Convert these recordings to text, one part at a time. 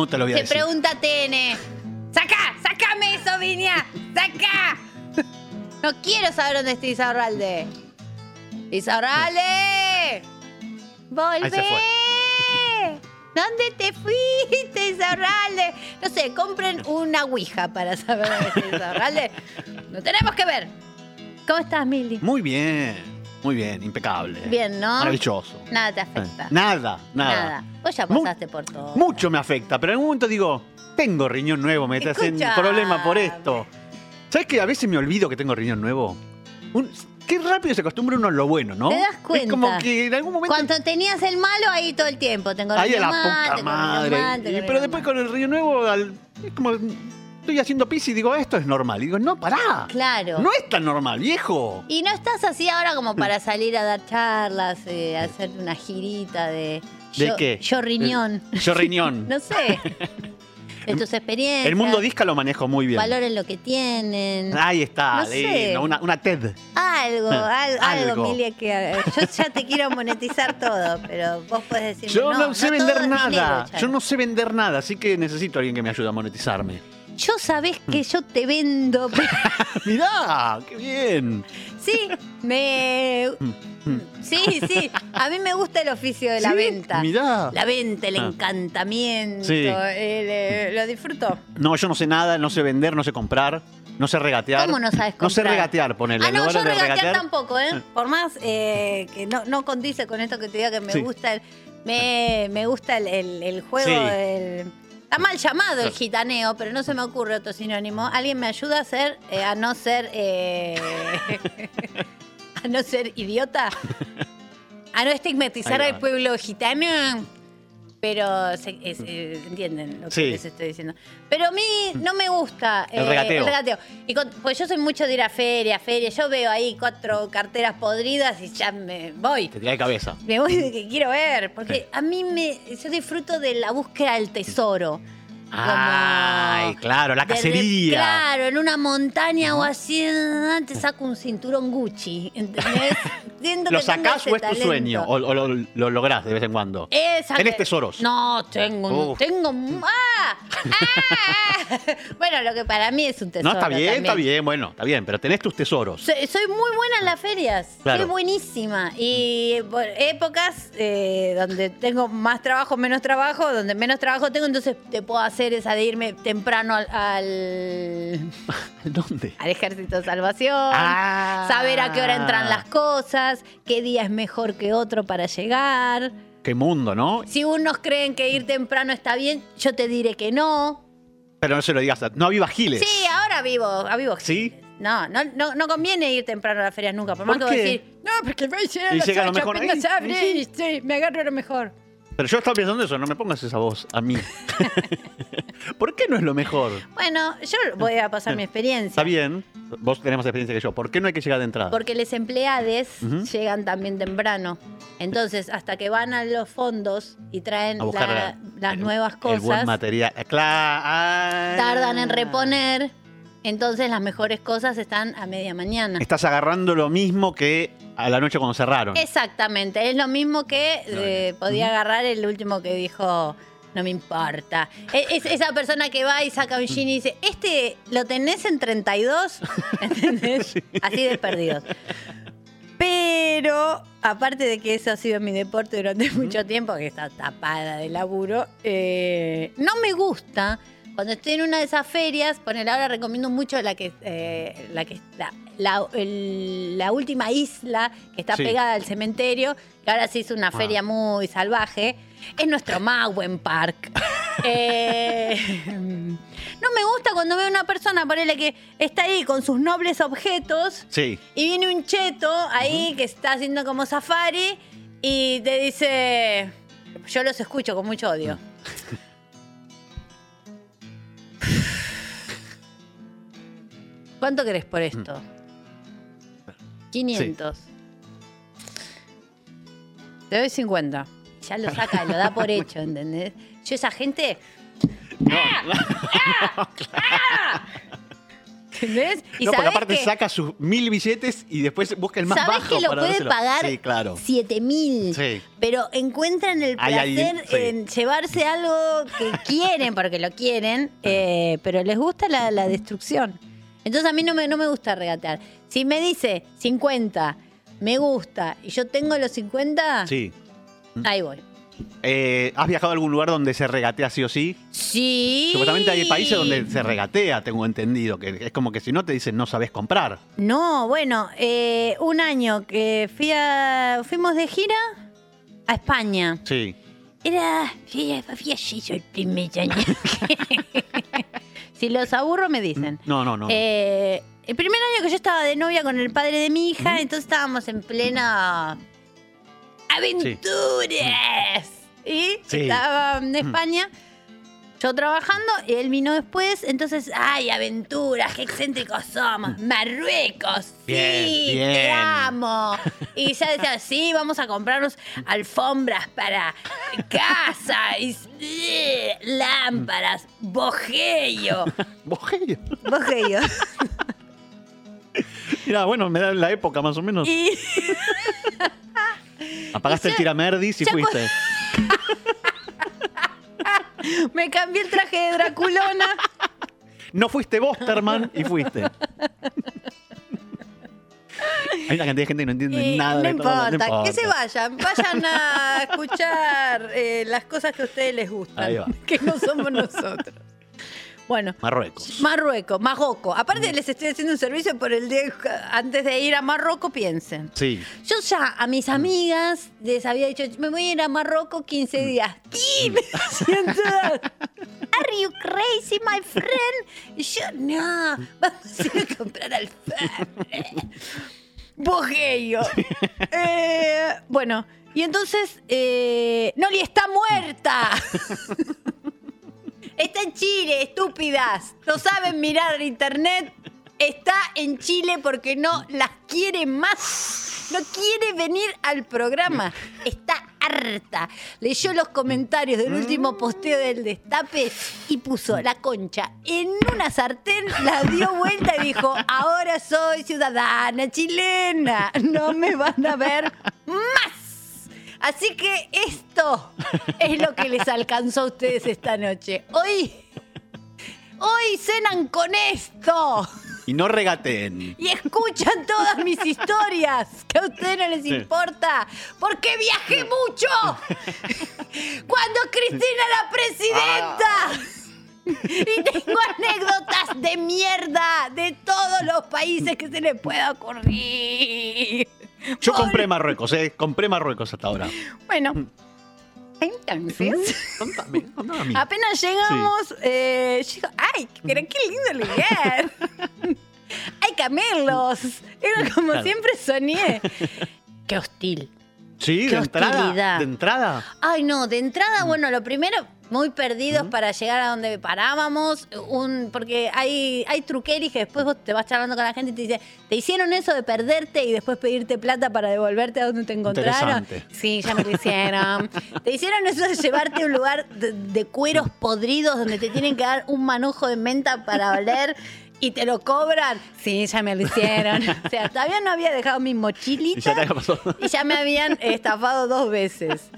No te lo voy a Se decir. pregunta TN. ¡Saca! ¡Sácame eso, Viña! ¡Saca! No quiero saber dónde está Isaurralde. ¡Isaurralde! ¡Volvé! ¿Dónde te fuiste, Isaurralde? No sé, compren una ouija para saber dónde está Isaurralde. Lo tenemos que ver. ¿Cómo estás, Mili? Muy bien, muy bien, impecable. Bien, ¿no? Maravilloso. Nada te afecta. Nada, nada. Nada. Vos ya Mu- pasaste por todo. Mucho me afecta, pero en algún momento digo, tengo riñón nuevo, me estás haciendo Escuchame. problema por esto. ¿Sabes que a veces me olvido que tengo riñón nuevo? Un- qué rápido se acostumbra uno a lo bueno, ¿no? ¿Te das cuenta? Es como que en algún momento. Cuando tenías el malo, ahí todo el tiempo. Tengo Ahí a riñón la mal, puta riñón madre. mal, Y- riñón pero después mal. con el riñón nuevo, al- es como. Estoy haciendo pis y digo, esto es normal. Y digo, no, pará. Claro. No es tan normal, viejo. Y no estás así ahora como para salir a dar charlas, eh, hacer una girita de... ¿De yo, qué? Yo riñón. Yo riñón. no sé. De tus experiencias. El mundo disca lo manejo muy bien. Valoren lo que tienen. Ahí está, No sé. una, una TED. Algo, al- algo, Algo. Emilia, que haga. yo ya te quiero monetizar todo, pero vos podés decirme Yo no, no, sé vender nada. dinero. Yo no sé vender nada, así que necesito a alguien que me ayude a monetizarme. Yo sabés que yo te vendo. Mirá, qué bien. Sí, me. Sí, sí. A mí me gusta el oficio de la ¿Sí? venta. Mirá. La venta, el Ah. encantamiento. Sí. el, eh, lo disfruto. No, yo no sé nada, no sé vender, no sé comprar, no sé regatear. ¿Cómo no sabes No sé comprar? regatear, ponele. Ah, no, yo de regatear, tampoco, ¿eh? Por más eh, que no, no condice con esto que te diga que me Sí. gusta el, me, me gusta el, el- el juego. Sí. el- está mal llamado el gitaneo, pero no se me ocurre otro sinónimo. ¿Alguien me ayuda a hacer, eh, a no ser, eh, a no ser idiota? A no estigmatizar al pueblo gitano. Pero se- es- eh, entienden lo que Sí. les estoy diciendo. Pero a mí no me gusta El regateo. el regateo. Y con- pues yo soy mucho de ir a feria, feria. Yo veo ahí cuatro carteras podridas y ya me voy. Te tiré de cabeza. Me voy de que quiero ver. Porque Sí. a mí me. Yo disfruto de la búsqueda del tesoro. Ay, claro, la cacería. claro, en una montaña o así, ah, te saco un cinturón Gucci. ¿Entendés? ¿Lo sacás o es tu sueño? ¿O, o lo, lo lográs de vez en cuando? Esa ¿Tenés tesoros? No, tengo. Uf. Tengo ¡Ah! ¡Ah! bueno, lo que para mí es un No, tesoro. está bien, está bien, bueno, está bien, pero tenés tus tesoros. Soy, soy muy buena en las ferias. Claro. Soy buenísima. Y por épocas eh, donde tengo más trabajo, menos trabajo, donde menos trabajo tengo, entonces te puedo hacer esa de irme temprano al, al, ¿Dónde? al Ejército de Salvación. Ah. Saber a qué hora entran las cosas, qué día es mejor que otro para llegar. Qué mundo, ¿no? Si unos creen que ir temprano está bien, yo te diré que no. Pero no se lo digas. No viva Giles. Sí, ahora vivo, a vivo. ¿Sí? No, no, no, no conviene ir temprano a las ferias nunca. Por más ¿Por que voy a qué? decir, no, porque voy a llegar a las mejor ahí, abre y sí, me agarro a lo mejor. Pero yo estaba pensando eso, no me pongas esa voz a mí. ¿Por qué no es lo mejor? Bueno, yo voy a pasar mi experiencia. Está bien, vos tenés más experiencia que yo. ¿Por qué no hay que llegar de entrada? Porque los empleados llegan también temprano. Entonces, hasta que van a los fondos y traen la- la- las el- nuevas El buen cosas, material. Claro. tardan en reponer. Entonces, las mejores cosas están a media mañana. Estás agarrando lo mismo que a la noche cuando cerraron. Exactamente, es lo mismo que No, eh, podía agarrar el último que dijo, no me importa. E- Es, esa persona que va y saca un jean y dice, ¿este lo tenés en 32? ¿Entendés? Así de perdidos. Pero, aparte de que eso ha sido mi deporte durante mucho tiempo, que está tapada de laburo, eh, no me gusta. Cuando estoy en una de esas ferias, poner ahora recomiendo mucho la que, eh, la, que la, la- el- la última isla que está Sí. pegada al cementerio, que ahora se hizo una Ah. feria muy salvaje. Es nuestro Maguen Park. Eh, no me gusta cuando veo una persona, ponele que está ahí con sus nobles objetos Sí. y viene un cheto ahí que está haciendo como safari y te dice, yo los escucho con mucho odio. ¿Cuánto querés por esto? 500. Te doy 50. Ya lo saca, lo da por hecho, ¿entendés? Yo esa gente... No, ¿Entendés? Y no, porque aparte que- saca sus mil billetes y después busca el más Sabés bajo que lo para puede dárselo. pagar Sí, claro. 7 mil. Sí. Pero encuentran el placer sí. en llevarse algo que quieren, porque lo quieren, eh, pero les gusta la, la destrucción. Entonces a mí no me, no me gusta regatear. Si me dice 50, me gusta, y yo tengo los 50, Sí. ahí voy. Eh, ¿Has viajado a algún lugar donde se regatea sí o sí? Sí. Supuestamente hay países donde se regatea, tengo entendido, que es como que si no te dicen no sabes comprar. No, bueno, eh, un año que fui a- fuimos de gira a España. Sí. Era. sí, Había sido el primer año. si los aburro, me dicen. No, no, no. Eh, el primer año que yo estaba de novia con el padre de mi hija, entonces estábamos en plena. ¡Aventuras! Y Sí. estaba en España. Yo trabajando, y él vino después, entonces, ¡ay, aventuras! ¡Qué excéntricos somos! ¡Marruecos! Bien, ¡Sí! ¡Te bien. amo! Y ya decía, sí, vamos a comprarnos alfombras para casa, y, lámparas, bojello. Bogello. Bojello. Mira, bueno, me da la época más o menos. Y Apagaste y el ya- tiramerdis y fuiste. me cambié el traje de Draculona. No fuiste Bosterman y fuiste. Hay una cantidad de gente que no entiende Y nada no, de todo, importa, que se vayan. Vayan a escuchar eh, las cosas que a ustedes les Ahí gustan, va. que no somos nosotros. Bueno, Marruecos. Marruecos, Marroco. Aparte les estoy haciendo un servicio por el día antes de ir a Marruecos, piensen. Sí. Yo ya a mis amigas les había dicho, me voy a ir a Marruecos 15 días. ¿Qué? Me todas. Are you crazy, my friend? Y yo, no, vamos a ir a comprar alfajores. Bogello. Eh, bueno, y entonces, eh, Noli está muerta. Está en Chile, estúpidas. No saben mirar internet. Está en Chile porque no las quiere más. No quiere venir al programa. Está harta. Leyó los comentarios del último posteo del Destape y puso la concha en una sartén, la dio vuelta y dijo, ahora soy ciudadana chilena. No me van a ver más. Así que esto es lo que les alcanzó a ustedes esta noche. Hoy, hoy cenan con esto Y no regateen. y escuchan todas mis historias, que a ustedes no les importa, porque viajé mucho. Cuando Cristina era presidenta. Y tengo anécdotas de mierda de todos los países que se les pueda ocurrir. Yo Pobre- compré Marruecos, ¿eh? Compré Marruecos hasta ahora. Bueno, entonces, Contame, contame a mí. apenas llegamos, eh, yo digo, ¡ay, pero qué lindo lugar! ¡Hay camelos! Era como Claro. siempre soñé. ¡Qué hostil! Sí, qué de entrada. hostilidad. De entrada. Ay, no, de entrada, bueno, lo primero, muy perdidos para llegar a donde parábamos, un, porque hay, hay truqueris que después vos te vas charlando con la gente y te dice, ¿te hicieron eso de perderte y después pedirte plata para devolverte a donde te encontraron? Sí, ya me lo hicieron. ¿Te hicieron eso de llevarte a un lugar de, de cueros podridos donde te tienen que dar un manojo de menta para oler? Y te lo cobran. Sí, ya me lo hicieron. O sea, todavía no había dejado mi Y mochilita ya te y ya me habían estafado dos veces.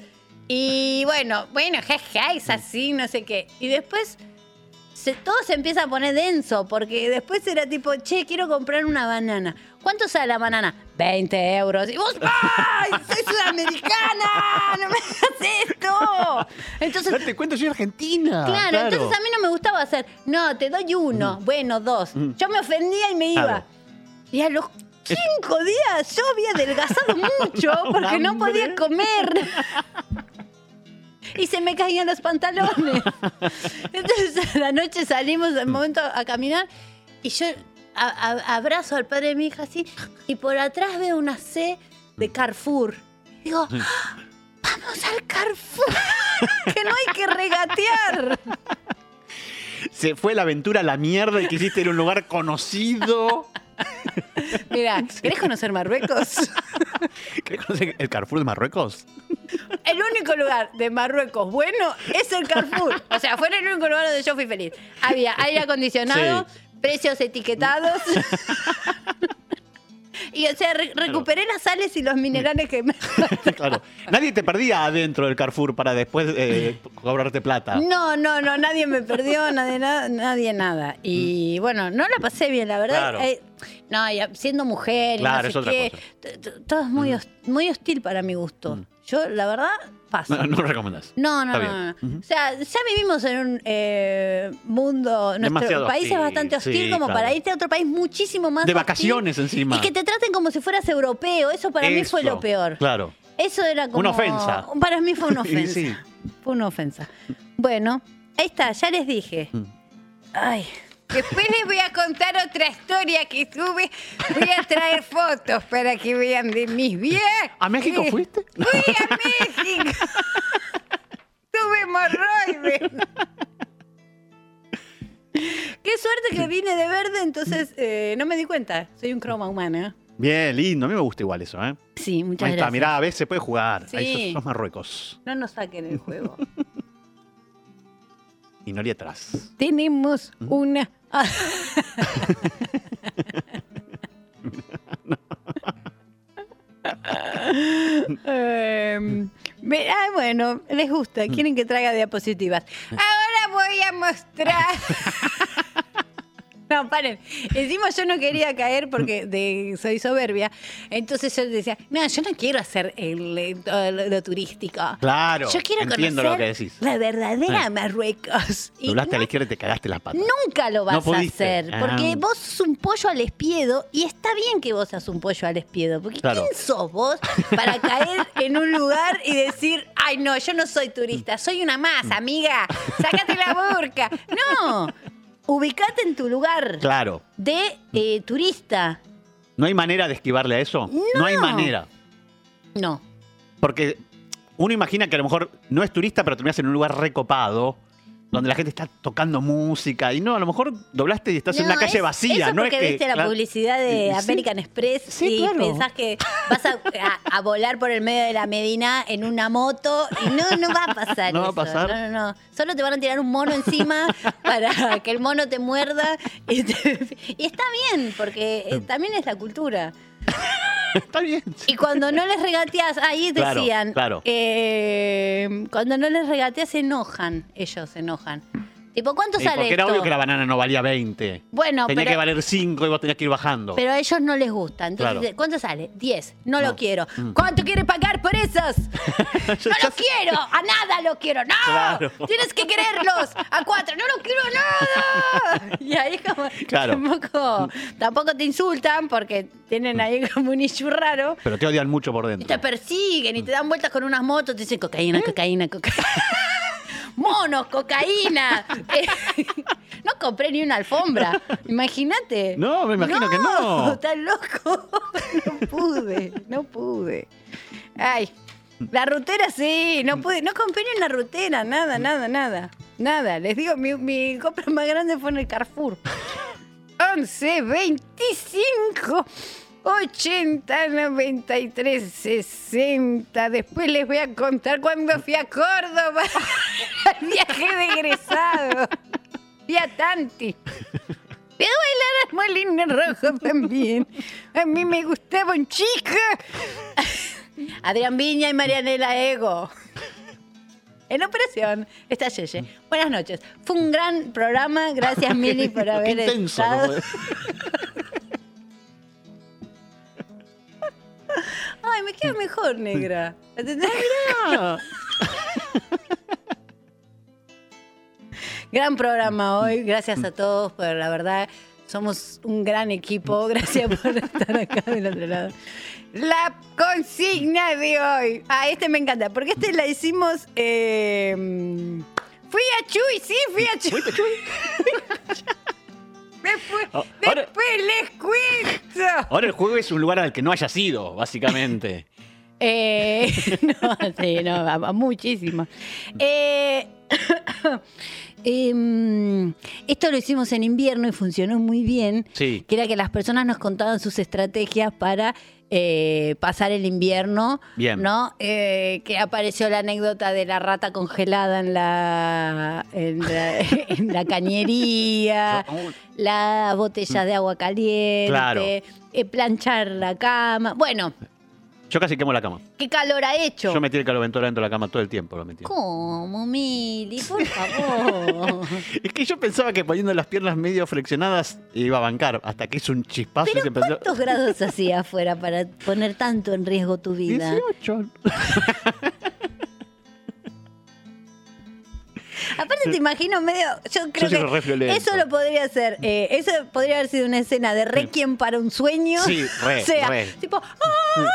Y bueno, bueno, jaja, es así, no sé qué. Y después se- todo se empieza a poner denso, porque después era tipo, che, quiero comprar una banana. ¿Cuánto sale la banana? 20 euros. Y vos, ¡ay! ¡Soy sudamericana! ¡No me hagas esto! Entonces, Date cuenta, soy argentina. Claro, entonces a mí no me gustaba hacer, no, te doy uno, bueno, dos. Mm. Yo me ofendía y me iba. Y a los cinco días yo había adelgazado mucho porque no podía comer. Y se me caían los pantalones. Entonces a la noche salimos de momento a caminar y yo a- a- abrazo al padre de mi hija así y por atrás veo una C de Carrefour. Digo, ¡Ah! vamos al Carrefour, que no hay que regatear. Se fue la aventura a la mierda y quisiste ir a un lugar conocido. Mira, ¿querés conocer Marruecos? ¿Querés conocer el Carrefour de Marruecos? El único lugar de Marruecos bueno es el Carrefour. O sea, fue el único lugar donde yo fui feliz. Había aire acondicionado, precios etiquetados. y o sea, re- recuperé las sales y los minerales que me... claro. Nadie te perdía adentro del Carrefour para después eh, cobrarte plata. No, no, no, nadie me perdió, nadie, nada, nadie nada. Y bueno, no la pasé bien, la verdad. Mm. Claro. Eh, no, siendo mujer y Claro, es otra qué, cosa. Mm. todo es muy, hos- muy hostil para mi gusto. Yo, la verdad, paso. No, no lo recomendás. No, no, no. O sea, ya vivimos en un eh, mundo. Nuestro Demasiado país es bastante hostil sí, como claro. para irte a otro país muchísimo más. De hostil. vacaciones encima. Y que te traten como si fueras europeo. Eso para mí fue lo peor. Claro. Eso era como. Una ofensa. Para mí fue una ofensa. sí. Fue una ofensa. Bueno, ahí está, ya les dije. Mm. Ay. Después les voy a contar otra historia que tuve. Voy a traer fotos para que vean de mis viajes. ¿A México fuiste? Fui a México. Tuve hemorroides. Qué suerte que vine de verde, entonces eh, no me di cuenta. Soy un croma humana. Bien, lindo. A mí me gusta igual eso, ¿eh? Sí, muchas Ahí está, gracias. mirá, a veces se puede jugar. Sí. Ahí sos, sos Marruecos. No nos saquen el juego. Y Nori atrás. Tenemos una. Ah, bueno, les gusta, quieren que traiga diapositivas. Ahora voy a mostrar. No, paren. Encima yo no quería caer porque de- soy soberbia. Entonces yo decía, no, yo no quiero hacer el, lo, lo turístico. Claro. Yo quiero entiendo conocer lo que decís. la verdadera Eh. Marruecos. Y Doblaste a no la izquierda y te cagaste las patas. Nunca lo vas No a hacer, porque Ah. vos sos un pollo al espiedo y está bien que vos seas un pollo al espiedo, porque Claro. ¿quién sos vos para caer en un lugar y decir, ay no, yo no soy turista, soy una más, amiga, sácate la burca? No, ubicate en tu lugar Claro. de eh, turista. ¿No hay manera de esquivarle a eso? No hay No. manera. No, Porque uno imagina que a lo mejor no es turista, pero terminas en un lugar recopado, donde la gente está tocando música. Y no, a lo mejor doblaste y estás en una calle es- vacía. Eso no porque es que, viste la claro. publicidad de Sí. American Express Sí, y claro. pensás que vas a, a- a volar por el medio de la Medina en una moto y no, no va a pasar No va a eso. pasar. No, no, no. Solo te van a tirar un mono encima para que el mono te muerda. Y, te- y está bien, porque eh, también es la cultura. Está bien. Y cuando no les regateas, ahí Claro, decían, claro. eh, cuando no les regateas se enojan, ellos se enojan. Tipo, ¿cuánto Sí, sale porque era esto? obvio que la banana no valía 20. Bueno, Tenía pero- que valer 5 y vos tenías que ir bajando. Pero a ellos no les gusta. Entonces, Claro. ¿cuánto sale? 10. No, No. lo quiero. Mm. ¿Cuánto quiere pagar por esos? no lo quiero. A nada lo quiero. No. Claro. Tienes que quererlos. A cuatro. No lo quiero nada. Y ahí como Claro. tampoco, tampoco te insultan porque tienen ahí como un issue raro. Pero te odian mucho por Y dentro. te persiguen y te dan vueltas con unas motos. Te dicen cocaína, cocaína, cocaína. Monos, cocaína. Eh, no compré ni una alfombra. Imagínate. No, me imagino que no. Estás loco. No pude, no pude. Ay, la rutera sí, no pude. No compré ni una rutera, nada, nada, nada. Nada. Les digo, mi, mi compra más grande fue en el Carrefour. 11, 25, 80, 93, 60. Después les voy a contar cuando fui a Córdoba. viaje de egresado. Fui a Tanti. Fui a bailar Molino Rojo también. A mí me gustaba un chico. Adrián Viña y Marianela Ego. En operación está Yeye. Buenas noches. Fue un gran programa. Gracias, Mili, por haber intenso. estado. ¿no? Ay, me queda mejor, negra. Ah, Gran programa hoy. Gracias a todos por la verdad. Somos un gran equipo. Gracias por estar acá del otro lado. La consigna de hoy. Ah, este me encanta. Porque este la hicimos. eh, fui a Chuy, sí, fui a Chuy. Después, ahora- después les cuento. Ahora el juego es un lugar al que no hayas ido, básicamente. Eh, no, sí, no, muchísimas. Eh, em, esto lo hicimos en invierno y funcionó muy bien. Sí. Que era que las personas nos contaban sus estrategias para eh, pasar el invierno, Bien. ¿no? Eh, que apareció la anécdota de la rata congelada en la, en la, en la cañería, la botella de agua caliente, Claro. eh, planchar la cama. Bueno, Yo casi quemo la cama. ¿qué calor ha hecho? Yo metí el caloventor dentro de la cama todo el tiempo, lo metí. ¿Cómo, Mili? Por favor. Es que yo pensaba que poniendo las piernas medio flexionadas iba a bancar, hasta que hizo un chispazo y se Pero empezó... ¿cuántos grados hacía afuera para poner tanto en riesgo tu vida? 18. Aparte te imagino medio, yo creo que eso lo podría ser, eh, eso podría haber sido una escena de Requiem para un sueño. Sí, re, o sea, re. tipo, ¡ah!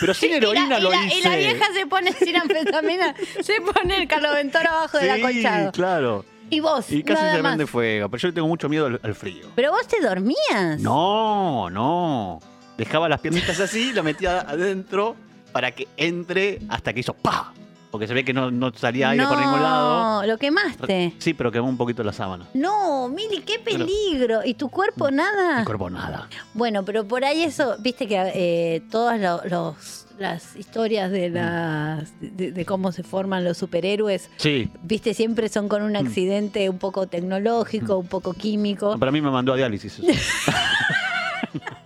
Pero sin Y la- heroína y lo la, hice. Y la vieja se pone sin anfetamina, se pone el carloventor abajo del Sí, acolchado. claro. Y vos, Y casi nada se prende fuego. Pero yo tengo mucho miedo al, al frío. Pero vos te dormías. No, no. Dejaba las piernitas así, la metía adentro para que entre hasta que hizo ¡pa! Porque se ve que no, no salía aire por ningún lado. No, lo quemaste. Sí, pero quemó un poquito la sábana. No, Mili, qué peligro. ¿Y tu cuerpo nada? Mi cuerpo nada. Bueno, pero por ahí eso, viste que eh, todas lo- los, las historias de, las, de, de cómo se forman los superhéroes, Sí. viste, siempre son con Mm. un accidente un poco tecnológico, un poco químico. No, para mí me mandó a diálisis. eso.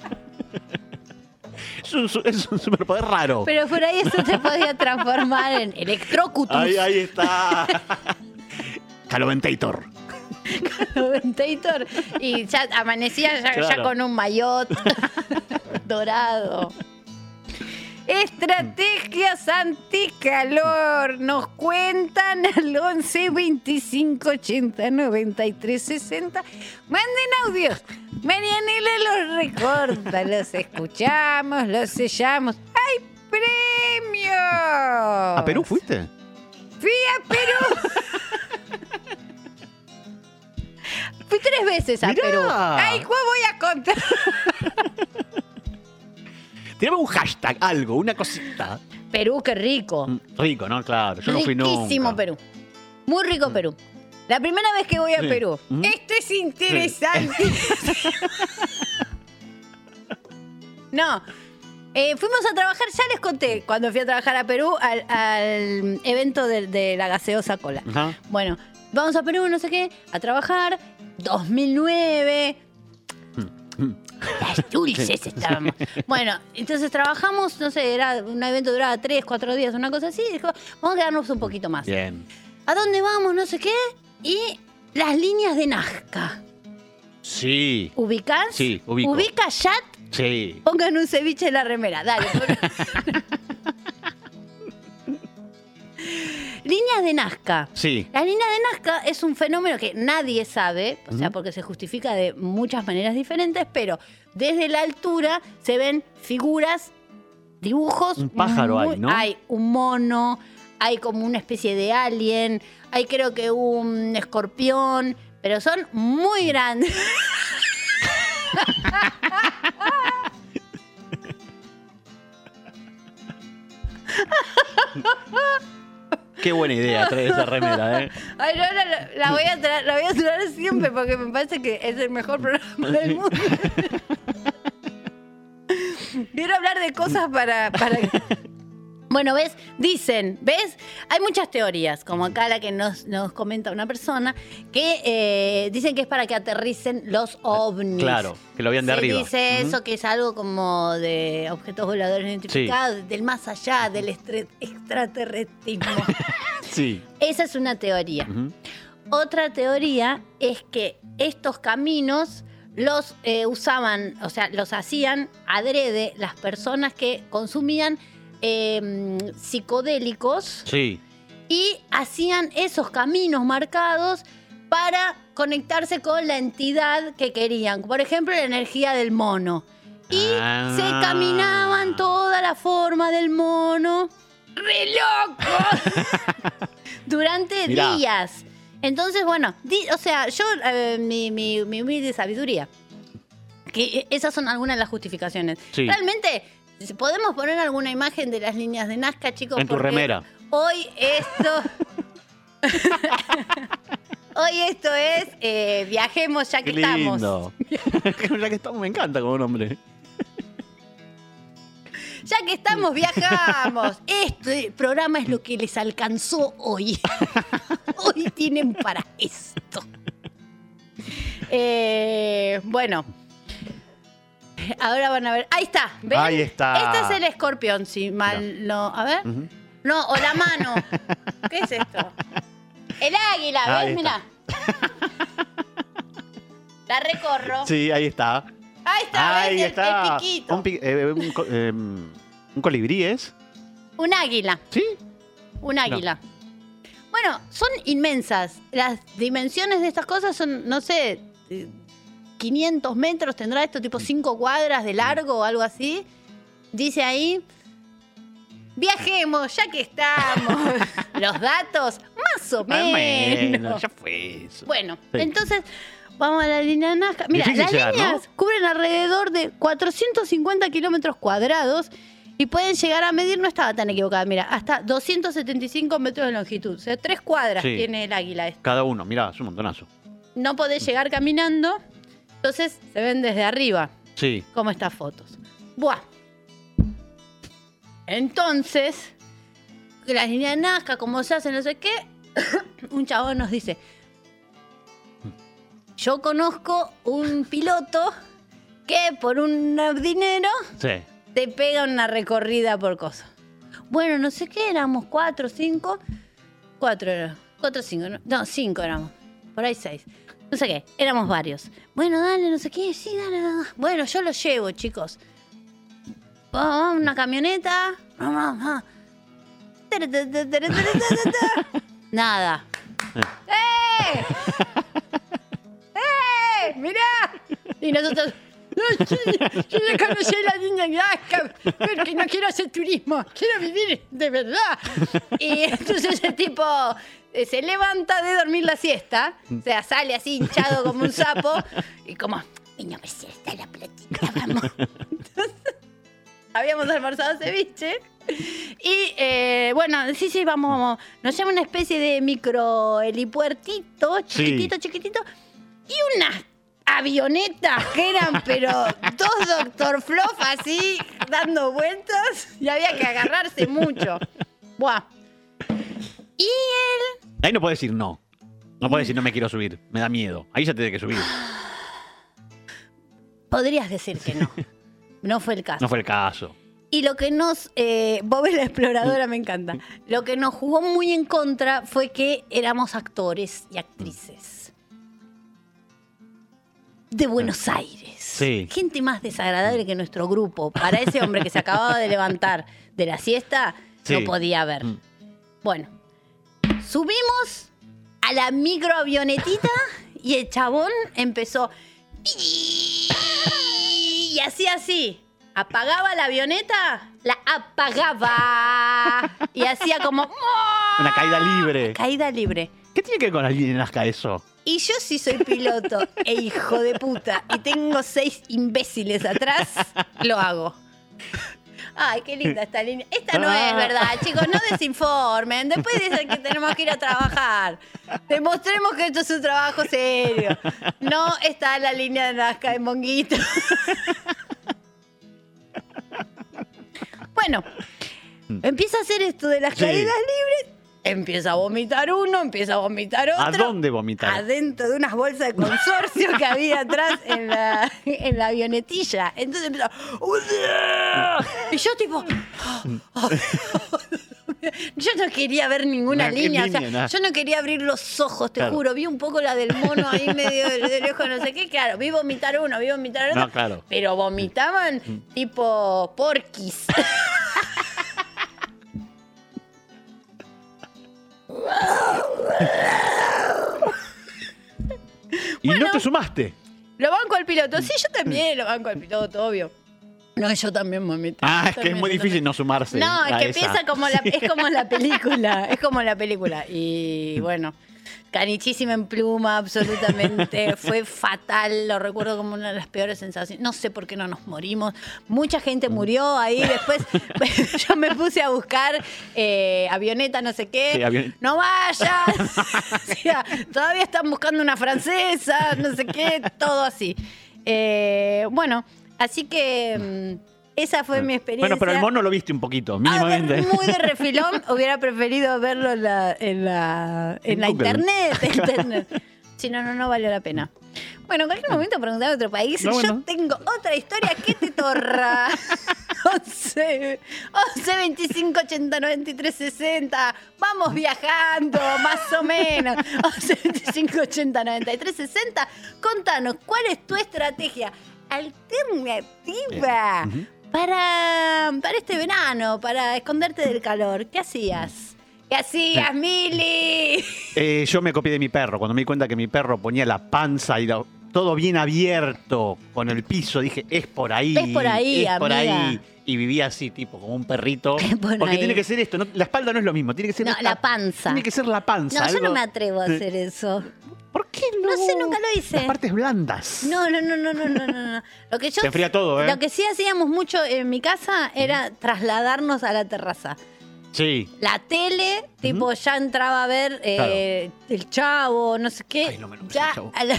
es, un, su- es un superpoder raro. Pero por ahí eso se podía transformar en electrocutus, Ahí, ahí está. Caloventator. Ventator, y ya amanecía ya, con un maillot dorado. Estrategias anticalor. Nos cuentan al 11 25 80 93 60. Manden audios. Marianela los recorta. Los escuchamos, los sellamos. ¡Hay premios! ¿A Perú fuiste? Fui a Perú. Fui tres veces a Mirá. Perú. Ay, ¿cuál voy a contar? Tirame un hashtag, algo, una cosita. Perú, qué rico. Mm, Rico, ¿no? Claro, yo no fui nunca. Riquísimo Perú. Muy rico Perú. La primera vez que voy a Sí. Perú. Ujú. Esto es interesante. no. Eh, fuimos a trabajar, ya les conté, cuando fui a trabajar a Perú, al, al evento de, de la gaseosa cola. Ajá. Bueno, vamos a Perú, no sé qué, a trabajar. 2009. Las dulces estábamos. Bueno, entonces trabajamos, no sé, era un evento duraba tres, cuatro días, una cosa así. Dijo, vamos a quedarnos un poquito más. Bien. ¿A dónde vamos? No sé qué. Y las líneas de Nazca. Sí, ¿Ubicás? Sí, ubico. ¿Ubica sí. Pongan un ceviche en la remera, dale. líneas de Nazca. Sí. La línea de Nazca es un fenómeno que nadie sabe, o sea, porque se justifica de muchas maneras diferentes, pero desde la altura se ven figuras, dibujos. Un pájaro hay, ¿no? Hay un mono, hay como una especie de alien, hay creo que un escorpión, pero son muy grandes. Qué buena idea traer esa remera, ¿eh? Ay, no, la, la voy a traer, la voy a traer siempre porque me parece que es el mejor programa del mundo. Quiero hablar de cosas para, para... Bueno, ¿ves? Dicen, ¿ves? Hay muchas teorías, como acá la que nos, nos comenta una persona, que eh, dicen que es para que aterricen los ovnis. Claro, que lo vean de Se arriba. dice eso, que es algo como de objetos voladores identificados, del más allá, del extraterrestrismo. Sí. Esa es una teoría. Otra teoría es que estos caminos los eh, usaban, o sea, los hacían adrede las personas que consumían eh, psicodélicos Sí. y hacían esos caminos marcados para conectarse con la entidad que querían. Por ejemplo, la energía del mono. Y Ah. se caminaban toda la forma del mono. ¡Re loco! Durante Mirá. días. Entonces, bueno, di- o sea, yo, eh, mi, mi, mi humilde sabiduría, que eh, esas son algunas de las justificaciones. Sí. Realmente, ¿podemos poner alguna imagen de las líneas de Nazca, chicos? En tu remera. Hoy esto... Hoy esto es eh, viajemos ya que Qué estamos. lindo. ya que estamos, me encanta como nombre. Ya que estamos, viajamos. Este programa es lo que les alcanzó hoy. Hoy tienen para esto. Eh, bueno. Ahora van a ver. Ahí está. ¿ven? Ahí está. Este es el escorpión, si mal no. A ver. No, o la mano. ¿Qué es esto? El águila, Ahí ¿ves? está. Mirá. La recorro. Sí, ahí está. Ahí está, Ahí está. El, piquito. Un, pi- eh, un co- eh, un colibrí es. Un águila. ¿Sí? Un águila. Bueno, son inmensas. Las dimensiones de estas cosas son, no sé, eh, 500 metros tendrá esto, tipo 5 cuadras de largo o algo así. Dice ahí. Viajemos, ya que estamos. Los datos, más o menos. menos, ya fue eso. Bueno, Sí. entonces vamos a la línea Nazca. Mira, las llegar, ¿no? líneas cubren alrededor de 450 kilómetros cuadrados y pueden llegar a medir, no estaba tan equivocada, mira, hasta 275 metros de longitud. O sea, tres cuadras Sí. tiene el águila. este. Cada uno, mirá, es un montonazo. No podés llegar caminando, entonces se ven desde arriba, Sí. como estas fotos. Buah. Entonces, las líneas Nazca, como se hace, no sé qué, un chabón nos dice, yo conozco un piloto que por un dinero Sí. te pega una recorrida por cosa. Bueno, no sé qué, éramos cuatro, cinco. Cuatro era. Cuatro, cinco. No, no, cinco éramos. Por ahí seis. No sé qué, éramos varios. Bueno, dale, no sé qué, sí, dale, dale. Bueno, yo lo llevo, chicos. Vamos, una camioneta. Nada. ¡Eh! ¡Eh! ¡Mirá! Y nosotros. "No, sí, yo ya conocí la línea Nazca, porque no quiero hacer turismo, quiero vivir de verdad. Y entonces el tipo eh, se levanta de dormir la siesta, o sea, sale así hinchado como un sapo, y como, no me siesta la platita, vamos. Entonces, habíamos almorzado ceviche. Y eh, bueno, sí, sí, vamos, vamos. Nos llama una especie de micro helipuertito, chiquitito, chiquitito. Y unas avionetas que eran, pero dos Doctor Fluff así, dando vueltas. Y había que agarrarse mucho. Buah. Y él Ahí no puedes decir no. No puedes decir no me quiero subir. Me da miedo. Ahí ya te que subir. podrías decir que no. No fue el caso. No fue el caso. Y lo que nos. Eh, Bob la exploradora me encanta. Lo que nos jugó muy en contra fue que éramos actores y actrices. De Buenos Aires. Sí. Gente más desagradable que nuestro grupo. Para ese hombre que se acababa de levantar de la siesta, Sí. no podía ver. Mm. Bueno, subimos a la microavionetita y el chabón empezó. Y así, así. Apagaba la avioneta, la apagaba. Y hacía como. Una caída libre. Caída libre. ¿Qué tiene que ver con la línea Nazca eso? Y yo sí soy piloto e hijo de puta y tengo seis imbéciles atrás, lo hago. Ay, qué linda esta línea. Esta no es verdad, chicos, no desinformen. Después dicen que tenemos que ir a trabajar. Demostremos que esto es un trabajo serio. No está la línea de Nazca de Monguito. Bueno, empieza a hacer esto de las Sí. caídas libres. Empieza a vomitar uno, empieza a vomitar otro. ¿A dónde vomitar? Adentro de unas bolsas de consorcio que había atrás en la, en la avionetilla. Entonces empezó. Y yo, tipo. Yo no quería ver ninguna No, ¿qué línea, o sea, yo no quería abrir los ojos, te Claro. juro. Vi un poco la del mono ahí medio de, de lejos, no sé qué, claro. Vi vomitar uno, vi vomitar otro. No, claro. Pero vomitaban tipo porquis. Y Bueno. no te sumaste. Lo banco al piloto. Sí, yo también lo banco al piloto, obvio. No, yo también vomité. Ah, Yo es que es también, muy yo difícil también. no sumarse. No, es a que esa. empieza como la, es como la película, es como la película. Y bueno, canichísima en pluma, absolutamente. Fue fatal, lo recuerdo como una de las peores sensaciones. No sé por qué no nos morimos. Mucha gente murió ahí. Después yo me puse a buscar eh, avioneta, no sé qué. Sí, avion- No vayas. O sea, todavía están buscando una francesa, no sé qué, todo así. Eh, bueno, así que mm, esa fue mi experiencia. Bueno, pero el mono lo viste un poquito, Ah, mínimamente. muy de refilón, hubiera preferido verlo en la, en la, en En la internet. internet. Si no, no, no valió la pena. Bueno, en cualquier momento preguntar a otro país. No, Yo bueno. tengo otra historia que te torra. 11, 11, 25, 80, 93, 60. Vamos viajando, más o menos. 11, 25, 80, 93, 60. Contanos, ¿cuál es tu estrategia alternativa Eh, ujú. Para, para este verano, para esconderte del calor? ¿Qué hacías? ¿Qué hacías, Mili? Eh, yo me copié de mi perro. Cuando me di cuenta que mi perro ponía la panza y la- todo bien abierto con el piso, dije, es por ahí. Es por ahí, es por amiga. ahí. Y vivía así, tipo, como un perrito. Por Porque ahí. tiene que ser esto. no- la espalda no es lo mismo. Tiene que ser No, la panza. Tiene que ser la panza. No, yo no me atrevo a hacer eso. ¿Por qué no? No sé, nunca lo hice. Las partes blandas. No, no, no, no, no, no, no. Lo que yo Se enfría todo, ¿eh? Lo que sí hacíamos mucho en mi casa era trasladarnos a la terraza. Sí. La tele, tipo, ya entraba a ver eh, el chavo, no sé qué. Ay, no me nombres ya el Chavo. a la,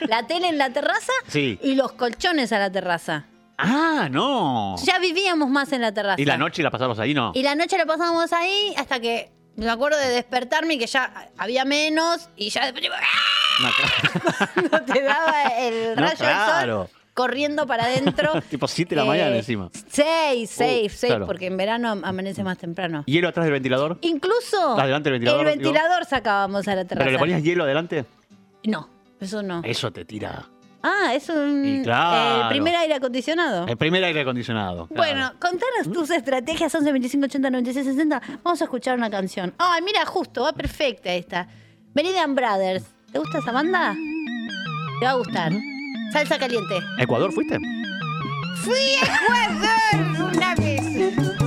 la tele en la terraza Sí. y los colchones a la terraza. Ah, no. Ya vivíamos más en la terraza. ¿Y la noche la pasamos ahí, no? Y la noche la pasábamos ahí hasta que me acuerdo de despertarme y que ya había menos y ya después No, claro. no te daba el No, rayo claro. del sol corriendo para adentro. tipo 7 de la mañana encima. Seis, seis, seis, claro. porque en verano amanece más temprano. ¿Hielo atrás del ventilador? Incluso Ah, delante del ventilador, el ventilador sacábamos a la terraza. ¿Pero le ponías hielo adelante? No, eso no. Eso te tira. Ah, es un Y claro. el primer aire acondicionado. El primer aire acondicionado. claro. Bueno, contanos tus estrategias 11, 25, 80, 96, 60. Vamos a escuchar una canción. Ay, mira, justo, va perfecta esta. Meridian Brothers. ¿Te gusta esa banda? Te va a gustar. Salsa caliente. ¿Ecuador fuiste? Fui a Ecuador una vez.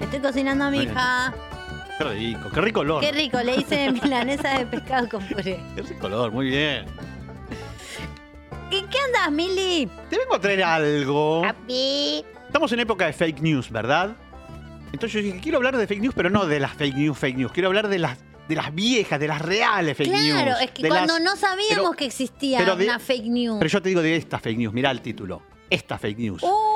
estoy cocinando a mi hija. Qué rico, qué rico olor. Qué rico, le hice milanesa de pescado con puré. Qué rico olor, muy bien. ¿Y qué andas, Mili? Te vengo a traer algo. Papi. Estamos en época de fake news, ¿verdad? Entonces yo dije, quiero hablar de fake news, pero no de las fake news, fake news. Quiero hablar de las, de las viejas, de las reales fake news. Claro, es que cuando las- no sabíamos pero- que existía pero de- una fake news. Pero yo te digo de esta fake news, mirá el título. Esta fake news. ¡Oh!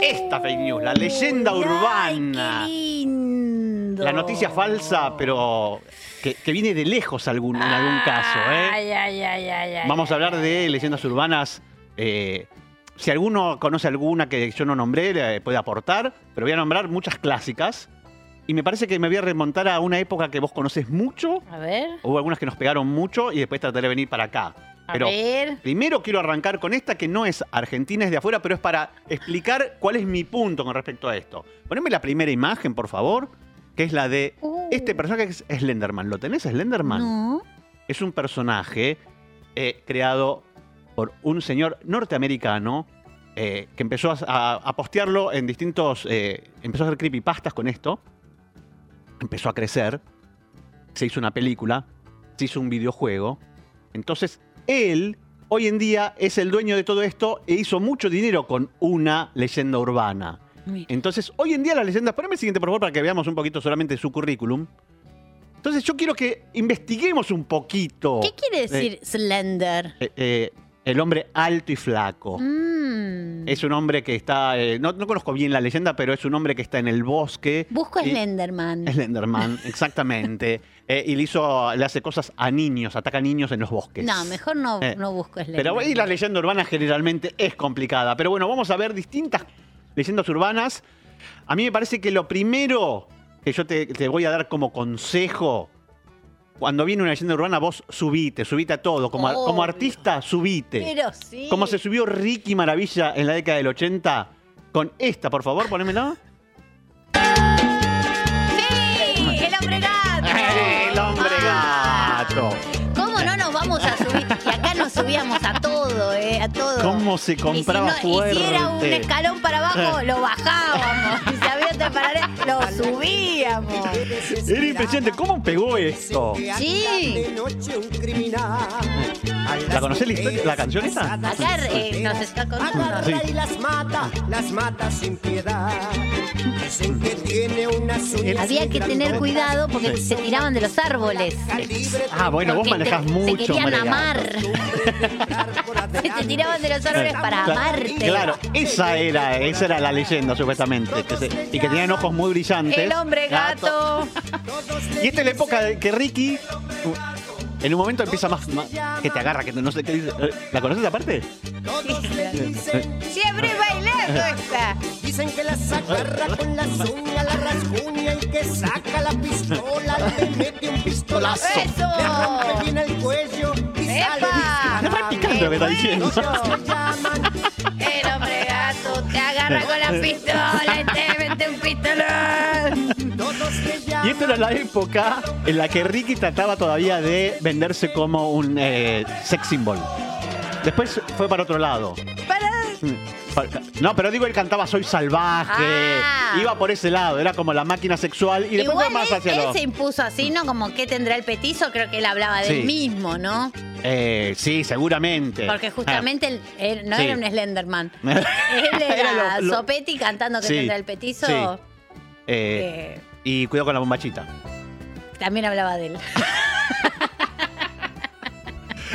Esta fake news, la leyenda Ay, urbana. qué lindo. La noticia falsa, pero que, que viene de lejos algún, en algún caso. ¿eh? Ay, ay, ay, ay, ay, Vamos a hablar de leyendas urbanas. eh, si alguno conoce alguna que yo no nombré, le puede aportar, pero voy a nombrar muchas clásicas. Y me parece que me voy a remontar a una época que vos conoces mucho. A ver, Hubo algunas que nos pegaron mucho y después trataré de venir para acá. A Pero ver. primero quiero arrancar con esta que no es argentina, es de afuera, pero es para explicar cuál es mi punto con respecto a esto. Poneme la primera imagen, por favor, que es la de Uh. este personaje que es Slenderman. ¿Lo tenés, Slenderman? No. es un personaje eh, creado por un señor norteamericano eh, que empezó a, a- a postearlo en distintos. eh, empezó a hacer creepypastas con esto. Empezó a crecer. Se hizo una película. Se hizo un videojuego. Entonces, él hoy en día es el dueño de todo esto e hizo mucho dinero con una leyenda urbana. Entonces, hoy en día las leyendas. Poneme el siguiente, por favor, para que veamos un poquito solamente su currículum. Entonces, yo quiero que investiguemos un poquito. ¿Qué quiere decir slender? Eh, eh, el hombre alto y flaco. Mm. Es un hombre que está. eh, no, no conozco bien la leyenda, pero es un hombre que está en el bosque. Busco y- Slenderman. Slenderman, exactamente. Eh, y le, hizo, le hace cosas a niños, ataca a niños en los bosques. No, mejor no, Eh, no busco Slenderman. Pero y la leyenda urbana generalmente es complicada. Pero bueno, vamos a ver distintas leyendas urbanas. A mí me parece que lo primero que yo te, te voy a dar como consejo, cuando viene una leyenda urbana, vos subite, subite a todo. Como, como artista, subite. Pero sí. Como se subió Ricky Maravilla en la década del 80 con esta, por favor, ponémela. ¡Sí! ¡El hombre gato! El hombre Ah, gato. ¿Cómo no nos vamos a subir? Y acá nos subíamos a todo, ¿eh? A todo. ¿Cómo se compraba y si, no- y si era un escalón para abajo, lo bajábamos. Y si había otra pared, lo subíamos. Era impresionante. ¿Cómo pegó esto? Sí. ¿La conocés la, historia- la canción esta? Acá eh, nos está contando. Agarra y las mata, las mata sin piedad. Dicen que tiene unas uñas Había que tener cuidado porque se tiraban de los árboles. Ah, bueno, vos te- manejás mucho, Se querían María. amar. Se te tiraban de los árboles para amarte. Claro, esa era, esa era la leyenda supuestamente. que se- y que tenían ojos muy brillantes. El hombre gato. Y esta es la época de que Ricky. uh, En un momento empieza más, más- que te agarra, que no sé qué dice. ¿La conoces aparte? Siempre bailando esta. Dicen que las agarra con las uñas, la rasguña y que saca la pistola, le mete un pistolazo, ¡Eso! le bien el cuello y sale ¡Epa! Es re picante lo que está diciendo. El hombre gato te agarra con la pistola y te mete un pistolón. Y esta era la época en la que Ricky trataba todavía de venderse como un eh, sex symbol. Después fue para otro lado. Para. No, pero digo, él cantaba Soy salvaje. Ah. Iba por ese lado, era como la máquina sexual. Y después Igual más él, hacia él lo. se impuso así, ¿no? Como que tendrá el petizo, creo que él hablaba de Sí. él mismo, ¿no? Eh, sí, seguramente. Porque justamente él, él no Sí. era un Slenderman. Él era, Era lo- lo- Sopetti cantando que Sí, tendrá el petizo. Ah, Eh, eh, y cuidado con la bombachita. también hablaba de él.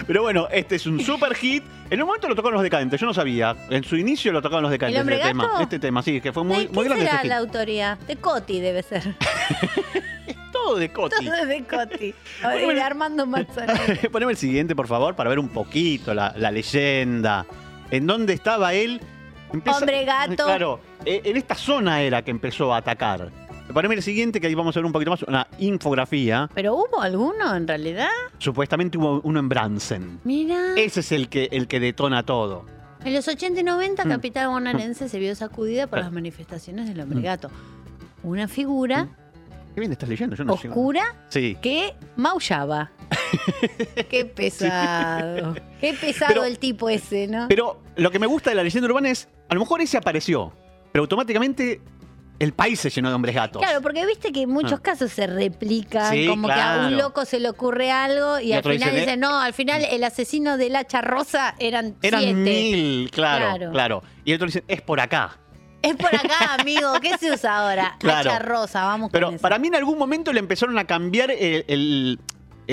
Pero bueno, este es un super hit. En un momento lo tocaron los decadentes, yo no sabía. En su inicio lo tocaron los decadentes. ¿El hombre este tema. gato? Este tema, sí, que fue muy, ¿De muy grande será este la autoría? De Coti debe ser. Todo de Coti. Todo de Coti. De bueno. Armando Manzanero. Poneme el siguiente, por favor, para ver un poquito la, la leyenda. ¿En dónde estaba él? Hombre gato. Claro, eh, en esta zona era que empezó a atacar. Poneme el siguiente, que ahí vamos a ver un poquito más, una infografía. ¿Pero hubo alguno en realidad? Supuestamente hubo uno en Bransen. Mira. Ese es el que, el que detona todo. En los 80 y 90, Mm. capital bonaerense se vio sacudida por Claro. las manifestaciones del hombre gato. Una figura Qué bien estás leyendo, yo no oscura Sí. que maullaba. Qué pesado. Qué pesado Pero- el tipo ese, ¿no? Pero lo que me gusta de la leyenda urbana es, a lo mejor ese apareció, pero automáticamente el país se llenó de hombres gatos. Claro, porque viste que en muchos Ah. casos se replican, Sí, como que a un loco se le ocurre algo y, Y al final dice, dicen, no, al final el asesino del hacha rosa eran, Eran siete. mil, claro, claro, Claro. Y el otro dice, es por acá. Es por acá, amigo. ¿Qué se usa ahora? Claro. Hacha rosa, vamos Pero con eso. para mí en algún momento le empezaron a cambiar el, el-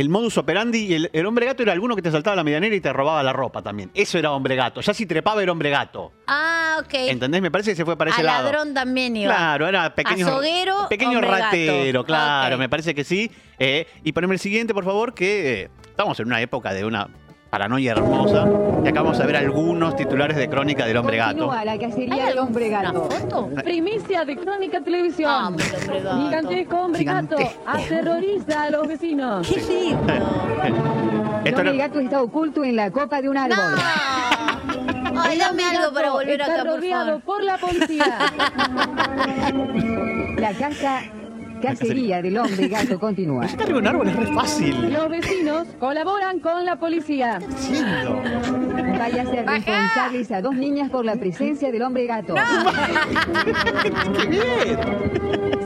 el modus operandi y el, el hombre gato era alguno que te saltaba la medianera y te robaba la ropa también. Eso era hombre gato. Ya si trepaba era hombre gato. Ah, ok. ¿Entendés? Me parece que se fue para ese A lado. ladrón también iba. Claro, era pequeño. Azoguero, Pequeño gato. ratero, claro, me parece que sí. Eh, y poneme el siguiente, por favor, que eh, estamos en una época de una paranoia hermosa. Y acá vamos a ver algunos titulares de crónica del hombre gato. Continúa la ¿Hay cacería del hombre gato. foto? Primicia de Crónica Televisión. Ah, el hombre gato. Gigantesco hombre gato aterroriza a los vecinos. Qué lindo. El hombre gato está oculto en la copa de un árbol. No. Ay, dame algo para volver acá, por rodeado favor. por la policía. la casa cacería del hombre gato continúa. Está arriba de un árbol, es re fácil. Los vecinos colaboran con la policía. Vaya a ser responsables a dos niñas por la presencia del hombre gato. ¡Qué bien!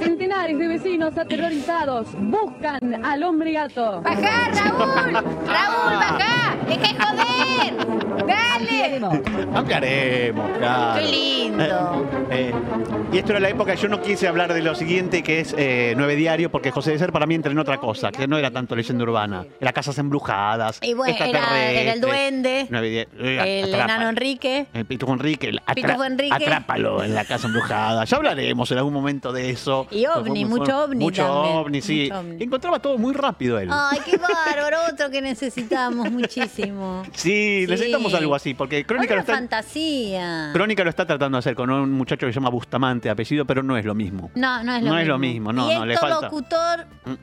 Centenares de vecinos aterrorizados buscan al hombre gato. ¡Bajá, Raúl! ¡Raúl, bajá! ¡Deja de joder! ¡Dale! Ampliaremos. Ampliaremos, claro. ¡Qué lindo! Eh, y esto era la época, yo no quise hablar de lo siguiente, que es eh, Nueve Diario, porque José de Ser para mí entró en otra cosa, que no era tanto leyenda urbana. Era casas embrujadas, Y bueno, era, el duende, Nueve eh, el enano Enrique. El Pitufo Enrique, el Pitufo Enrique. atrápalo en la casa embrujada. Ya hablaremos en algún momento de eso. Y ovni, mucho ovni Mucho también, ovni, sí. mucho ovni. Encontraba todo muy rápido él. Ay, qué bárbaro, otro que necesitamos muchísimo. sí, sí. necesitamos algo así, porque Crónica lo, está, fantasía. Crónica lo está tratando de hacer con un muchacho que se llama Bustamante, apellido, pero no es lo mismo. No, no es lo No mismo. es lo mismo, no, y no, le Héctor falta. locutor, Mm.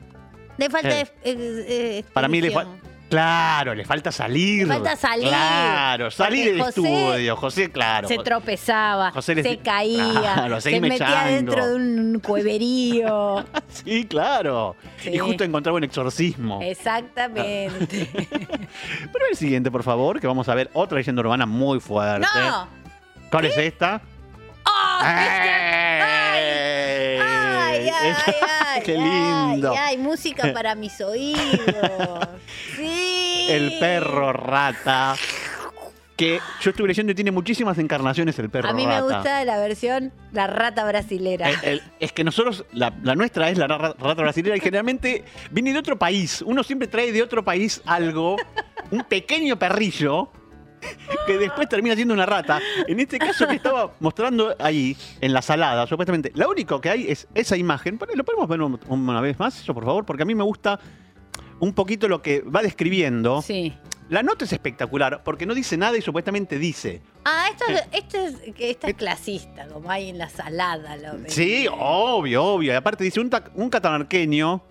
le falta Eh. eh, eh, Para mí le falta. Claro, le falta salir. Le falta salir. Claro, salir del estudio. José, claro. Se tropezaba, José se caía, Claro, se metía chango. dentro de un cueverío. Sí, claro. Sí. Y justo encontraba un exorcismo. Exactamente. Pero el siguiente, por favor, que vamos a ver otra leyenda urbana muy fuerte. no. ¿Cuál es esta? ¡Oh! ¡Ey! Ay, ay, ay. ¡Qué lindo! Ay, música para mis oídos. Sí. El perro rata. Que yo estuve leyendo y tiene muchísimas encarnaciones el perro A mí rata. me gusta la versión La rata brasilera. El- el- es que nosotros, la, la nuestra es la ra- rata brasileña y generalmente viene de otro país. Uno siempre trae de otro país algo, un pequeño perrillo, que después termina siendo una rata. En este caso que estaba mostrando ahí, en la salada, supuestamente, lo único que hay es esa imagen. ¿Lo podemos ver un- una vez más, eso por favor? Porque a mí me gusta un poquito lo que va describiendo. Sí. La nota es espectacular porque no dice nada y supuestamente dice. Ah, esto, es- esto es, esta es clasista, como hay en la salada. Lo. Sí, obvio, obvio. Y aparte dice, un, un catamarqueño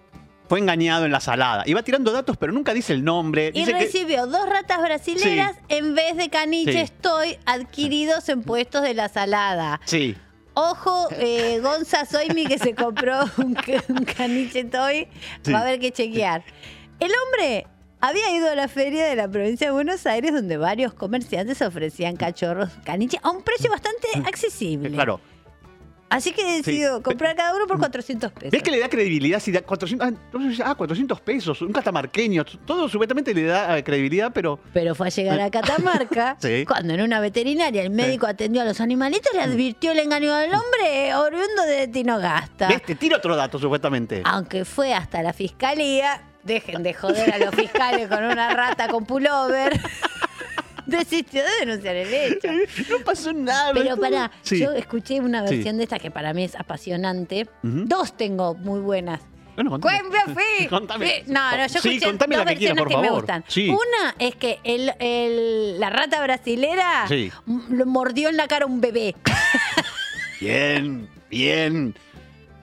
fue engañado en la salada. Y va tirando datos, pero nunca dice el nombre. Y Dice que- recibió dos ratas brasileras en vez de caniche Sí. estoy adquiridos en puestos de la salada. Sí. Ojo, eh, Gonza Soimi que se compró un, un caniche toy, Sí. va a haber que chequear. El hombre había ido a la feria de la provincia de Buenos Aires donde varios comerciantes ofrecían cachorros caniche a un precio bastante accesible. Claro. Así que decido comprar cada uno por 400 pesos. ¿Ves que le da credibilidad? Si da 400, ah, entonces, ah, 400 pesos, un catamarqueño, todo supuestamente le da eh, credibilidad, pero Pero fue a llegar a Catamarca Sí. cuando en una veterinaria el médico atendió a los animalitos y le advirtió el engaño del hombre oriundo de Tinogasta. ves, te tiro otro dato supuestamente. Aunque fue hasta la fiscalía, dejen de joder a los fiscales con una rata con pullover. Desistió de denunciar el hecho. No pasó nada. Pero para, Sí. yo escuché una Sí. versión de esta que para mí es apasionante. Dos tengo muy buenas. Bueno, Fi. Contame. Fi. No, no, yo Sí, escuché dos la que quieras, versiones que me gustan. Sí. Una es que el, el- la rata brasilera Sí. lo mordió en la cara a un bebé. Bien, bien.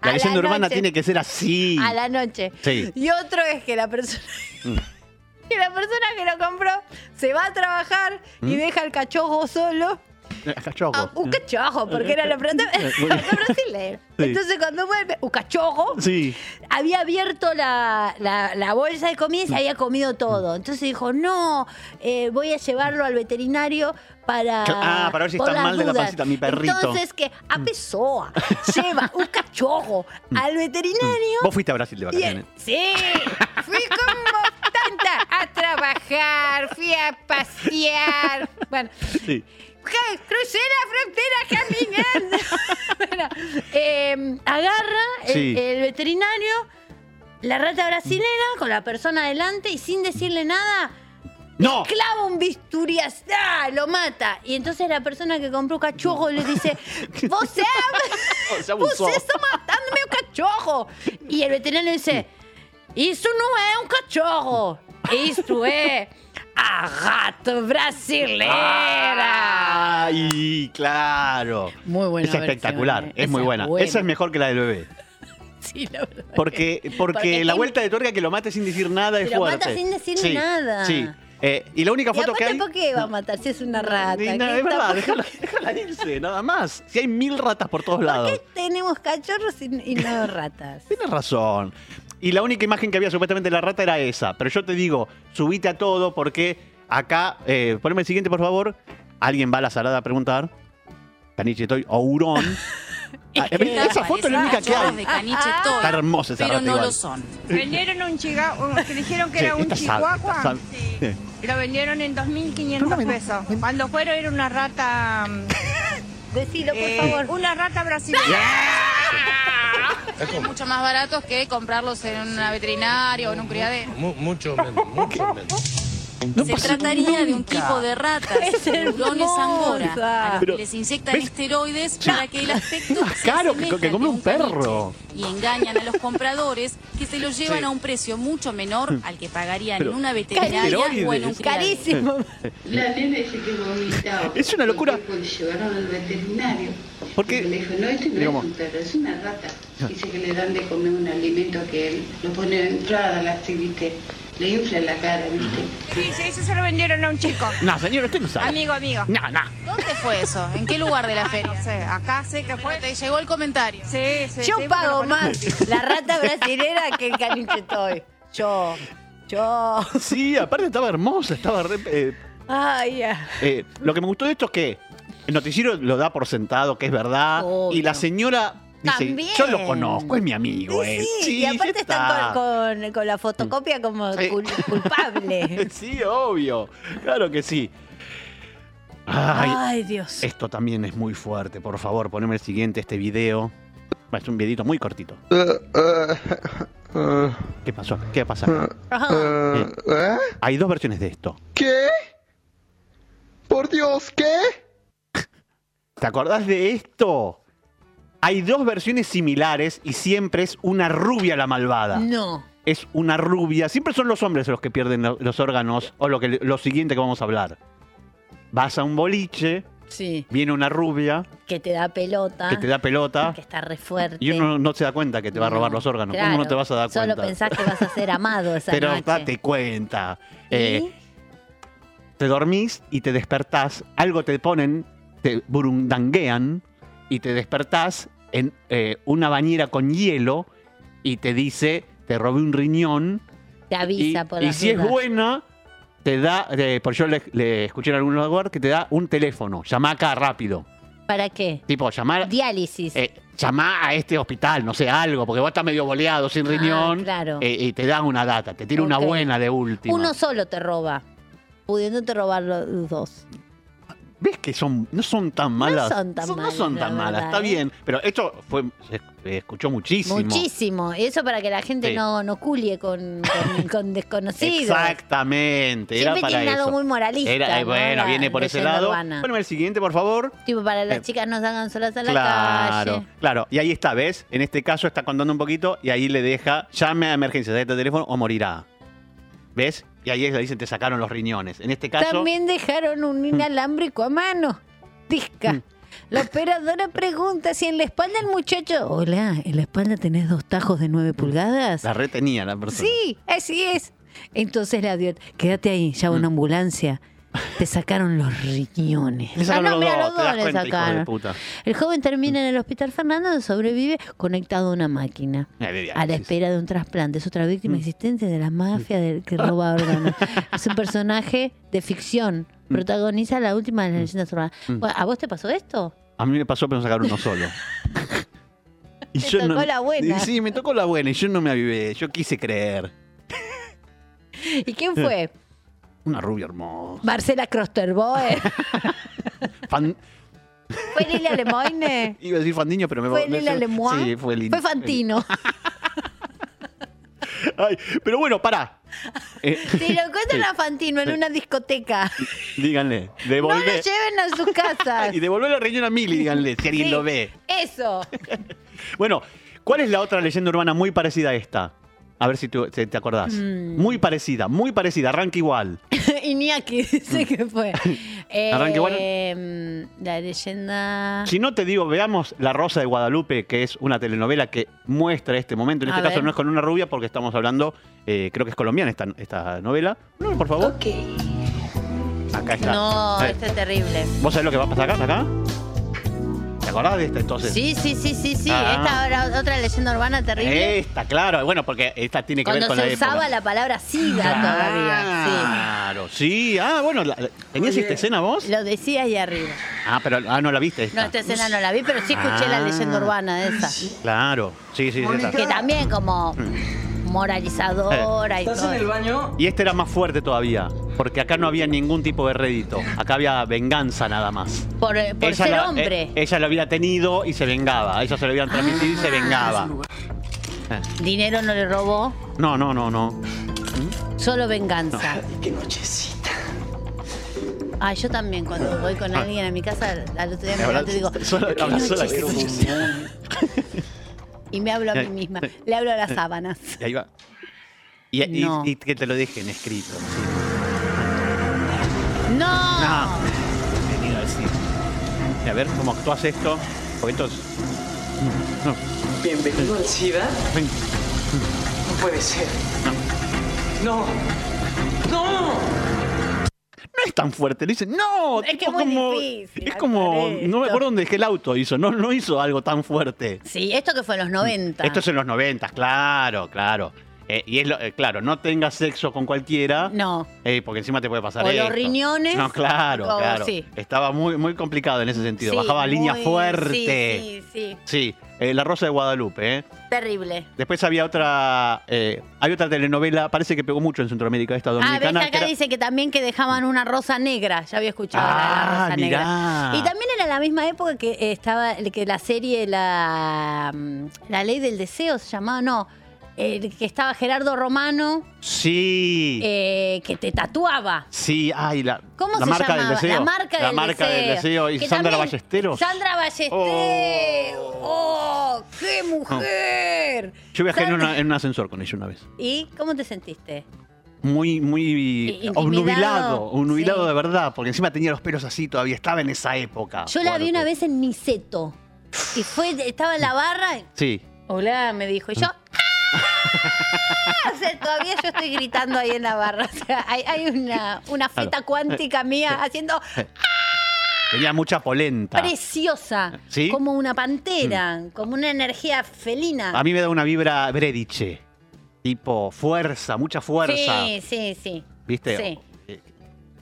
A La la leyenda urbana tiene que ser así. a la noche. Sí. Y otro es que la persona Mm. que la persona que lo compró se va a trabajar y ¿Mm? deja al cachorro solo. Ah, un cachorro, porque era la brasileña. Sí. Entonces cuando vuelve, un cachorro Sí. había abierto la, la- la bolsa de comida y se había comido todo. Entonces dijo, no, eh, voy a llevarlo al veterinario para... Ah, para ver si está mal de la dudas". pancita, mi perrito. Entonces que a Pessoa lleva un cachorro al veterinario Vos fuiste a Brasil de y vacaciones. sí, fui como a trabajar, fui a pasear. Bueno, Sí. crucé la frontera caminando. bueno, eh, agarra el, Sí. el veterinario la rata brasilera con la persona adelante y sin decirle nada. No. Clava un bisturí, ¡ah! lo mata. Y entonces la persona que compró cachorro le dice: ¡Vos está matando meu cachorro. E el veterinario dice: Isso não é um cachorro. Isto é a rata brasileira. Ay, claro. Muy buena Es versión, espectacular, ¿eh? es Esa muy es buena. buena. Esa es mejor que la del bebé. Sí, la verdad. Porque, porque, Porque la vuelta de tuerca que lo mate sin decir nada es Se lo fuerte. mata sin decir Sí, nada. Sí. Eh, y la única Y foto que aparte, hay. ¿por qué va a matar si es una rata? Ni ¿Qué nada, es está- verdad, déjala, déjala irse, nada más. Si hay mil ratas por todos ¿Por lados. qué tenemos cachorros y, y no ratas? Tienes razón. Y la única imagen que había supuestamente de la rata era esa. Pero yo te digo, subite a todo porque acá, eh, poneme el siguiente, por favor. Alguien va a la salada a preguntar. Caniche, estoy Ourón. Ah, esa foto es la única que hay. caniche Ah, toy, Está hermosa esa pero rata no igual. lo son. Vendieron un chihuahua, que dijeron que Sí, era un esta sabe, chihuahua. esta sabe. Sí. Y lo vendieron en 2.500 pesos. Cuando fueron era una rata. mm, Decilo, por eh, favor. Una rata brasileña. Salen mucho más baratos que comprarlos en una veterinaria o en un criadero. mucho menos, mucho menos. Se trataría de un tipo de ratas, Es tiburones angora, a los Pero, que les inyectan ¿ves? esteroides para que el aspecto más se caro que- que de un perro. Y engañan a los compradores que se los llevan Sí. a un precio mucho menor al que pagarían Pero, en una veterinaria o en un. Carísimo. La nena dice que vomitaba. Es una locura. Llevaron al veterinario. Porque, Le dijo, no, este no digamos- es un perro, es una rata. Dice que le dan de comer un alimento que él lo pone inflada, la así, viste. Le infla la cara, viste. Sí, sí, eso se lo vendieron a un chico. No, señor, usted no sabe. Amigo, amigo. No, no. ¿Dónde fue eso? ¿En qué lugar de la feria? No sé, acá sé que fue. Te llegó el comentario. Sí, sí. Yo sí, pago más la rata brasilera que el caniche toy. Yo. Yo. Sí, aparte estaba hermosa, estaba re- eh, Ay, ya. eh, lo que me gustó de esto es que el noticiero lo da por sentado, que es verdad, Obvio. y la señora dice, También. yo lo conozco, es mi amigo. Sí, él". sí, y aparte ya están está. con, con- con la fotocopia como Sí. cul- culpable. Sí, obvio, claro que sí. Ay, Ay, Dios. esto también es muy fuerte, por favor, poneme el siguiente, este video. Va, Es un videito muy cortito. ¿Qué pasó? ¿Qué pasa? Ajá. Eh, Hay dos versiones de esto. ¿Qué? Por Dios, ¿qué? ¿Te acordás de esto? Hay dos versiones similares y siempre es una rubia la malvada. No. Es una rubia. Siempre son los hombres los que pierden lo- los órganos o lo, que, lo siguiente que vamos a hablar. Vas a un boliche, Sí. viene una rubia Que te da pelota. que te da pelota Que está re fuerte. y uno no se da cuenta que te va a robar No, los órganos. claro. ¿Cómo no te vas a dar Solo cuenta? pensás que vas a ser amado esa Pero noche. date cuenta. ¿Y? Eh, te dormís y te despertás, algo te ponen, te burundanguean y te despertás en eh, una bañera con hielo y te dice, te robé un riñón Te y, avisa por y si es buena, te da, eh, por yo le, le escuché en algún lugar que te da un teléfono, llama acá rápido. ¿Para qué? Tipo, llamar... Diálisis. eh, llamá a este hospital, no sé, algo, porque vos estás medio boleado, sin riñón. Ah, claro. eh, y te dan una data, te tira una Ok. buena de última. Uno solo te roba, pudiéndote robar los dos. ¿Ves que son, no son tan malas? son tan No malas, son la tan malas, verdad, está ¿eh? bien. Pero esto fue, se escuchó muchísimo. Muchísimo. Eso para que la gente Sí. no, no culie con, con, con desconocidos. Exactamente, era Siempre para tienen eso. algo muy moralista, Era, eh, ¿no? bueno, La viene por ese lado. urbana. Bueno, el siguiente, por favor. Tipo, para las Eh, chicas no salgan solas a la Claro, calle. claro. Y ahí está, ¿ves? En este caso está contando un poquito y ahí le deja, llame a emergencia de este teléfono o morirá. ¿Ves? Y ahí le dicen, te sacaron los riñones. En este caso, También dejaron un inalámbrico a mano. Disca. Mm. La operadora pregunta si en la espalda el muchacho. Hola, ¿en la espalda tenés dos tajos de 9 pulgadas? la retenía la persona. Sí, así es. Entonces le advierte, quédate ahí, ya va una ambulancia. Te sacaron los riñones. Mm. Le sacaron ah, no, los mira, dos, los te das dos le cuenta, hijo de sacaron. puta. El joven termina en el hospital Fernando, donde sobrevive conectado a una máquina. Eh, de A la espera de un trasplante. Es otra Mm. víctima existente de la mafia del que roba órganos. es un personaje de ficción. Mm. Protagoniza la última de las leyendas urbanas. Bueno, ¿A vos te pasó esto? A mí me pasó, pero sacar uno solo. Y Te tocó la buena. Sí, me tocó la buena y yo no me avivé. Yo quise creer. ¿Y quién fue? Una rubia hermosa. Marcela Krosterboe. Fan- ¿Fue Lilia Lemoine? Iba a decir Fandiño, pero me ¿Fue me- Lila Lemoine? Sí, fue Lila. Fue Fantino. Ay, pero bueno, pará. Eh, Si lo encuentran a Fantino en una discoteca, díganle, no devolvé. lo lleven a sus casas. y devolvé la riñón a Mili, díganle, si alguien Sí, lo ve. Eso. Bueno, ¿cuál es la otra leyenda urbana muy parecida a esta? A ver si tú- si te acordás. Mm. Muy parecida, muy parecida, arranca igual. Iñaki dice que fue. Arranque igual. Eh, la leyenda. Si no te digo, veamos La Rosa de Guadalupe, que es una telenovela que muestra este momento. En A este caso ver. no es con una rubia porque estamos hablando, eh, creo que es colombiana esta, esta novela. No, por favor. Acá está. No, Eh, este es terrible. ¿Vos sabés lo que va a pasar acá? acá? ¿Te acordás de esta entonces? Sí, sí, sí, sí, sí. Ah. Esta era otra leyenda urbana terrible. Esta, claro. Bueno, porque esta tiene que Cuando ver con se la usaba época. la palabra sida todavía. Claro, sí. Ah, bueno, la- la- ¿tenías esta escena vos? Sí. Lo decía ahí arriba. Ah, pero ah, no la viste esta. No, esta escena no la vi, pero sí escuché la Ah. leyenda urbana de esa. Claro, sí, sí, sí. Que también como moralizadora y todo. baño? Y este era más fuerte todavía, porque acá no había ningún tipo de rédito. Acá había venganza nada más. Por, eh, por ser la- hombre. eh, ella lo había tenido y se vengaba. Ella se lo habían transmitido y se vengaba. Eh, Dinero no le robó, No, no, no, no. solo venganza. Qué nochecita. Ah, yo también, cuando voy con alguien a mi casa, al otro día me levanto y digo, sola- "Qué habla sola, nochecita". Y me hablo a mí misma. Le hablo a las sábanas. Y ahí va. Y, y- No. y que te lo dejen escrito. sí. ¡No! No. Venido a decir. Y a ver cómo actúas esto. Porque entonces. No. Bienvenido al SIDA. ven. No puede ser. No. No. No es tan fuerte. Le dicen, no. Es que es como, difícil Es como. No me acuerdo dónde dejé el auto. Hizo. No, no hizo algo tan fuerte. Sí, esto que fue en los 90. Esto es en los 90, claro, claro. Eh, y es lo, eh, claro, no tengas sexo con cualquiera. No. eh, porque encima te puede pasar O los riñones, No, claro, o- claro. sí. Estaba muy, muy complicado en ese sentido. Sí, Bajaba línea fuerte. Sí, sí, sí. Sí, eh, La Rosa de Guadalupe, ¿eh? Terrible. Después había otra, eh, hay otra telenovela, parece que pegó mucho en Centroamérica, esta Ah, ves dominicana. acá que era- dice que también que dejaban una rosa negra. Ya había escuchado de la Ah, rosa mirá. negra. Y también era la misma época que estaba que la serie la, mm, la ley del deseo se llamaba, no, eh, que estaba Gerardo Romano Sí, eh, que te tatuaba. sí, ay, la, ¿Cómo la se marca llamaba? del deseo. La marca, La del, marca deseo. del deseo. Y Que Sandra Ballesteros. Sandra Ballesteros. ¡Oh! ¡Qué mujer! Yo viajé en, una- en un ascensor con ella una vez. ¿Y cómo te sentiste? muy, muy obnubilado, obnubilado Sí. de verdad, porque encima tenía los pelos así todavía, estaba en esa época. Yo la vi una vez en Niceto. Y fue, estaba en la barra. y, Sí. Hola, me dijo. Y yo. O sea, todavía yo estoy gritando ahí en la barra. O sea, hay, hay una, una feta Claro. cuántica mía haciendo Tenía mucha polenta. preciosa. ¿Sí? Mm. Como una pantera, como una energía felina. A mí me da una vibra Brediche. Tipo fuerza, mucha fuerza. Sí, sí, sí. ¿Viste? Sí.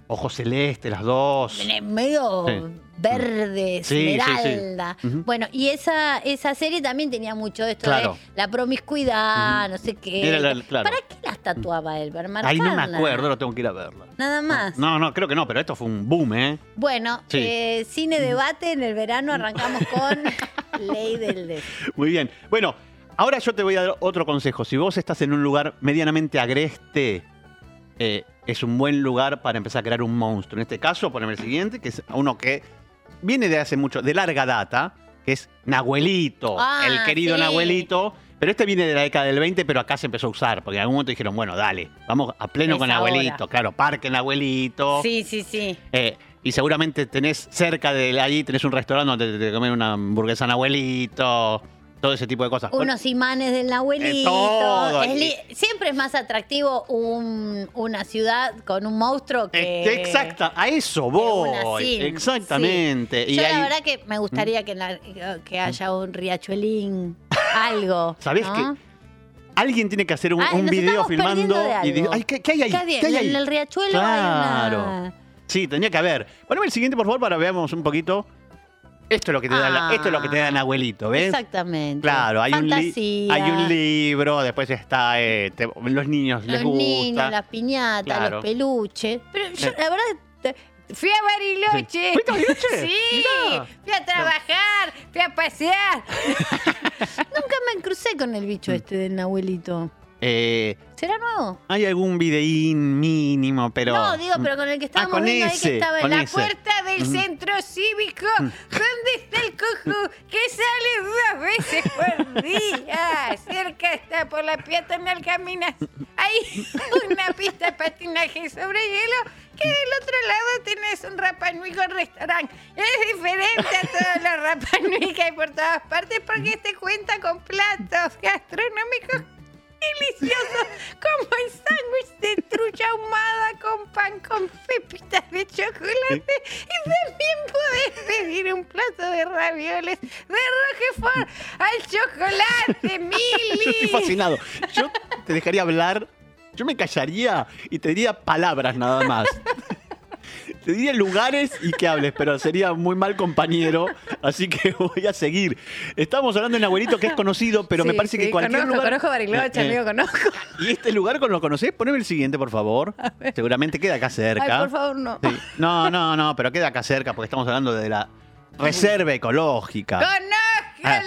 Ojos celestes, las dos. Medio Sí. verde, Sí, sí, sí. esmeralda. Bueno, y esa, esa serie también tenía mucho esto Claro. de la promiscuidad, no sé qué. Era la- claro. ¿Para qué las tatuaba él? ¿Para Ahí no me acuerdo, lo tengo que ir a verla. Nada más. No, no, creo que no, pero esto fue un boom, ¿eh? Bueno, eh, cine debate en el verano arrancamos con Ley del Des. Muy bien. Bueno, ahora yo te voy a dar otro consejo. Si vos estás en un lugar medianamente agreste, eh, es un buen lugar para empezar a crear un monstruo. En este caso, poneme el siguiente, que es uno que viene de hace mucho, de larga data, que es Nahuelito, Ah, el querido sí. Nahuelito. Pero este viene de la década del 20, pero acá se empezó a usar, porque en algún momento dijeron, bueno, dale, vamos a pleno Es con. Nahuelito. Claro, parque Nahuelito. Sí, sí, sí. Eh, y seguramente tenés cerca de ahí, tenés un restaurante donde te, te comen una hamburguesa Nahuelito, todo ese tipo de cosas. Unos imanes del Nahuelito. Todo. Es li- siempre es más atractivo un- una ciudad con un monstruo que. Exacta, a eso voy. Exactamente. Yo la hay- verdad que me gustaría que, en la- que haya un riachuelín, algo. ¿Sabés ¿no? qué? Alguien tiene que hacer un, Ah, un video filmando de y dice, algo. ay, ¿qué, qué hay ahí? ¿Qué hay? ¿Qué hay ahí? En el riachuelo Claro. hay una. Sí, tenía que haber. Poneme el siguiente, por favor, para que veamos un poquito. Esto es lo que te da, la- Ah. esto es lo que te da abuelito, ¿ves? Exactamente. Claro, hay un, Fantasía. hay un libro, después está, eh, te- los niños les Los gusta. niños, las piñatas, Claro. los peluches. Pero yo, la verdad, te- fui a Bariloche. Sí. ¿Fuiste a Bariloche? Sí. Mirá. Fui a trabajar, fui a pasear. Nunca me crucé con el bicho este del Nahuelito. Eh, ¿Será nuevo? hay algún videín mínimo, pero... No, digo, pero con el que estábamos Ah, con viendo ahí ese, que estaba en la ese. puerta del centro cívico. ¿Dónde está el cojo que sale dos veces por día? Cerca está por la peatonal caminas. Hay una pista de patinaje sobre hielo que del otro lado tenés un Rapa Nui con restaurante. Es diferente a todos los Rapa Nui que hay por todas partes porque este cuenta con platos gastronómicos deliciosos como el sándwich de trucha ahumada con pan con pepitas de chocolate y también podés pedir un plato de ravioles de Roquefort al chocolate, Estoy Mili. fascinado. Yo te dejaría hablar, yo me callaría y te diría palabras nada más. Te diría lugares y que hables, pero sería muy mal compañero, así que voy a seguir. Estamos hablando de un abuelito que es conocido, pero me Sí, parece que cualquier conozco, lugar... Conozco Bariloche, Eh, eh, amigo, conozco. ¿Y este lugar con lo conocés? Poneme el siguiente, por favor. Seguramente queda acá cerca. Ay, por favor, no. Sí. No, no, no, pero queda acá cerca porque estamos hablando de la reserva ecológica. Conozco Ah.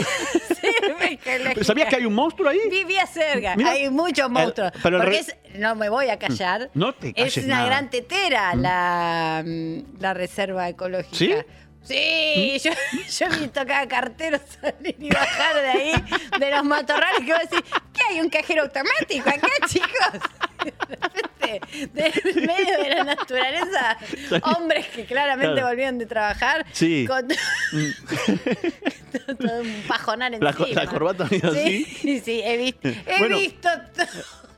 ¿Sabías que hay un monstruo ahí? Vivía cerca. Mira. hay muchos monstruos. pero porque es- no me voy a callar. No te calles Es una nada. gran tetera la, mm, la reserva ecológica. ¿Sí? Sí, yo, yo vi tocar carteros salir y bajar de ahí, de los matorrales, que voy a decir, ¿qué hay? ¿Un cajero automático acá, chicos? De repente, del medio de la naturaleza, hombres que claramente Claro. volvían de trabajar Sí. con todo un pajonal La, encima. co- la corbata así. Sí, sí, he visto, he Bueno. visto todo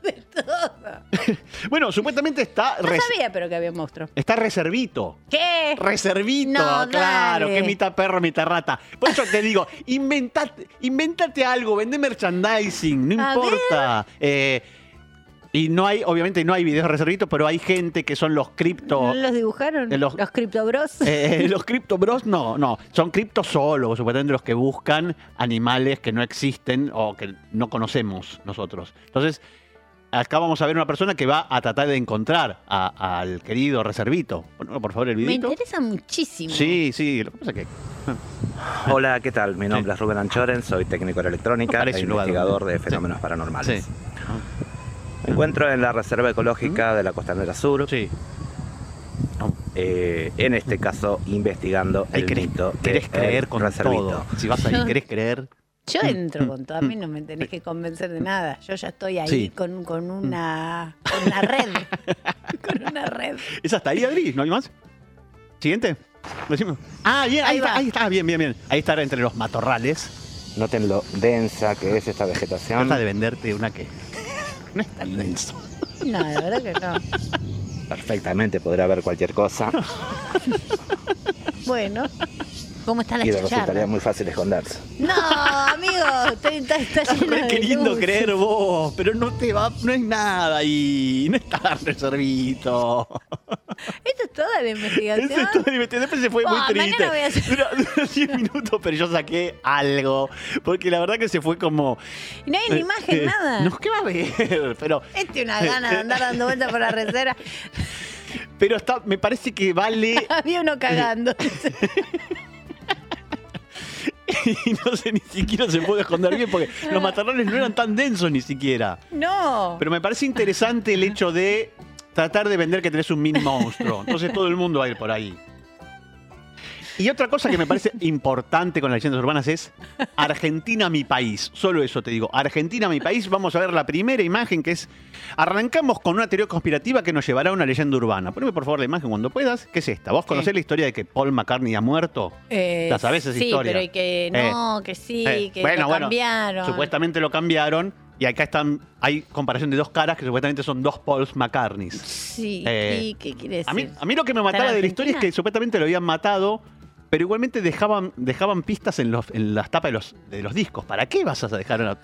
de todo. Bueno, supuestamente está, No res- sabía, pero que había un monstruo. está reservito. ¿Qué? Reservito, No, claro, dale. que mitad perro, mitad rata. Por eso te digo, inventate, inventate algo, vende merchandising, no A importa. Eh, y no hay, obviamente no hay videos reservitos, pero hay gente que son los cripto. ¿No los dibujaron? de los- Los, criptobros. Eh, los cripto bros no, no, son criptozoólogos, supuestamente los que buscan animales que no existen o que no conocemos nosotros. Entonces, acá vamos a ver una persona que va a tratar de encontrar al querido reservito. Por favor el Me videito. interesa muchísimo. Sí, sí, lo que pasa es que Hola, ¿qué tal? Mi nombre es Rubén Anchoren, soy técnico en electrónica e investigador de fenómenos sí. paranormales. Sí. Me encuentro en la Reserva Ecológica de la Costanera Sur. Sí. Eh, en este caso, investigando el querés, mito querés creer con reservito. todo. Si vas ahí, querés creer. Yo entro con todo, a mí no me tenés que convencer de nada. Yo ya estoy ahí Sí. con, con una, con una red. con una red. ¿Es hasta ahí, Adri? ¿No hay más? ¿Siguiente? Decime. Ah, bien, ahí, Ahí está, ahí está, bien, bien, bien. Ahí está entre los matorrales. Noten lo densa que es esta vegetación. Trata de venderte una que no es tan denso. No, la verdad que no. Perfectamente podrá haber cualquier cosa Bueno. ¿Cómo está la y chicharra? muy fácil esconderse. No, amigo, está, está, lleno de queriendo luz. creer vos, pero no te va, no es nada ahí, no está reservito. Esto es toda la investigación. Ese es todo el investigador. Después se fue muy triste. mañana voy a hacer- Duró, duró 10 minutos, pero yo saqué algo. Porque la verdad que se fue como. Y no hay ni imagen, eh, nada. No, ¿qué va a ver? Pero, Este una gana de andar dando vueltas por la reserva. pero está, me parece que vale. Había uno cagando. y no sé, ni siquiera se puede esconder bien porque los matorrales no eran tan densos ni siquiera. No. Pero me parece interesante el hecho de tratar de vender que tenés un mini monstruo. Entonces todo el mundo va a ir por ahí. Y otra cosa que me parece importante con las leyendas urbanas es Argentina, mi país. Solo eso te digo. Argentina, mi país. Vamos a ver la primera imagen que es. Arrancamos con una teoría conspirativa que nos llevará a una leyenda urbana. Poneme por favor la imagen cuando puedas. ¿Qué es esta? ¿Vos conocés la historia de que Paul McCartney ha muerto? Eh, ¿La sabés esa sí, historia? pero y que no, que sí, Eh, que bueno, lo bueno, cambiaron. Supuestamente lo cambiaron. Y acá están, hay comparación de dos caras que supuestamente son dos Pauls McCartneys. Sí, Eh, ¿y qué quiere decir? A mí, a mí lo que me ¿Está en mataba de la historia es que supuestamente lo habían matado, pero igualmente dejaban, dejaban pistas en, los, en las tapas de los, de los discos. ¿Para qué vas a dejar una...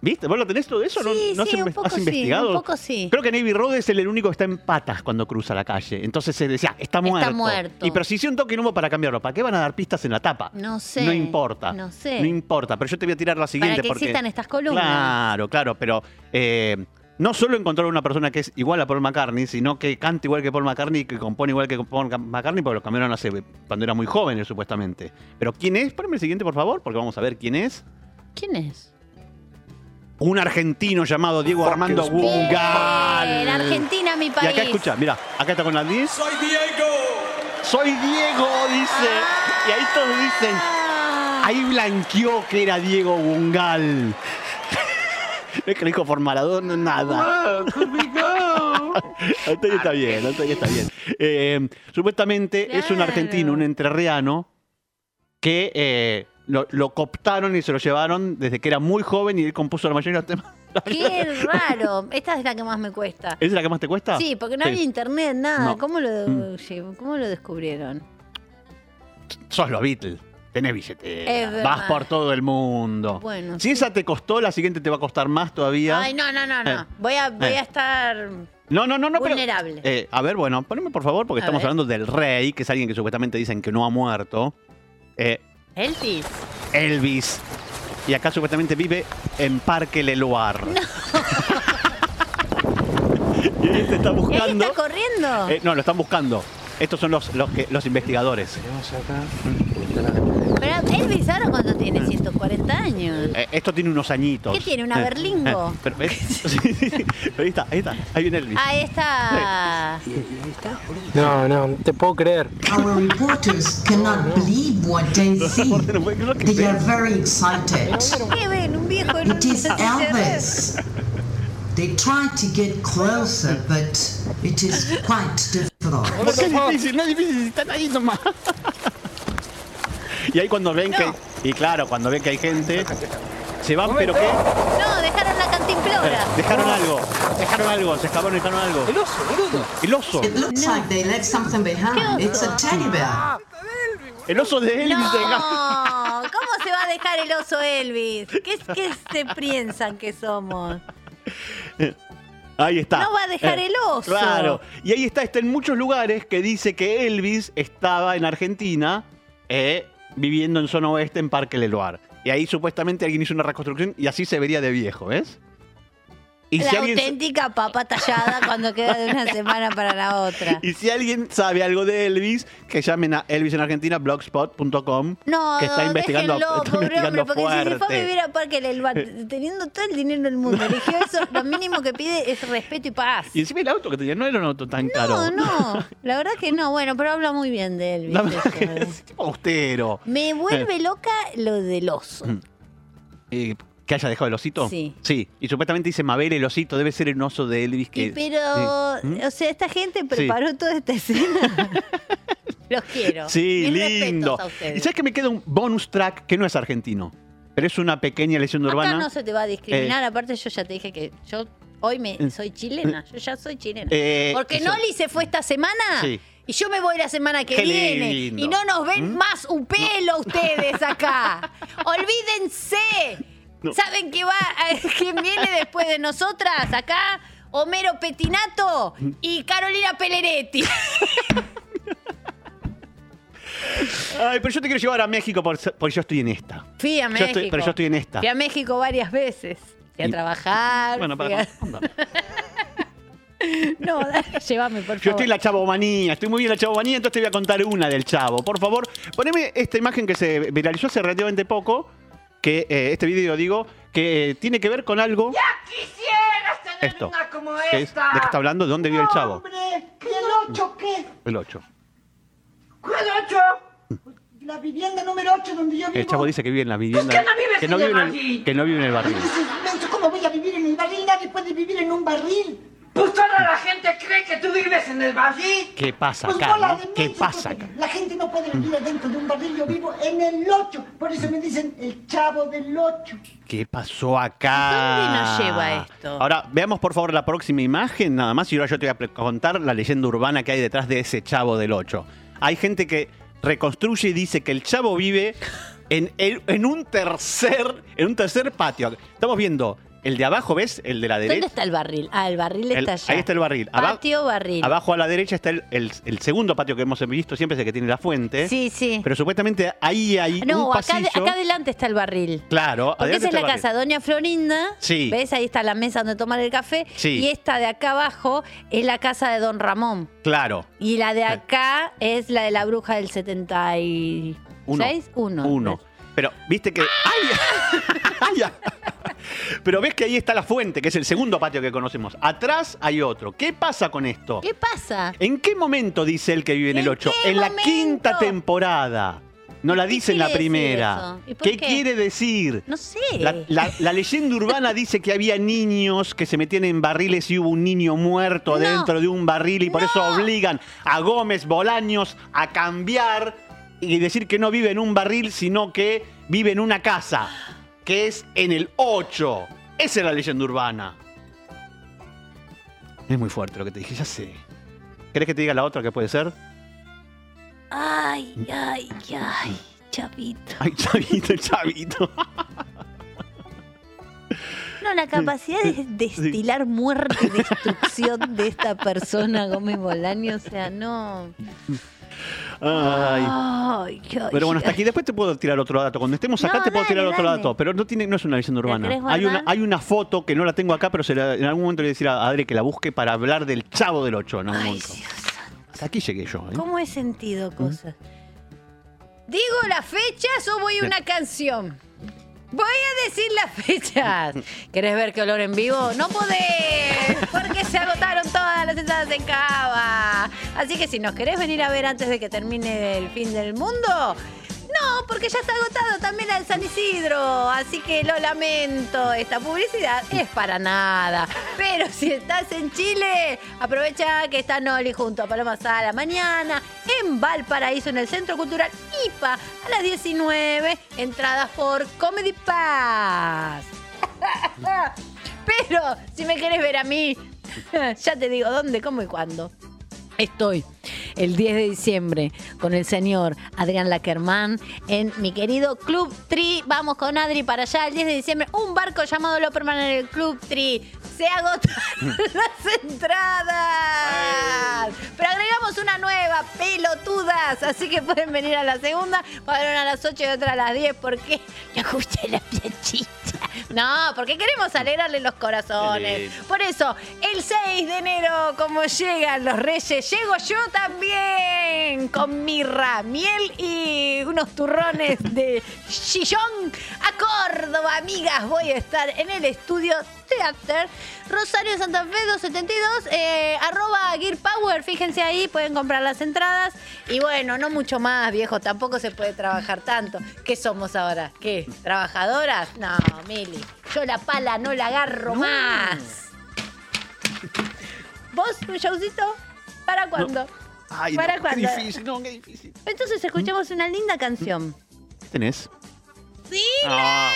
¿Viste? ¿Vos lo tenés todo eso? ¿No, Ah. Sí, no has sí, un inve- poco has sí, investigado? un poco sí. Creo que Navy Road es el único que está en patas cuando cruza la calle. Entonces se decía, está muerto. muerto. Y pero si hicieron toque no hubo para cambiarlo. ¿Para qué van a dar pistas en la tapa? No sé. No importa. No sé. No importa. Pero yo te voy a tirar la siguiente que porque... existan estas columnas. Claro, claro, pero eh, no solo encontraron una persona que es igual a Paul McCartney, sino que canta igual que Paul McCartney, que compone igual que Paul McCartney, porque lo cambiaron hace cuando era muy joven, supuestamente. Pero ¿quién es? Ponme el siguiente, por favor, porque vamos a ver quién es. ¿Quién es? Un argentino llamado Diego Armando Bien, Gungal. Argentina, mi Y país. acá escucha, mira, acá está con la 10. Soy Diego. Soy Diego, dice. Y ahí todos dicen. Ahí blanqueó que era Diego Bungal. Es que lo dijo por Maradona, nada. Antonio está bien, Antonio está bien. Eh, supuestamente es un argentino, un entrerriano, que eh, lo, lo cooptaron y se lo llevaron desde que era muy joven y él compuso la mayoría de los temas. Qué raro. Esta es la que más me cuesta. ¿Esa es la que más te cuesta? Sí, porque no Sí. había internet, nada. No. ¿Cómo, lo, Mm. ¿Cómo lo descubrieron? Sos los Beatles. Tenés billetera. Vas por todo el mundo. Bueno, si esa te costó, la siguiente te va a costar más todavía. Ay, no, no, no, no. Eh. Voy, a, voy Eh. a estar No, no, no, no. pero- vulnerable. eh, a ver, bueno, poneme por favor, porque A estamos ver. hablando del rey, que es alguien que supuestamente dicen que no ha muerto. Elvis. Elvis. Y acá supuestamente vive en Parque Leloir. y él te está ¿Y ahí buscando. está corriendo? No, lo están buscando. Estos son los, los, que- los investigadores. Pero Elvis, ¿ahora cuánto tiene? 140 años. Eh, esto tiene unos añitos. ¿Qué tiene, una Eh, berlingo? eh, pero, ¿ves? Sí, sí, sí. Pero ahí está, ahí está. Ahí viene Elvis. Ahí está. No, no, te puedo creer. Our reporters cannot believe what they see. They are very excited. ¿Qué ven? Un viejo en It is Elvis. They try to get closer, but it is quite difficult. ¿Por qué es difícil? No es difícil están ahí nomás. Y ahí cuando ven que. Y claro, cuando ven que hay gente. Se van, pero ¿qué? No, dejaron la cantimplora. Dejaron algo. Dejaron algo. Se escaparon y dejaron algo. El oso, boludo. El oso. It looks like they left something behind. It's a teddy bear. El oso de Elvis. No, ¿cómo se va a dejar el oso Elvis? ¿Qué, qué se piensan que somos? Ahí está. No va a dejar el oso. Claro. Y ahí está, está en muchos lugares que dice que Elvis estaba en Argentina eh, viviendo en zona oeste en Parque Leloir. Y ahí supuestamente alguien hizo una reconstrucción y así se vería de viejo, ¿ves? Y la si, alguien, auténtica papa tallada cuando queda de una semana para la otra. y si alguien sabe algo de Elvis, que llamen a Elvis en Argentina, blogspot.com, No, que está investigando, déjenlo, está pobre investigando hombre, porque si se fue a fuerte. vivir a Parque del Bar, teniendo todo el dinero del mundo, eligió eso, lo mínimo que pide es respeto y paz. Y encima el auto que tenía no era un auto tan caro. No, no, la verdad que no, bueno, pero habla muy bien de Elvis. La verdad eso, que eh. es tipo austero. Me vuelve loca lo del oso. Eh, ¿Que haya dejado el osito? Sí. Sí. Y supuestamente dice Mabel el osito, debe ser el oso de Elvis que. Y pero, Sí. ¿Mm? o sea, esta gente preparó toda esta escena. Los quiero. Sí, Mis lindo. a ustedes. ¿Y sabes que me queda un bonus track que no es argentino? Pero es una pequeña lesión Acá urbana. no se te va a discriminar, aparte yo ya te dije que yo hoy me soy chilena, yo ya soy chilena. Eh, Porque eso- Noli se fue esta semana Sí. y yo me voy la semana que Qué viene lindo. y no nos ven ¿Mm? más un pelo ustedes acá. Olvídense. No. ¿Saben qué va? ¿Quién viene después de nosotras acá? Homero Petinato y Carolina Peleretti. Ay, pero yo te quiero llevar a México por- porque yo estoy en esta. Fui a Yo México. estoy- pero yo estoy en esta. Fui a México varias veces. Fui a Y- trabajar. Bueno, para, a- No, dale, llévame, por Yo favor. estoy en la chavomanía, estoy muy bien en la chavomanía, entonces te voy a contar una del chavo. Por favor, poneme esta imagen que se viralizó hace relativamente poco, que eh, este video digo, que eh, tiene que ver con algo. Quisieras tener Esto. una como que es- esta. ¿De qué está hablando? ¿De dónde vive el chavo? Hombre, ¿y el 8 qué? El 8. ¿Cuál 8? La vivienda número 8 donde yo vivo. El chavo dice que vive en la vivienda. ¿Por qué no vives que, no en el en el, que no vive en el barril. ¿cómo voy a vivir en el barril? Nadie puede vivir en un barril. Pues toda la gente cree que tú vives en el barril. ¿Qué pasa Pues acá? no? de ¿Qué pasa acá? La gente no puede vivir dentro de un barril. Yo vivo en el 8. Por eso me dicen el chavo del 8. ¿Qué pasó acá? ¿Dónde nos lleva esto? Ahora, veamos por favor la próxima imagen, nada más, y ahora yo te voy a contar la leyenda urbana que hay detrás de ese chavo del 8. Hay gente que reconstruye y dice que el chavo vive en, en- en un tercer, en un tercer patio. Estamos viendo el de abajo, ¿ves? El de la ¿Dónde derecha. está el barril? Ah, el barril El- está allá. ahí está el barril. Aba- Patio, barril. Abajo a la derecha está el, el- el segundo patio que hemos visto siempre, es el que tiene la fuente. Sí, sí. Pero supuestamente ahí hay No, un acá, pasillo. acá adelante está el barril. Claro, Porque esa es la el casa de Doña Florinda. Sí. ¿Ves? Ahí está la mesa donde tomar el café. Sí. Y esta de acá abajo es la casa de Don Ramón. Claro. Y la de acá es la de la bruja del 76. Uno. Uno. Uno. Pero, viste que. ¡Ay! ¡Ay! Pero ves que ahí está la fuente, que es el segundo patio que conocemos. Atrás hay otro. ¿Qué pasa con esto? ¿Qué pasa? ¿En qué momento dice él que vive en el 8? qué En la quinta temporada. No la dice en la primera. ¿Qué, qué? quiere decir? No sé. La, la- la leyenda urbana dice que había niños que se metían en barriles y hubo un niño muerto No. dentro de un barril y por eso obligan a Gómez Bolaños a cambiar y decir que no vive en un barril, sino que vive en una casa, que es en el 8. Esa es la leyenda urbana. Es muy fuerte lo que te dije, ya sé. ¿Querés que te diga la otra que puede ser? Ay, ay, ay, chavito. Ay, chavito, chavito. No, la capacidad de destilar muerte y destrucción de esta persona, Gómez Bolaño, o sea, no. Ay. Ay, ay, Pero bueno, hasta aquí después te puedo tirar otro dato. Cuando estemos acá No, te puedo tirar otro dale. dato, pero no tiene no es una leyenda urbana. querés Hay una guardar? hay una foto que no la tengo acá, pero se la- en algún momento le voy a decir a Adri que la busque para hablar del Chavo del 8 en algún momento. Hasta aquí llegué yo. ¿eh? ¿Cómo he sentido cosas? ¿Digo las fechas o voy a una canción? Voy a decir las fechas. ¿Querés ver qué olor en vivo? No podés, porque se agotaron todas las entradas en Cava. Así que si nos querés venir a ver antes de que termine el fin del mundo, no, porque ya está agotado también la San Isidro. Así que lo lamento, esta publicidad es para nada. Pero si estás en Chile, aprovecha que está Noli junto a Paloma Sala mañana en Valparaíso, en el Centro Cultural IPA, a las 19. Entradas por Comedy Pass. Pero si me querés ver a mí, ya te digo dónde, cómo y cuándo. Estoy el 10 de diciembre con el señor Adrián Lackerman en mi querido Club Tri. Vamos con Adri para allá el 10 de diciembre. Un barco llamado Loperman en el Club Tri. Se agotaron las entradas. Pero agregamos una nueva, pelotudas. Así que pueden venir a la segunda. Va a haber una a las 8 y otra a las 10 porque me gusta la planchita. No, porque queremos alegrarle los corazones. Por eso, el 6 de enero, como llegan los reyes, llego yo también con mirra, miel y unos turrones de chillón a Córdoba, amigas. Voy a estar en el estudio Theater, Rosario Santa Fe 272, eh, arroba Gear Power, fíjense ahí, pueden comprar las entradas. Y bueno, no mucho más, viejo, tampoco se puede trabajar tanto. ¿Qué somos ahora? ¿Qué? ¿Trabajadoras? No, Mili, yo la pala no la agarro más. ¿Vos, un showcito? ¿Para cuándo? Ay, ¿Para no, qué cuándo? difícil, no, qué difícil. Entonces escuchemos una linda canción. ¿Qué tenés? ¡Sí! Ah,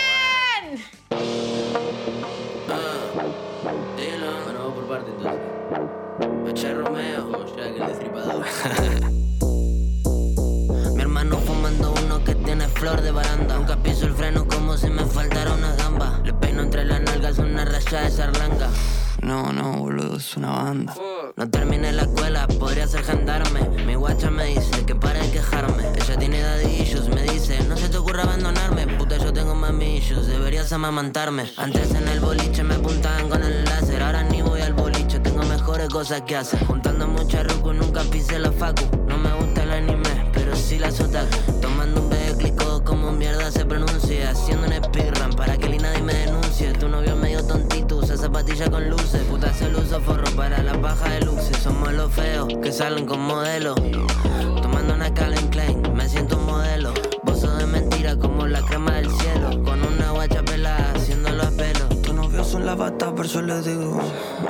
Bueno, por parte entonces. Eche Romeo, ya que el destripador. Mi hermano fumando uno que tiene flor de baranda. Nunca piso el freno como si me faltara una gamba. Le peino entre las nalgas una raya de sarlanga. No, no, boludo, es una banda. No terminé la escuela, podría ser gendarme. Mi guacha me dice que pare de quejarme. Ella tiene dadillos, me dice, no se te ocurra abandonarme. Deberías amamantarme. Antes en el boliche me apuntaban con el láser, ahora ni voy al boliche, tengo mejores cosas que hacer. Juntando mucha ruco, nunca pisé la facu. No me gusta el anime, pero sí las otaku. Tomando un beclico, como mierda se pronuncia. Haciendo un speedrun para que ni nadie me denuncie. Tu novio medio tontito, usa zapatilla con luces. Puta, se uso forro para la paja de luces. Somos los feos que salen con modelo. Tomando una Calvin Klein, me siento un modelo. Como la crema del cielo. Con una guacha pelada, haciéndolo a pelo. Tu novio son la bata, pero yo le digo.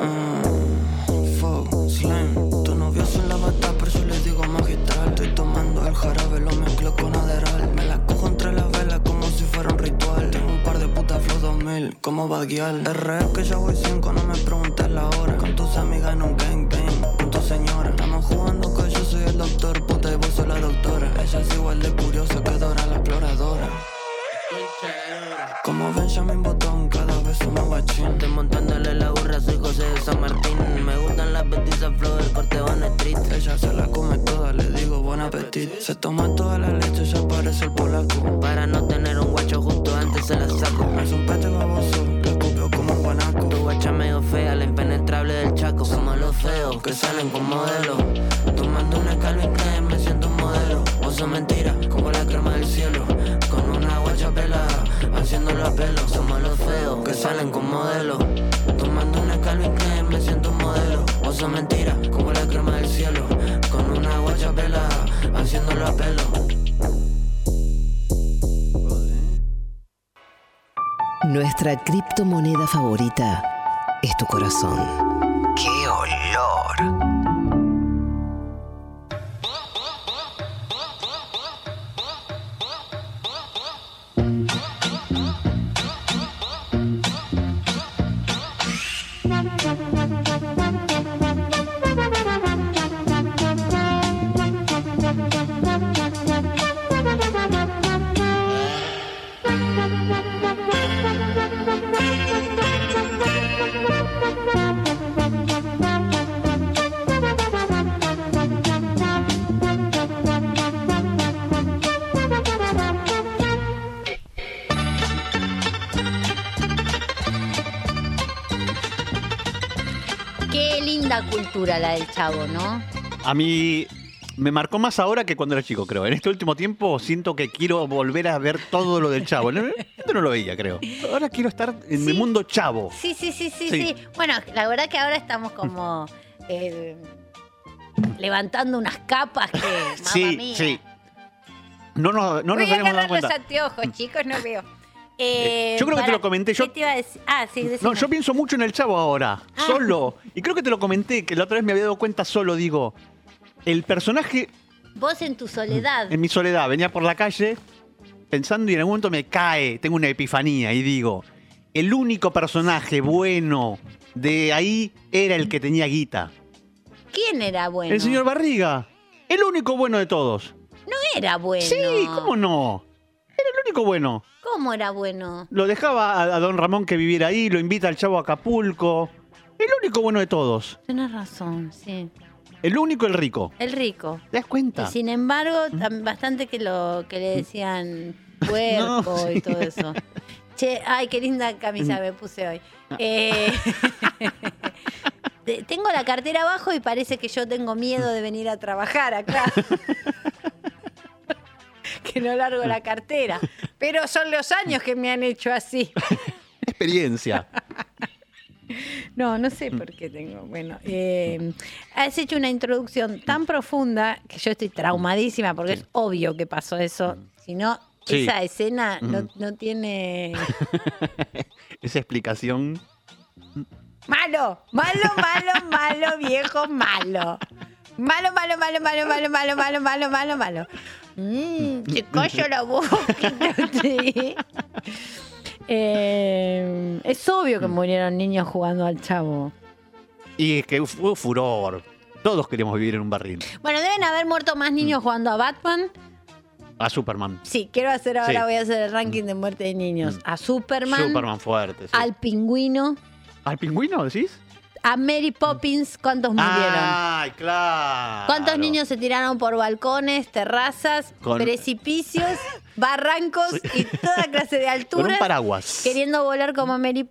mm, fuck, slang. Tu novio son la bata, pero yo le digo magistral. Estoy tomando el jarabe, lo mezclo con Aderal. Me la cojo entre las velas como si fuera un ritual. Tengo un par de putas flow 2000, como Baguial. Es real que ya voy 5, no me preguntes la hora. Con tus amigas en un gangbang, con tu señora. Estamos jugando Ella es igual de curiosa que Dora la exploradora. Como Benjamin Botón, cada vez un más guachín. Estoy montándole la burra, soy José de San Martín. Me gustan las petizas flow del corte Van Street. Ella se la come toda, le digo buen apetito. Se toma toda la leche, ya parece el polaco. Para no tener un guacho justo antes se la saco. Es un pete baboso, le escupió como un guanaco. Tu guacha medio fea, la impenetrable del chaco. Somos los feos que salen con modelo. Modelo. Vos sos mentira, como la crema del cielo. Con una guacha pelada, haciéndolo a pelo. Somos los feos que salen con modelo. Tomando una Calvin Klein, me siento un modelo. Vos sos mentira, como la crema del cielo. Con una guacha pelada, haciéndolo a pelo. Nuestra criptomoneda favorita es tu corazón. La del chavo, ¿no? A mí me marcó más ahora que cuando era chico, creo. En este último tiempo siento que quiero volver a ver todo lo del chavo. Antes no lo veía, creo. Ahora quiero estar en mi mundo chavo. Sí, sí, sí, sí, Sí. sí. Bueno, la verdad que ahora estamos como eh, levantando unas capas que, mamá Sí, mía. sí. No, no, no nos Voy a agarrar los cuenta. anteojos, chicos, no veo. Eh, yo creo que te lo comenté, yo- ¿Qué te iba a decir? Ah, sí, No, yo pienso mucho en el chavo ahora, Ah. solo. Y creo que te lo comenté, que la otra vez me había dado cuenta solo, digo. El personaje Vos en tu soledad. en mi soledad venía por la calle pensando y en algún momento me cae, tengo una epifanía y digo, el único personaje bueno de ahí era el que tenía guita. ¿Quién era bueno? El señor Barriga. El único bueno de todos. No era bueno. Sí, ¿cómo no? Era el único bueno. ¿Cómo era bueno? Lo dejaba a, a don Ramón que viviera ahí, lo invita al chavo a Acapulco. El único bueno de todos. Tienes razón, sí. El único, el rico. El rico. ¿Te das cuenta? Y sin embargo, bastante que lo que le decían puerco No, y sí. todo eso. Che, ay, qué linda camisa me puse hoy. Eh, te- tengo la cartera abajo y parece que yo tengo miedo de venir a trabajar acá. que no largo la cartera. Pero son los años que me han hecho así. Experiencia. No, no sé por qué tengo. Bueno, eh, has hecho una introducción tan profunda que yo estoy traumadísima porque es obvio que pasó eso. Si no, Sí. esa escena no, Mm. no tiene. Esa explicación. Malo, malo, malo, malo, viejo, malo. Malo, malo, malo, malo, malo, malo, malo, malo, malo, malo. Mmm, te callo la boca. sí. Eh, es obvio que murieron niños jugando al chavo. Y es que fue furor. Todos queríamos vivir en un barril. Bueno, deben haber muerto más niños jugando a Batman. A Superman. Sí, quiero hacer ahora, Sí. voy a hacer el ranking de muerte de niños. A Superman, Superman fuerte. sí. al pingüino, ¿Al pingüino decís? A Mary Poppins, ¿cuántos murieron? Ay, claro. ¿Cuántos niños se tiraron por balcones, terrazas, Con- precipicios, barrancos y toda clase de Con un alturas? paraguas. Queriendo volar como Mary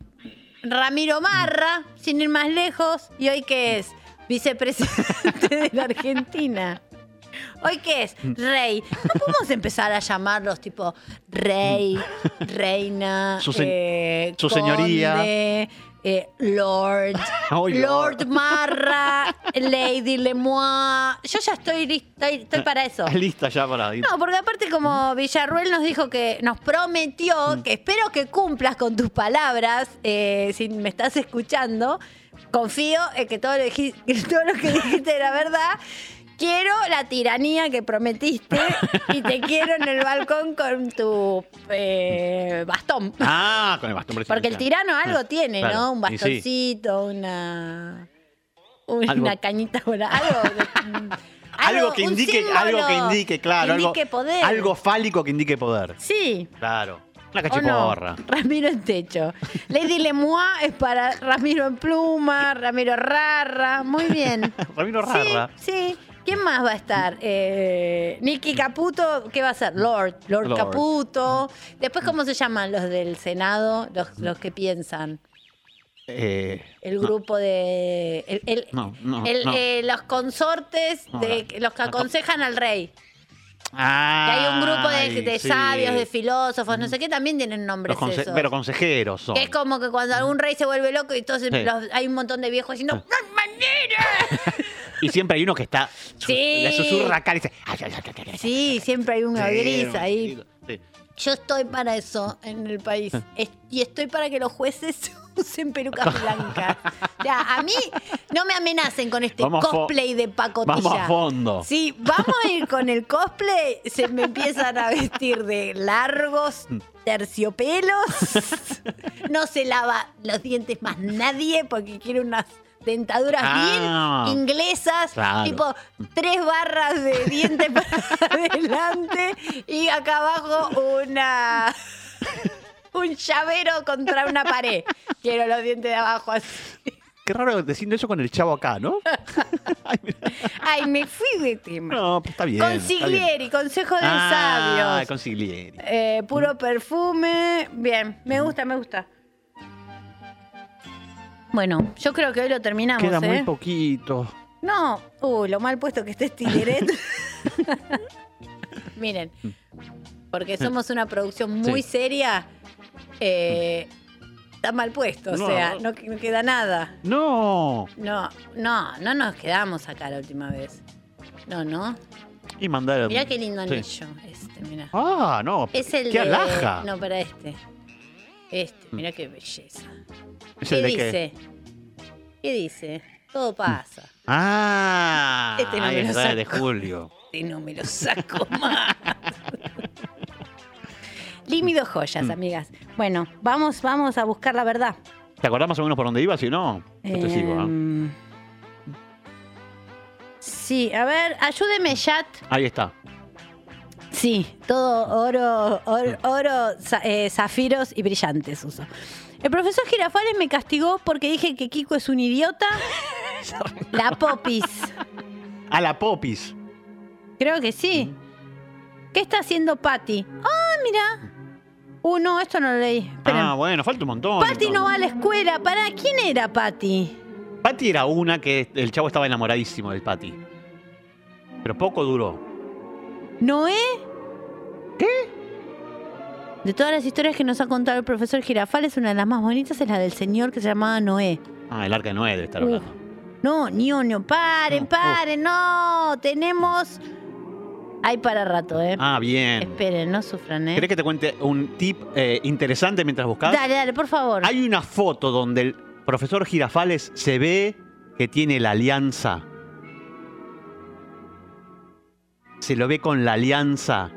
Ramiro Marra, sin ir más lejos. ¿Y hoy qué es? Vicepresidente de la Argentina. ¿Hoy qué es? Rey. No podemos empezar a llamarlos tipo rey, reina, Su se- eh, su señoría. Eh, Lord, Lord. Marra, Lady Lemois. Yo ya estoy lista, estoy, para eso. Lista ya para ir. No, porque aparte como Villarruel nos dijo que nos prometió, que espero que cumplas con tus palabras, eh, si me estás escuchando, confío en que todo lo, que todo lo que dijiste era verdad. Quiero la tiranía que prometiste y te quiero en el balcón con tu eh, bastón. Ah, con el bastón Porque el tirano algo tiene, Claro, ¿no? Un sí. bastoncito, una, una Algo- cañita volada, algo, de- Algo que indique, algo que indique, claro. que indique algo, poder. algo fálico que indique poder. Sí. Claro. Una ¿O no? cachiporra. Ramiro en techo. Lady Lemois es para Ramiro en pluma, Ramiro Rarra. Muy bien. Ramiro Rarra. Sí, sí. ¿Quién más va a estar? Eh, Nicky Caputo, ¿qué va a ser? Lord, Lord, Lord. Caputo. Después, ¿cómo se llaman los del Senado? Los, los que piensan. Eh, El no, grupo de. el- el- No, no, el, no. eh, los consortes, No, de, los que aconsejan al rey. Ah, Que hay un grupo de, de sí. sabios, de filósofos, no sé qué, también tienen nombres conse- esos. pero consejeros son. Que es como que cuando algún rey se vuelve loco y entonces Sí. los- hay un montón de viejos diciendo ¡No hay manera! Y siempre hay uno que está. Sí. Le susurra acá y dice. "Ay, ay, ay, ay, ay". Sí, siempre hay Sí, gris ahí. sí. Yo estoy para eso en el país. Es- y estoy para que los jueces usen pelucas blancas. Ya, a mí no me amenacen con este Vamos cosplay de pacotilla. Vamos a fondo. Sí, vamos a ir con el cosplay. Se me empiezan a vestir de largos terciopelos. No se lava los dientes más nadie porque quiere unas dentaduras Ah, bien inglesas. claro. Tipo tres barras de dientes para adelante y acá abajo una... Un llavero contra una pared. Quiero los dientes de abajo así. Qué raro diciendo eso con el chavo acá, ¿no? Ay, me fui de tema. No, pues está bien. está bien. Consiglieri, consejo de Ah, sabios. consiglieri. Eh, puro perfume. Bien, me gusta, me gusta. Bueno, yo creo que hoy lo terminamos, Queda muy ¿eh? poquito. No, uy, lo mal puesto que esté este Tileret. Miren, porque somos una producción muy Sí. seria, eh, está mal puesto, o sea, no, no queda nada. No. No, no, no nos quedamos acá la última vez. No, no. Y mandar. Mirá qué lindo Sí. anillo este, mirá. Ah, no. Es el qué de... alhaja. No, para este. Este, mirá qué belleza. ¿Es ¿Qué el de dice? ¿Qué dice? Todo pasa. Ah, Este no me lo está, de saco. julio. Este no me lo saco más. Límido joyas, amigas. Bueno, vamos, vamos a buscar la verdad. ¿Te acordás más o menos por dónde ibas? Si no, yo te sigo. ¿ah? Em, Sí, a ver, ayúdeme, chat. Ahí está. Sí, todo oro, oro, oro, eh, zafiros y brillantes uso. El profesor Girafales me castigó porque dije que Kiko es un idiota. La popis. A la popis. Creo que sí. ¿Qué está haciendo Patty? Ah, mira. Uh, no, esto no lo leí. Esperen. Ah, bueno, falta un montón. Patty no va a la escuela. ¿Para quién era Patty? Patty era una que el chavo estaba enamoradísimo del Patty. Pero poco duró. ¿Noé? ¿Qué? De todas las historias que nos ha contado el profesor Girafales, una de las más bonitas es la del señor que se llamaba Noé. Ah, el arca de Noé debe estar Uh, hablando. No, ñoño, paren, paren, no. Tenemos. Hay para rato, ¿eh? Ah, bien. Esperen, no sufran, ¿eh? ¿Querés que te cuente un tip eh, interesante mientras buscas? Dale, dale, por favor. Hay una foto donde el profesor Girafales se ve que tiene la alianza. Se lo ve con la alianza.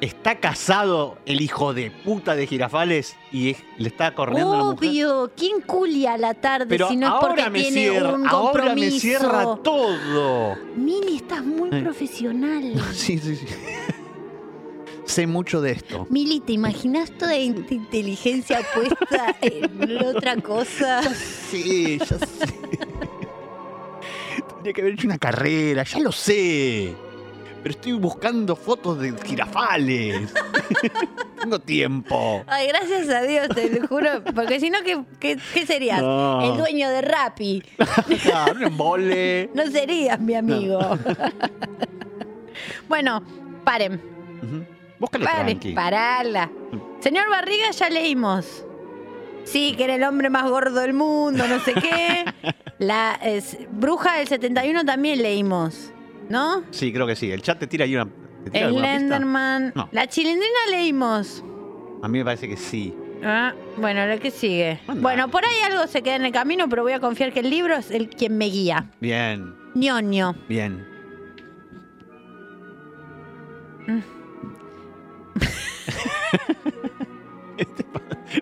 Está casado el hijo de puta de Girafales y es- le está corriendo a la mujer. Obvio, ¿quién culia a la tarde Pero si no es ahora porque me tiene cierra, un ahora me cierra todo. Mili, estás muy Eh. profesional. Sí, sí, sí. sé mucho de esto. Mili, ¿te imaginas toda in- inteligencia puesta en otra cosa? Sí, ya sé. Tendría que haber hecho una carrera, ya lo sé. Pero estoy buscando fotos de jirafales. Tengo tiempo. Ay, gracias a Dios, te lo juro. Porque si no, ¿qué, qué, qué serías? No. El dueño de Rappi. Claro, un embole. No serías mi amigo. bueno, paren. Búscale Paren, parala. Señor Barriga, ya leímos. Sí, que era el hombre más gordo del mundo, no sé qué. La es- bruja del 71 también leímos, ¿no? Sí, creo que sí. El chat te tira ahí una. ¿te tira El alguna pista? Lenderman. No. La chilindrina leímos. A mí me parece que sí. Ah, bueno, lo que sigue. Bueno, por ahí algo se queda en el camino, pero voy a confiar que el libro es el quien me guía. Bien, ñoño. bien.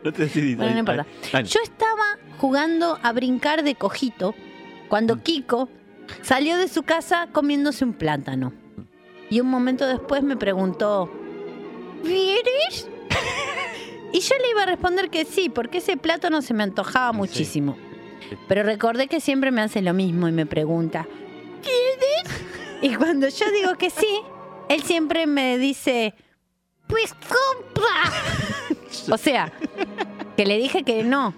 no te decidís. Bueno, no importa. Yo estaba jugando a brincar de cojito cuando Kiko salió de su casa comiéndose un plátano. Y un momento después me preguntó, ¿Vienes? y yo le iba a responder que sí, porque ese plátano se me antojaba muchísimo. Pero recordé que siempre me hace lo mismo y me pregunta, ¿quieres? Y cuando yo digo que sí, él siempre me dice, pues compra. o sea, que le dije que no,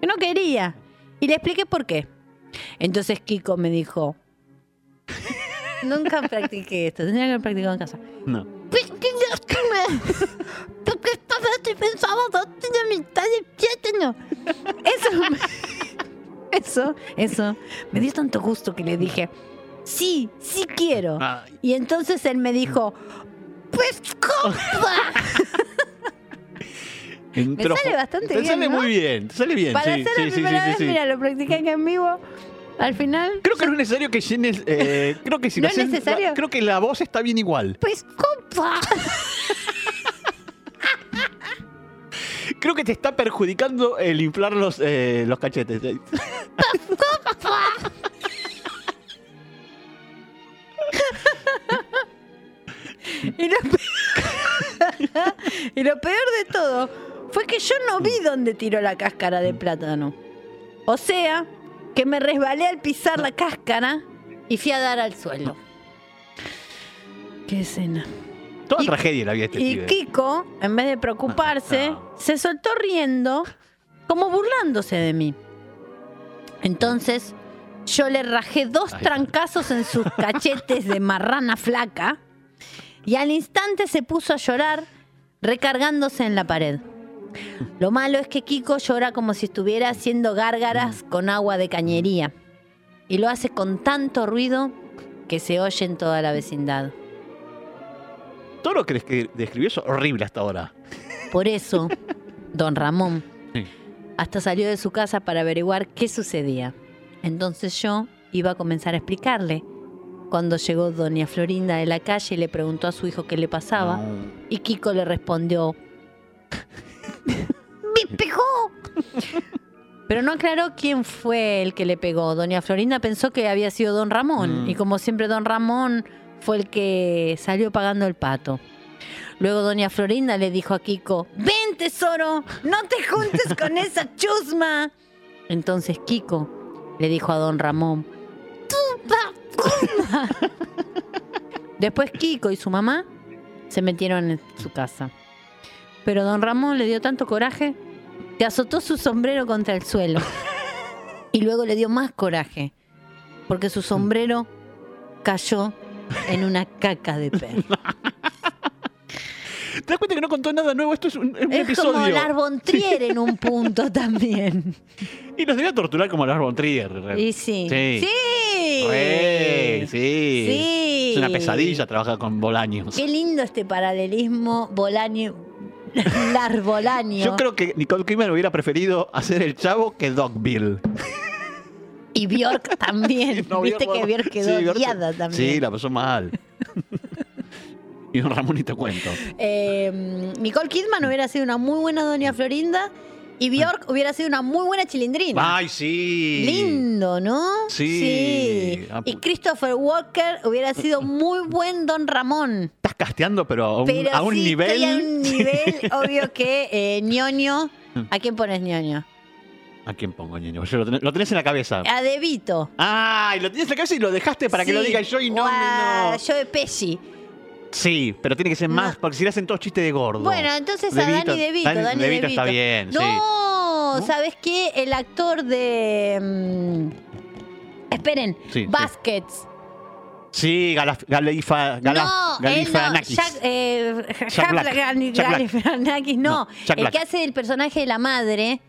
que no quería. Y le expliqué por qué. Entonces Kiko me dijo, nunca practiqué esto, tendría que haber practicado en casa. No. Porque esta vez pensaba la mitad de. Eso, eso, eso, me dio tanto gusto que le dije, sí, sí quiero. Y entonces él me dijo, pues compra. Entró- sale bastante te bien, sale ¿no? muy bien, te sale bien. Para sí, hacer sí, la primera sí, vez, mira, lo practiqué en vivo. Al final, Creo que no es necesario que llenes. eh, creo que si ¿No lo es necesario? Creo que la voz está bien igual. pues compra. Creo que te está perjudicando el inflar los, eh, los cachetes. Y lo, y lo peor de todo fue que yo no vi dónde tiró la cáscara de plátano. O sea, que me resbalé al pisar la cáscara y fui a dar al suelo. Qué escena. Toda tragedia la vida este Y pibe. Kiko, en vez de preocuparse, se soltó riendo, como burlándose de mí. Entonces, yo le rajé dos trancazos en sus cachetes de marrana flaca y al instante se puso a llorar, recargándose en la pared. Lo malo es que Kiko llora como si estuviera haciendo gárgaras con agua de cañería. Y lo hace con tanto ruido que se oye en toda la vecindad. Todo lo que descri- describió es horrible hasta ahora. Por eso, don Ramón Sí. hasta salió de su casa para averiguar qué sucedía. Entonces yo iba a comenzar a explicarle. Cuando llegó doña Florinda de la calle y le preguntó a su hijo qué le pasaba, y Kiko le respondió, ¡Me pegó! Pero no aclaró quién fue el que le pegó. Doña Florinda pensó que había sido don Ramón. Mm. Y como siempre, don Ramón fue el que salió pagando el pato. Luego doña Florinda le dijo a Kiko, ven tesoro, no te juntes con esa chusma. Entonces Kiko le dijo a don Ramón, "Tú vacuna". Después Kiko y su mamá se metieron en su casa. Pero don Ramón le dio tanto coraje que azotó su sombrero contra el suelo. Y luego le dio más coraje, porque su sombrero cayó en una caca de perro. ¿Te das cuenta que no contó nada nuevo? Esto es un, es un Es episodio. como Lars von Trier en un punto también. Y nos debía torturar como Lars von Trier. Y sí. Sí. Sí. Sí. Sí. Es una pesadilla trabajar con Bolaños. Qué lindo este paralelismo Bolaño. Lars Bolaño. Yo creo que Nicole Kidman hubiera preferido hacer el chavo que Dogville. Y Bjork también. No, Viste Bjork- que Bjork quedó sí, Bjork- también. Sí, la pasó mal. y don Ramón ni te cuento. Eh, Nicole Kidman hubiera sido una muy buena Doña Florinda y Bjork hubiera sido una muy buena chilindrina. Ay, sí. Lindo, ¿no? Sí. Sí. Ah, Y Christopher Walker hubiera sido muy buen Don Ramón. Estás casteando, pero a un, Pero a un sí, nivel. estoy a un nivel, obvio que eh, ñoño. ¿A quién pones ñoño? ¿A quién pongo, ñeño? Yo lo, tenés, lo tenés en la cabeza. A Debito. Ah, y lo tenés en la cabeza y lo dejaste para que lo diga yo y no, O no, a no. Joe Pesci. Sí, pero tiene que ser más, porque si le hacen todos chistes de gordo. Bueno, entonces a Dani DeVito. Dani Dani DeVito está bien, sí. no, ¿sabes qué? El actor de. mm, esperen, Sí, sí. Baskets. Sí, Galaf- Galifa, Galaf- no. Galifianakis. Jack, eh, Jack Black. Gani- Jack Black. Galifianakis, no. No, Jack el que hace el personaje de la madre.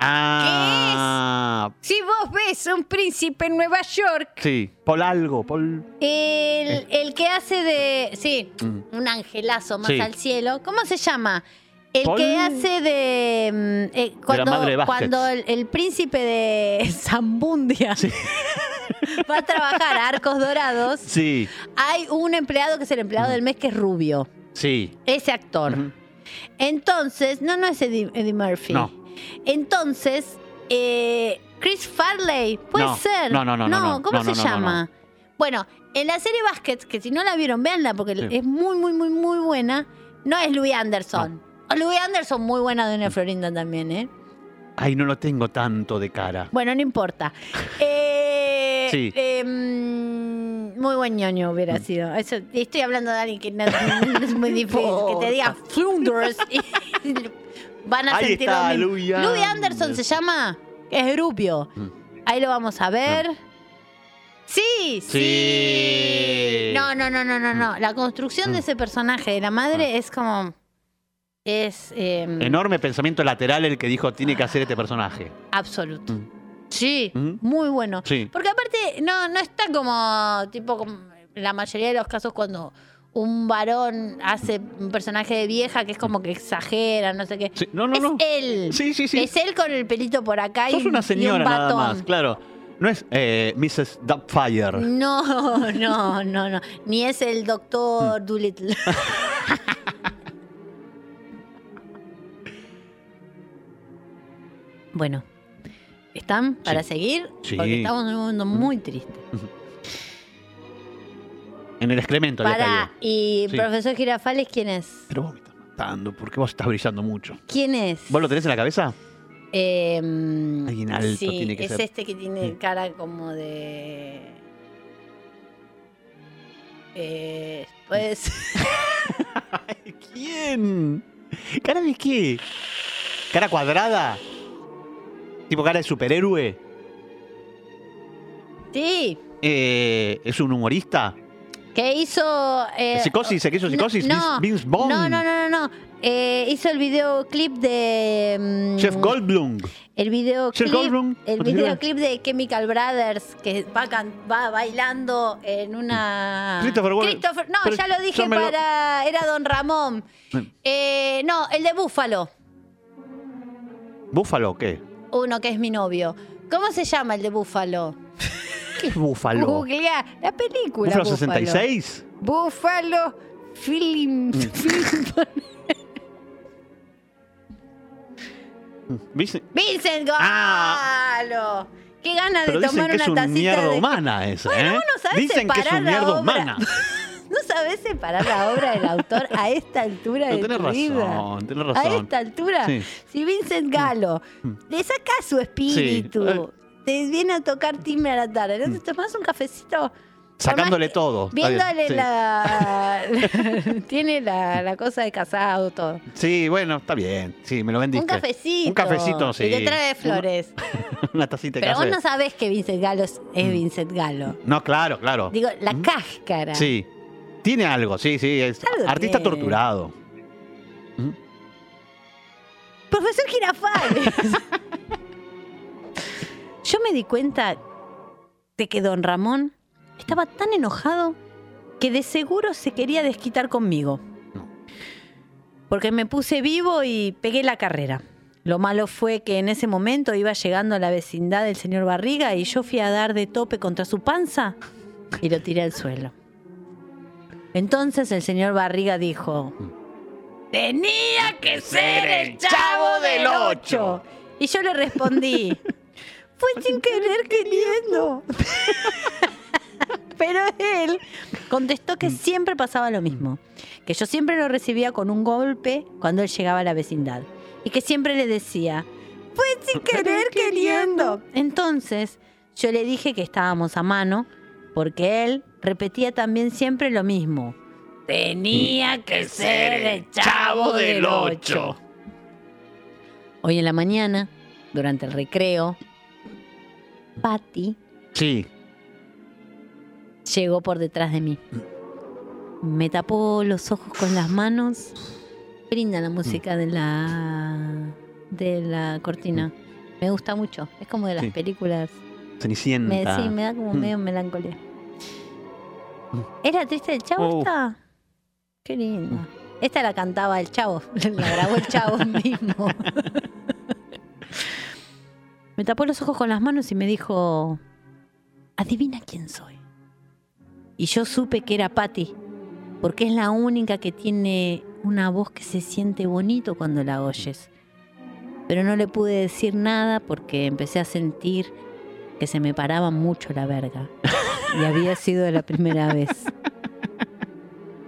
Ah, Si vos ves un príncipe en Nueva York, sí. Paul algo, Paul. el, el que hace de. Sí, Mm. un angelazo más Sí. al cielo. ¿Cómo se llama? El Paul- que hace de. mm, eh, cuando, de cuando el, el príncipe de Zambundia va a trabajar a Arcos Dorados, Sí, hay un empleado que es el empleado del mes que es rubio. sí. Ese actor. Entonces, no, no es Eddie, Eddie Murphy. No. Entonces, eh, Chris Farley, puede No, ser. no, no, no, no, no, ¿cómo se llama? Bueno, en la serie Baskets, que si no la vieron, véanla porque Sí. es muy, muy, muy, muy buena. No es Louis Anderson. O Louis Anderson, muy buena Doña Florinda también, ¿eh? Ay, no lo tengo tanto de cara. Bueno, no importa. Eh, Sí. eh, mm, muy buen ñoño hubiera sido. Eso, estoy hablando de alguien que no, no es muy difícil. que te diga Flunders y van a Ahí sentir está, lo mismo. Louis Louis Anderson se llama. Es Rubio. Mm. Ahí lo vamos a ver. Sí, sí. Sí. No, no, no, no, no, no. La construcción de ese personaje de la madre es como. Es. eh, Enorme pensamiento lateral el que dijo tiene que hacer este personaje. absoluto. Mm. Sí, Mm. muy bueno. Sí. Porque aparte, no, no está como, tipo, como la mayoría de los casos cuando un varón hace un personaje de vieja que es como que exagera, no sé qué. Sí, No, no, es no. él. Sí, sí, sí. Es él con el pelito por acá y, Sos una y un señora nada batón. más, claro. No es eh, Mrs. Doubtfire. No, no, no, no. Ni es el Mm. doctor Doolittle. bueno, ¿están para seguir? Sí. Porque estamos en un mundo muy triste. En el excremento había Para, caído. y Sí. profesor Girafales, ¿quién es? Pero vos me estás matando, porque vos estás brillando mucho. ¿Quién es? ¿Vos lo tenés en la cabeza? Eh, Alguien alto sí, tiene que es ser. este que tiene cara como de. Eh, pues. ¿Quién? ¿Cara de qué? ¿Cara cuadrada? ¿Tipo cara de superhéroe? sí, Eh, ¿Es un humorista? Que hizo. eh, ¿Psicosis? ¿Se quiso psicosis? No, Vince Vaughn. no, no, no, no, no. Eh, hizo el videoclip de. mm, Jeff Goldblum. El videoclip, Goldblum, el ¿no te videoclip de Chemical Brothers que va, can- va bailando en una. Christopher. Christopher- no, ya lo dije para. Era Don Ramón. Eh, no, el de Búfalo. ¿Búfalo qué? Uno que es mi novio. ¿Cómo se llama el de Búfalo? ¿Qué es búfalo? Googlea la película. ¿Búfalo 66? Búfalo. Film. Mm. ¿Viste? Vincent Galo. Qué ganas Ah. De tomar que es una un tacita mierda de... humana ese, Bueno, ¿eh? no sabés Dicen que es separar un la mierda obra. humana. ¿No sabés separar la obra del autor a esta altura Pero de tenés tu razón, vida? tenés A razón. esta altura, Sí. si Vincent Galo le saca su espíritu, Sí. Te viene a tocar timbre a la tarde, ¿no te tomás un cafecito? Sacándole todo. bien, Viéndole sí. la... tiene la, la cosa de casado, todo. Sí, bueno, está bien. Sí, me lo vendiste. Un cafecito. Un cafecito, sí. Y te trae flores. Una tacita de Pero café. vos no sabés que Vincent Galo es, es Vincent Galo. No, claro, claro. Digo, la cáscara. Sí. Tiene algo, sí, sí. Es artista tiene. torturado. Profesor Girafales. Yo me di cuenta de que don Ramón estaba tan enojado que de seguro se quería desquitar conmigo. Porque me puse vivo y pegué la carrera. Lo malo fue que en ese momento iba llegando a la vecindad del señor Barriga y yo fui a dar de tope contra su panza y lo tiré al suelo. Entonces el señor Barriga dijo, tenía que ser el chavo del ocho. Y yo le respondí, fue sin querer queriendo. Pero él contestó que siempre pasaba lo mismo, que yo siempre lo recibía con un golpe cuando él llegaba a la vecindad y que siempre le decía, fue sin querer queriendo. Entonces, yo le dije que estábamos a mano, porque él repetía también siempre lo mismo. Tenía que ser el chavo del 8. Hoy en la mañana, durante el recreo, Patty Sí. llegó por detrás de mí. Me tapó los ojos con las manos. Brinda la música de la de la cortina. Me gusta mucho. Es como de las Sí. películas. Cenicienta. Me, sí, me da como Mm. medio melancolía. ¿Era triste el chavo Oh. esta? Qué linda. Esta la cantaba el chavo. La grabó el chavo mismo. Me tapó los ojos con las manos y me dijo: Adivina quién soy. Y yo supe que era Patty, porque es la única que tiene una voz que se siente bonito cuando la oyes. Pero no le pude decir nada porque empecé a sentir que se me paraba mucho la verga. Y había sido la primera vez.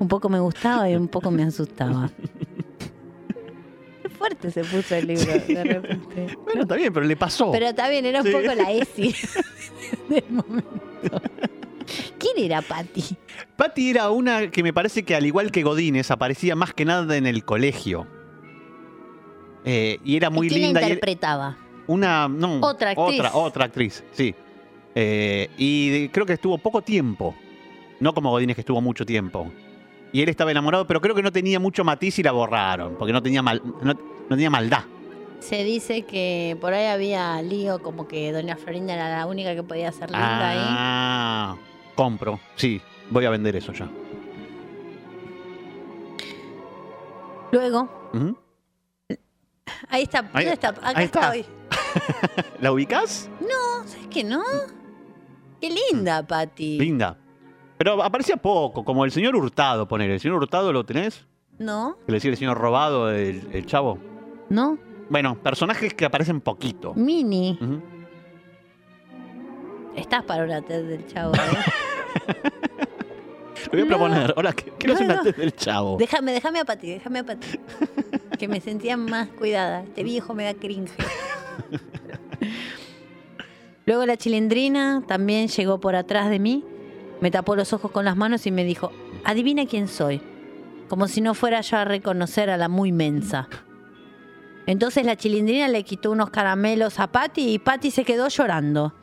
Un poco me gustaba y un poco me asustaba. Fuerte se puso el libro de repente. Bueno, está bien, pero le pasó. Pero está bien, era un poco la ESI del momento. ¿Quién era Patty? Patty era una que me parece que al igual que Godínez aparecía más que nada en el colegio. Eh, y era muy ¿Y quién linda. la y interpretaba? una, no, Otra actriz. Otra, otra actriz, sí. Eh, y creo que estuvo poco tiempo. No como Godínez que estuvo mucho tiempo. Y él estaba enamorado, pero creo que no tenía mucho matiz y la borraron, porque no tenía, mal, no, no tenía maldad. Se dice que por ahí había lío, como que Doña Florinda era la única que podía ser linda ahí. Ah, compro, sí, voy a vender eso ya. Luego, ahí está, Ahí- ¿dónde está? Acá ahí está. hoy. ¿La ubicás? No, ¿sabes que no? Qué linda, Patti. Linda. Pero aparecía poco, como el señor Hurtado, poner. ¿El señor Hurtado lo tenés? ¿No? Que le decía el señor robado, el, el chavo. ¿No? Bueno, personajes que aparecen poquito. Mini. Estás para una TED del chavo. ¿eh? Lo voy a No. proponer. Hola, ¿qué- quiero hacer No, una no. test del chavo. déjame, déjame a Pati, déjame a Pati. que me sentía más cuidada. Este viejo me da cringe. Luego la chilindrina también llegó por atrás de mí, me tapó los ojos con las manos y me dijo, adivina quién soy. Como si no fuera yo a reconocer a la muy mensa. Entonces la chilindrina le quitó unos caramelos a Patty y Patty se quedó llorando.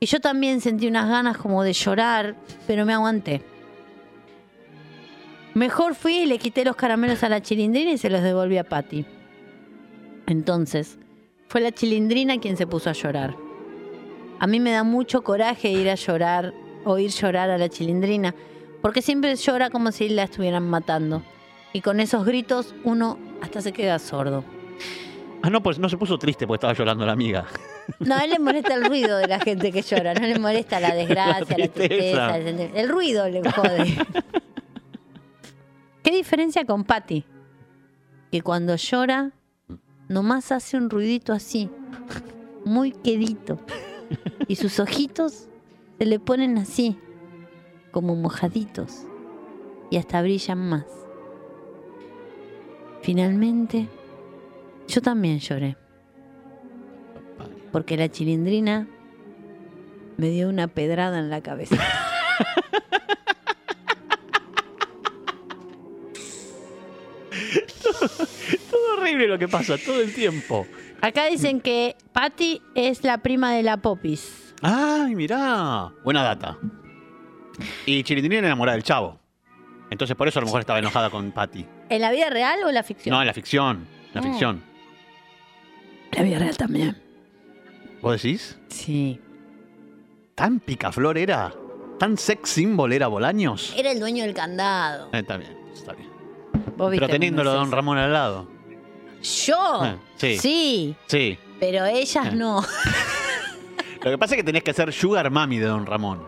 Y yo también sentí unas ganas como de llorar, pero me aguanté. Mejor fui y le quité los caramelos a la chilindrina y se los devolví a Patty. Entonces, fue la chilindrina quien se puso a llorar. A mí me da mucho coraje ir a llorar, oír llorar a la chilindrina, porque siempre llora como si la estuvieran matando. Y con esos gritos uno hasta se queda sordo. Ah, no, pues no se puso triste porque estaba llorando la amiga. No, a él le molesta el ruido de la gente que llora, no le molesta la desgracia, la, La tristeza. el ruido le jode. ¿Qué diferencia con Patty? Que cuando llora, nomás hace un ruidito así, muy quedito. Y sus ojitos se le ponen así, como mojaditos. Y hasta brillan más. Finalmente, yo también lloré. Porque la chilindrina me dio una pedrada en la cabeza. Todo horrible lo que pasa todo el tiempo. Acá dicen que Patty es la prima de la Popis. Ay, mirá. Buena data. Y Chilindrina era enamorada del chavo. Entonces por eso a lo mejor estaba enojada con Patty. ¿En la vida real o en la ficción? No, en la ficción. En la Ah. ficción. la vida real también. ¿Vos decís? Sí. ¿Tan picaflor era? ¿Tan sex symbol era Bolaños? Era el dueño del candado. Eh, está bien, está bien. ¿Vos viste Pero teniéndolo a cómo Don Ramón al lado. ¿Yo? Eh, sí. Sí, Sí. pero ellas Eh. no. Lo que pasa es que tenés que ser Sugar Mami de Don Ramón.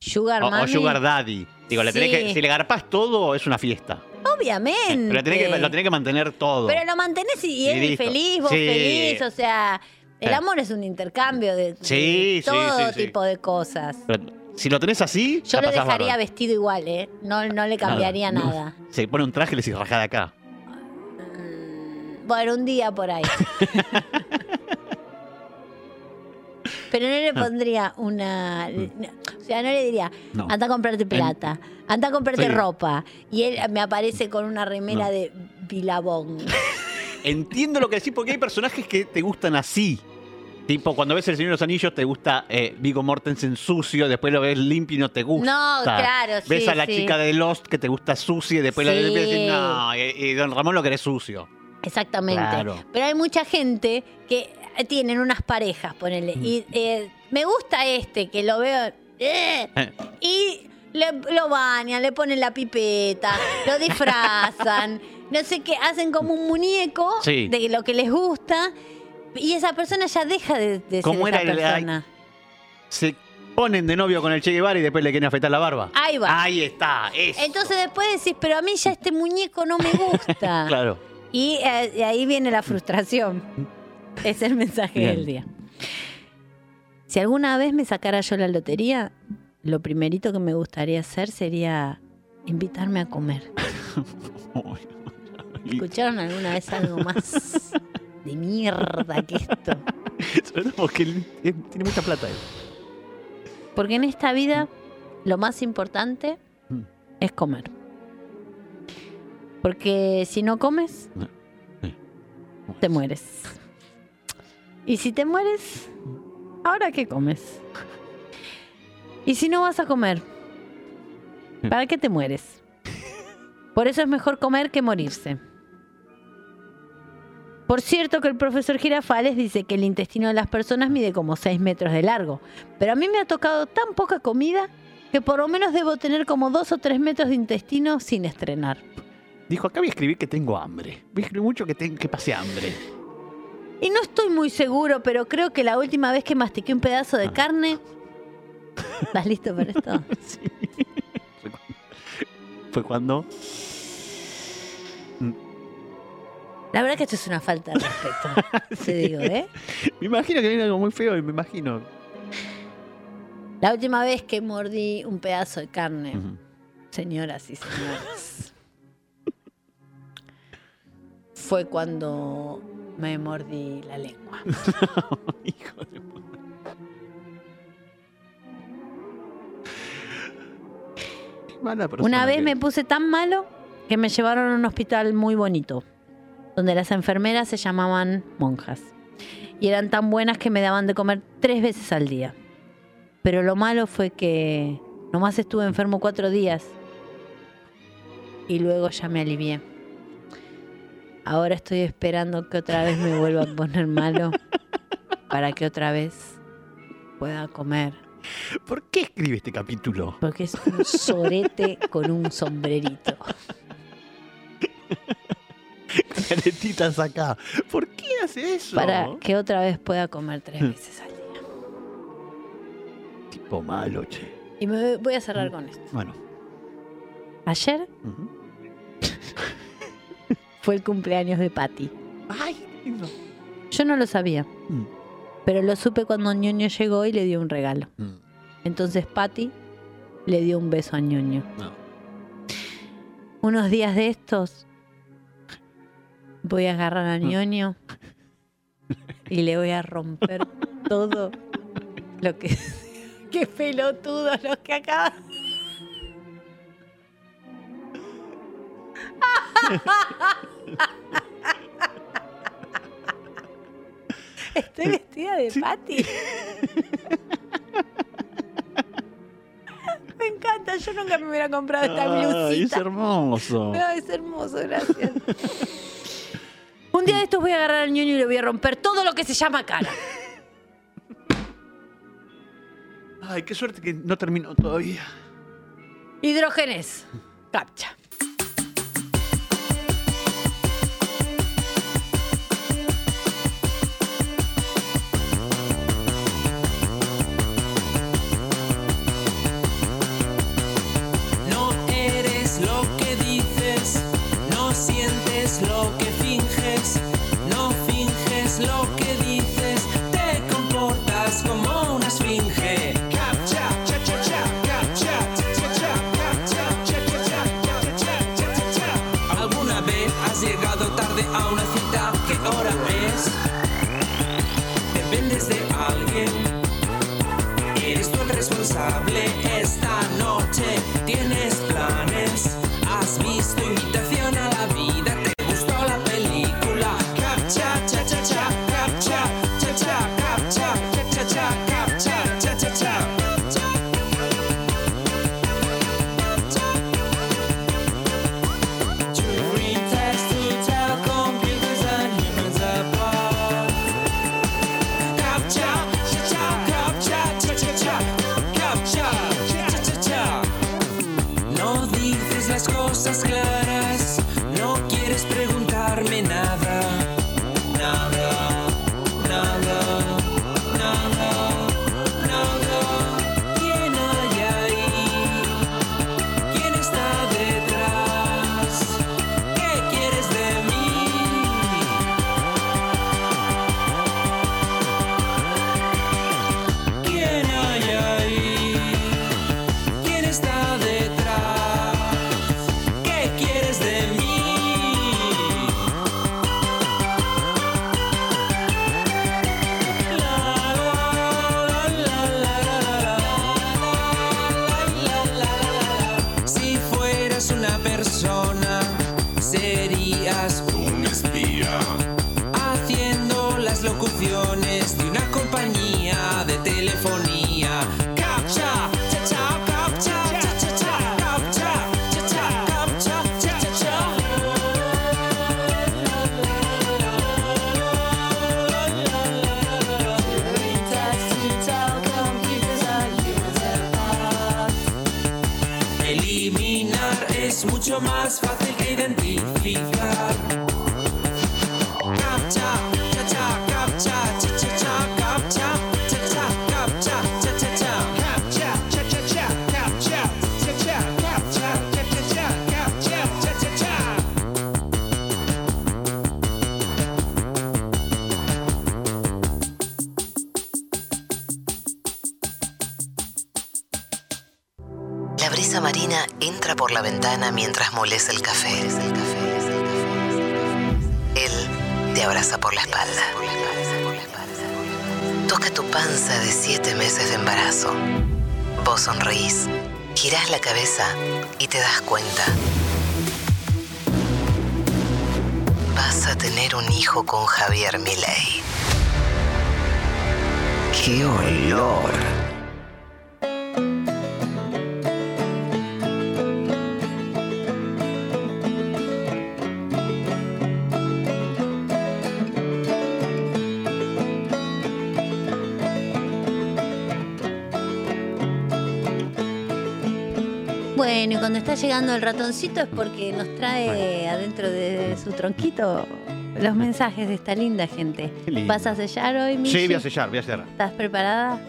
Sugar O, o Mami. Sugar Daddy. Digo, le tenés Sí. que, si le garpás todo, es una fiesta. Obviamente. Pero tenés que, lo tenés que mantener todo. Pero lo mantenés y, Y él listo. feliz, vos Sí. feliz. O sea, el amor es un intercambio de, Sí, todo tipo de cosas. Pero si lo tenés así, Yo lo dejaría vestido igual, ¿eh? No, no le cambiaría Nada. nada. Se pone un traje y le decís rajada acá. Bueno, un día por ahí. Pero no le pondría una. no, o sea, no le diría, No. anda a comprarte plata, anda a comprarte Sí. ropa. Y él me aparece con una remera No. de Bilabón. Entiendo lo que decís porque hay personajes que te gustan así. Tipo, cuando ves El Señor de los Anillos te gusta eh, Viggo Mortensen sucio, después lo ves limpio y no te gusta. No, claro, Ves sí, a la sí. chica de Lost que te gusta sucia y después la ves y decís, Sí. no, y, y Don Ramón lo querés sucio. Exactamente. Claro. Pero hay mucha gente que eh, tienen unas parejas, ponele. Mm. Y eh, me gusta este, que lo veo. eh, Eh. y le- lo bañan, le ponen la pipeta, lo disfrazan, no sé qué, hacen como un muñeco Sí. de lo que les gusta. Y esa persona ya deja de, de ser ¿Cómo esa era el- persona. Se ponen de novio con el Che Guevara y después le quieren afeitar la barba. Ahí va. Ahí está, eso. Entonces después decís, pero a mí ya este muñeco no me gusta. Claro. Y, eh, y ahí viene la frustración. Es el mensaje Bien. del día. Si alguna vez me sacara yo la lotería, lo primerito que me gustaría hacer sería invitarme a comer. ¿Escucharon alguna vez algo más de mierda que esto? Sobre porque tiene mucha plata él. Porque en esta vida lo más importante Mm. es comer. Porque si no comes, te mueres. Y si te mueres, ¿ahora qué comes? Y si no vas a comer, ¿para qué te mueres? Por eso es mejor comer que morirse. Por cierto que el profesor Girafales dice que el intestino de las personas mide como 6 metros de largo, pero a mí me ha tocado tan poca comida que por lo menos debo tener como 2 o 3 metros de intestino sin estrenar. Dijo, acá voy a escribir que tengo hambre. Voy a escribir mucho que, ten- que pase hambre. Y no estoy muy seguro, pero creo que la última vez que mastiqué un pedazo de carne... ¿Estás listo para esto? Fue cuando... La verdad que esto es una falta de respeto, te digo, ¿eh? Me imagino que viene algo muy feo y me imagino. La última vez que mordí un pedazo de carne, señoras y señores, fue cuando me mordí la lengua. Mala persona Una vez que- me puse tan malo que me llevaron a un hospital muy bonito, donde las enfermeras se llamaban monjas. Y eran tan buenas que me daban de comer tres veces al día. Pero lo malo fue que nomás estuve enfermo cuatro días y luego ya me alivié. Ahora estoy esperando que otra vez me vuelva a poner malo para que otra vez pueda comer. ¿Por qué escribe este capítulo? Porque es un sorete con un sombrerito. Caretitas acá. ¿Por qué hace eso? Para que otra vez pueda comer tres veces al día. Tipo malo, che. Y me voy a cerrar con esto. Bueno. Ayer fue el cumpleaños de Patty. Ay, lindo. Yo no lo sabía. Mm. Pero lo supe cuando Ñoño llegó y le dio un regalo. Mm. Entonces Patty le dio un beso a Ñoño. No. Unos días de estos voy a agarrar a Ñoño y le voy a romper todo lo que... ¡Qué pelotudo lo que acaba! Estoy vestida de Patty. Me encanta, yo nunca me hubiera comprado esta Ay, es blusita. hermoso. No, es hermoso, gracias. Un día de estos voy a agarrar al ñoño y le voy a romper todo lo que se llama cara. Ay, qué suerte que no terminó todavía. Hidrógenes. Captcha. Llegando el ratoncito es porque nos trae adentro de su tronquito los mensajes de esta linda gente. Lindo. ¿Vas a sellar hoy, Michi? Sí, voy a sellar, voy a sellar. ¿Estás preparada?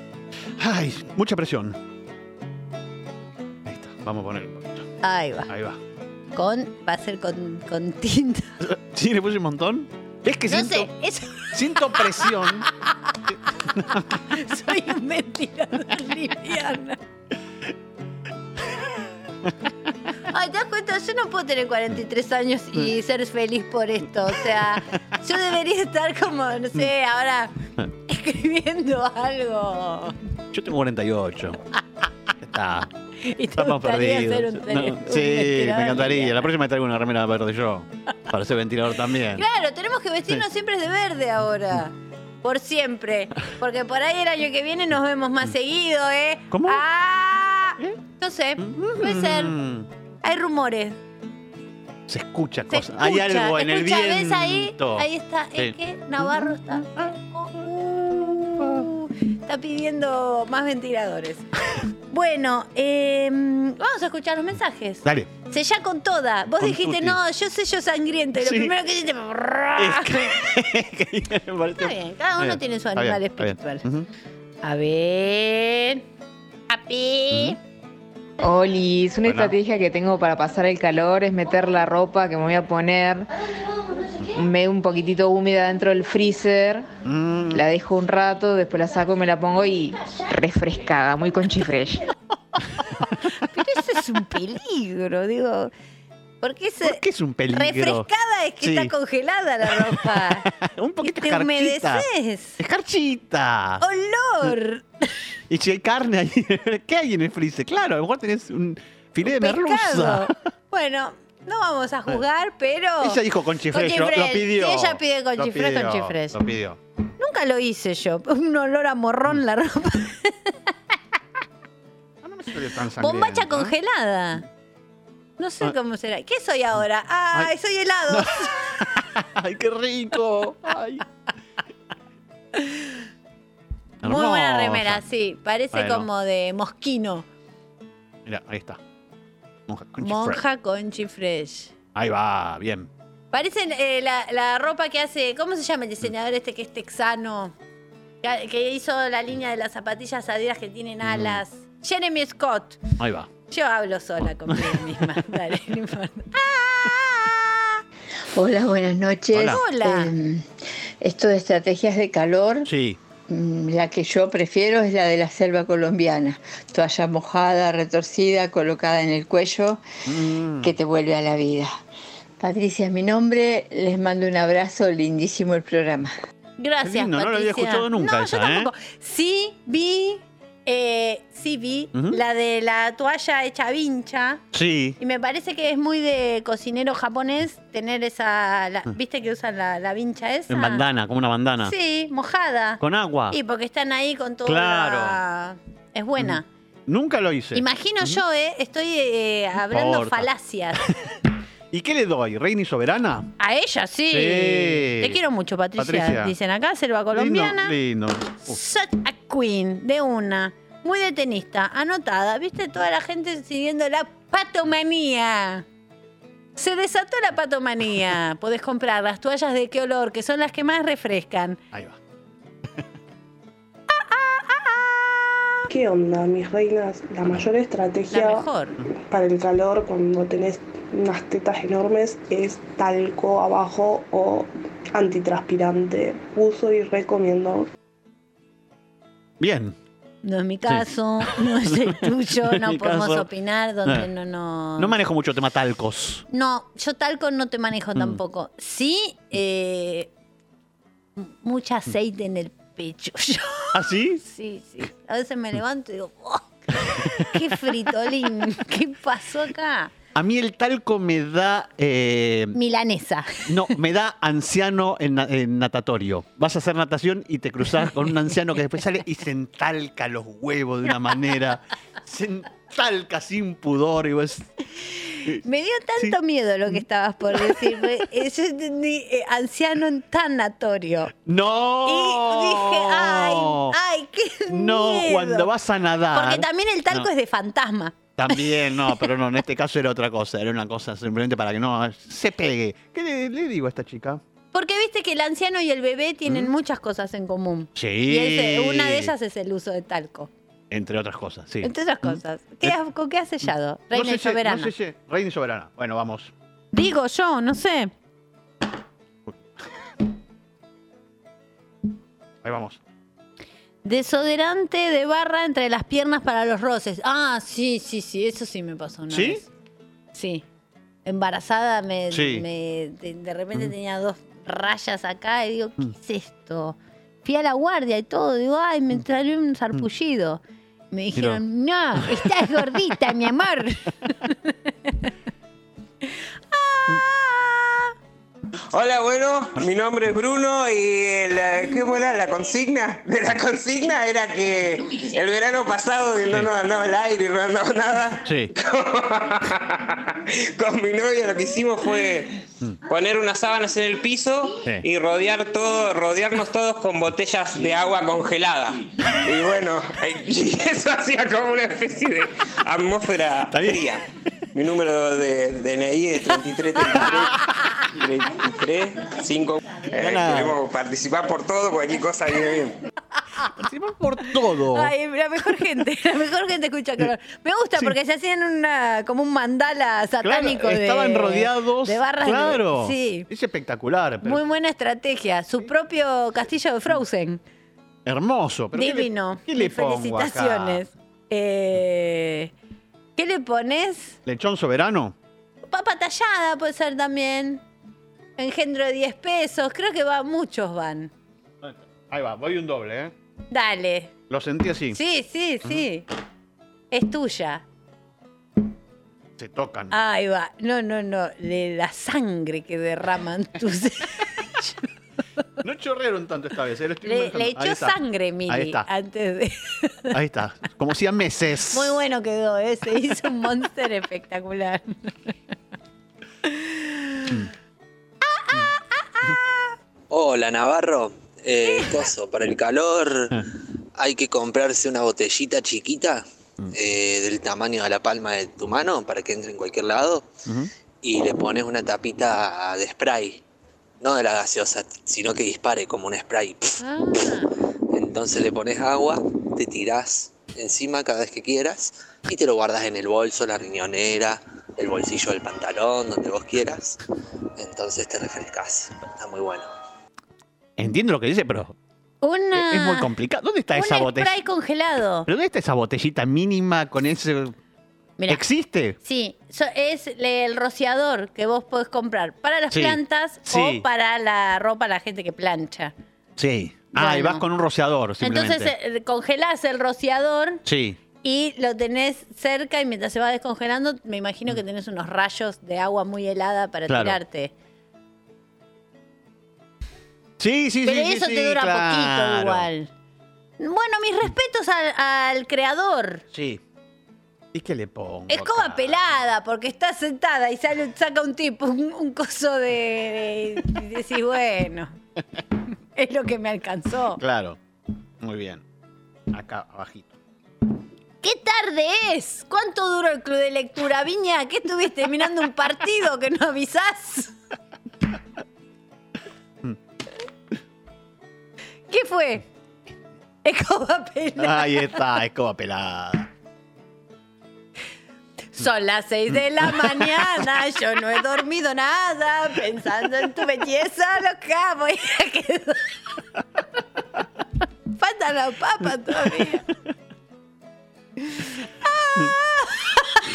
Ay, mucha presión. Ahí está, vamos a poner. Ahí va. Ahí va. Con, va a ser con, con tinta. ¿Sí, le puse un montón? ¿Ves que No siento, sé, eso siento presión? soy un mentiroso liviana. Cuenta? Yo no puedo tener 43 años y ser feliz por esto. O sea, yo debería estar como, no sé, ahora escribiendo algo. Yo tengo 48. Ya está. ¿Y te Estamos perdidos. un, No, sí, me encantaría. La próxima traigo una remera verde yo. Para ser ventilador también. Claro, tenemos que vestirnos siempre de verde ahora. Por siempre. Porque por ahí el año que viene nos vemos más seguido, ¿eh? ¿Cómo? Ah, no sé. Puede ser. Hay rumores. Se escucha cosas. Hay algo en el viento. ¿ves ahí? Ahí está. Sí. Es que Navarro está. Uh, está pidiendo más ventiladores. Bueno, eh, vamos a escuchar los mensajes. Dale. Sella con toda. Vos Con dijiste, no, yo sello sangriento. Y lo Sí. primero que hiciste. Es que Está bien, cada uno bien, tiene su animal bien. espiritual. A ver. Papi. Olis, una estrategia que tengo para pasar el calor es meter la ropa que me voy a poner me un poquitito húmeda dentro del freezer, Mm. la dejo un rato, después la saco y me la pongo y refrescada, muy conchifresh. Pero eso es un peligro, digo. Porque es, ¿Por qué es un peligro? refrescada es que Sí. está congelada la ropa. un poquito te escarchita. humedeces. Escarchita. ¡Olor! Y si hay carne ahí, ¿qué hay en el freezer? Claro, a lo mejor tenés un filete de merluza. Bueno, no vamos a juzgar, pero. Ella dijo con chifres, lo, lo pidió. Si ella pide con chifres, con chifres. Lo pidió. Nunca lo hice yo. Un olor a morrón la ropa. Tan Bombacha congelada. No sé Ah. cómo será. ¿Qué soy ahora? ¡Ay, Ay. soy helado! ¡Ay, qué rico! Ay. Muy buena remera, sí. Parece Bueno. como de mosquino. Mira, ahí está. Monja con chifres. Monja con chifres. Ahí va, bien. Parecen eh, la, la ropa que hace. ¿Cómo se llama el diseñador este que es texano? Que, que hizo la línea de las zapatillas adidas que tienen Mm. Jeremy Scott. Ahí va. Yo hablo sola conmigo misma. Dale, no importa. Hola, buenas noches. Hola. Hola. Eh, esto de estrategias de calor, Sí. mm, la que yo prefiero es la de la selva colombiana. Toalla mojada, retorcida, colocada en el cuello, Mm. que te vuelve a la vida. Patricia es mi nombre, les mando un abrazo, lindísimo el programa. Gracias, lindo, no lo había Patricia. escuchado nunca No, esa, yo ¿eh? tampoco. Sí vi, eh, sí vi la de la toalla hecha vincha. Sí. Y me parece que es muy de cocinero japonés tener esa, la- Mm. ¿viste que usan la, la vincha esa? En bandana, como una bandana. Sí, mojada. Con agua. Y porque están ahí con todo Claro. la- Es buena. Nunca lo hice. Imagino yo, ¿eh? Estoy eh, hablando falacias. ¿Y qué le doy? ¿Reina y soberana? A ella sí. Sí. Te quiero mucho, Patricia. Patricia. Dicen acá, selva colombiana. Lindo, lindo. Uf. Such a queen, de una. Muy de tenista, anotada. ¿Viste? Toda la gente siguiendo la patomanía. Se desató la patomanía. Podés comprar las toallas de qué olor, que son las que más refrescan. Ahí va. ¿Qué onda, mis reinas? La mayor estrategia La mejor. para el calor cuando tenés unas tetas enormes es talco abajo o antitranspirante. Uso y recomiendo. Bien. No es mi caso, no es el tuyo, No podemos caso. opinar donde Eh. no, no. No manejo mucho tema talcos. No, yo talco no te manejo Mm. tampoco. Sí, eh, mucho aceite en el pecho. Yo- ¿Ah, sí? sí, sí. A veces me levanto y digo, "Oh, ¡qué fritolín! ¿Qué pasó acá? A mí el talco me da. eh, Milanesa. no, me da anciano en, na- en natatorio. Vas a hacer natación y te cruzas con un anciano que después sale y se entalca los huevos de una manera. Se entalca sin pudor. Y vos- Me dio tanto miedo lo que estabas por decir. eh, Yo entendí eh, anciano en tanatorio. ¡No! Y dije, ay, ay, qué No, miedo. cuando vas a nadar. Porque también el talco No. es de fantasma. También, no, pero no, en este caso era otra cosa, era una cosa simplemente para que no se pegue. ¿Qué le, le digo a esta chica? Porque viste que el anciano y el bebé tienen muchas cosas en común. Sí. Y ese- una de ellas es el uso de talco. Entre otras cosas, sí. Entre otras cosas. ¿Qué has- ¿Con qué has sellado? Reina no sé y soberana. No sé si- Reina y soberana. Bueno, vamos. Digo yo, no sé. Ahí vamos. Desodorante de barra entre las piernas para los roces. Ah, sí, sí, sí, eso sí me pasó una ¿Sí? vez. Sí. Embarazada me, Sí. me- de, de repente tenía dos rayas acá y digo, ¿qué Mm. es esto? Fui a la guardia y todo, digo, ay, me salió un sarpullido. Me dijeron, no, estás gordita, mi amor. Hola, bueno, mi nombre es Bruno y la, ¿qué era la consigna? De la consigna era que el verano pasado no nos andaba el aire y no andaba nada. Sí. Con mi novia lo que hicimos fue poner unas sábanas en el piso Sí. y rodear todo, rodearnos todos con botellas de agua congelada. Y bueno, y eso hacía como una especie de atmósfera fría. Mi número de DNI es 33 33 5. Eh, queremos participar por todo, cualquier cosa viene bien. Participar por todo. Ay, la mejor gente, la mejor gente escucha calor. Me gusta porque se hacían una, como un mandala satánico Claro, de- estaban rodeados. de barras. de- Claro. sí, Es espectacular. pero muy buena estrategia. Su propio castillo de Frozen. hermoso. Pero ¿qué le- Divino. ¿Qué le, pongo acá? Felicitaciones. Eh, ¿Qué le pones? ¿Lechón soberano? Papa tallada puede ser también. Engendro de 10 pesos. Creo que va, muchos van. Ahí va, voy un doble, ¿eh? Dale. Lo sentí así. Sí, sí, sí. Es tuya. Se tocan. Ahí va. No, no, no. De la sangre que derraman tus. No chorrearon tanto esta vez. eh, lo estoy le, le echó sangre, Mili, Ahí está. antes de. Ahí está. Como si a meses. Muy bueno quedó, ¿eh? Se hizo un monster espectacular. Hola Navarro, eh, coso, para el calor hay que comprarse una botellita chiquita eh, del tamaño de la palma de tu mano para que entre en cualquier lado y le pones una tapita de spray, no de la gaseosa, sino que dispare como un spray. Ah. Entonces le pones agua, te tirás encima cada vez que quieras y te lo guardas en el bolso, la riñonera, el bolsillo del pantalón, donde vos quieras. Entonces te refrescas. Está muy bueno. Entiendo lo que dice, pero Una. es muy complicado. ¿Dónde está un esa botella? spray congelado. ¿Pero dónde está esa botellita mínima con ese. Mirá. ¿Existe? Sí, so- es le- el rociador que vos podés comprar para las Sí, plantas sí. o para la ropa, la gente que plancha. Sí. Ah, y Bueno. vas con un rociador, simplemente. Entonces eh, congelás el rociador sí. y lo tenés cerca y mientras se va descongelando, me imagino que tenés unos rayos de agua muy helada para Claro. tirarte. Sí, sí, Pero sí. sí, eso sí, te dura claro. poquito igual. Bueno, mis respetos al, al creador. Sí. ¿Y qué le pongo? Escoba acá? pelada, porque está sentada y sale, saca un tipo, un, un coso de, de- y decís, bueno, es lo que me alcanzó. Claro. Muy bien. Acá, abajito. ¿Qué tarde es? ¿Cuánto duró el club de lectura, Viña? ¿Qué estuviste mirando un partido que no avisás? ¿Qué fue? Escoba pelada. Ahí está, escoba pelada. Son las seis de la mañana, yo no he dormido nada, pensando en tu belleza loca, voy a quedar. Faltan las papas todavía.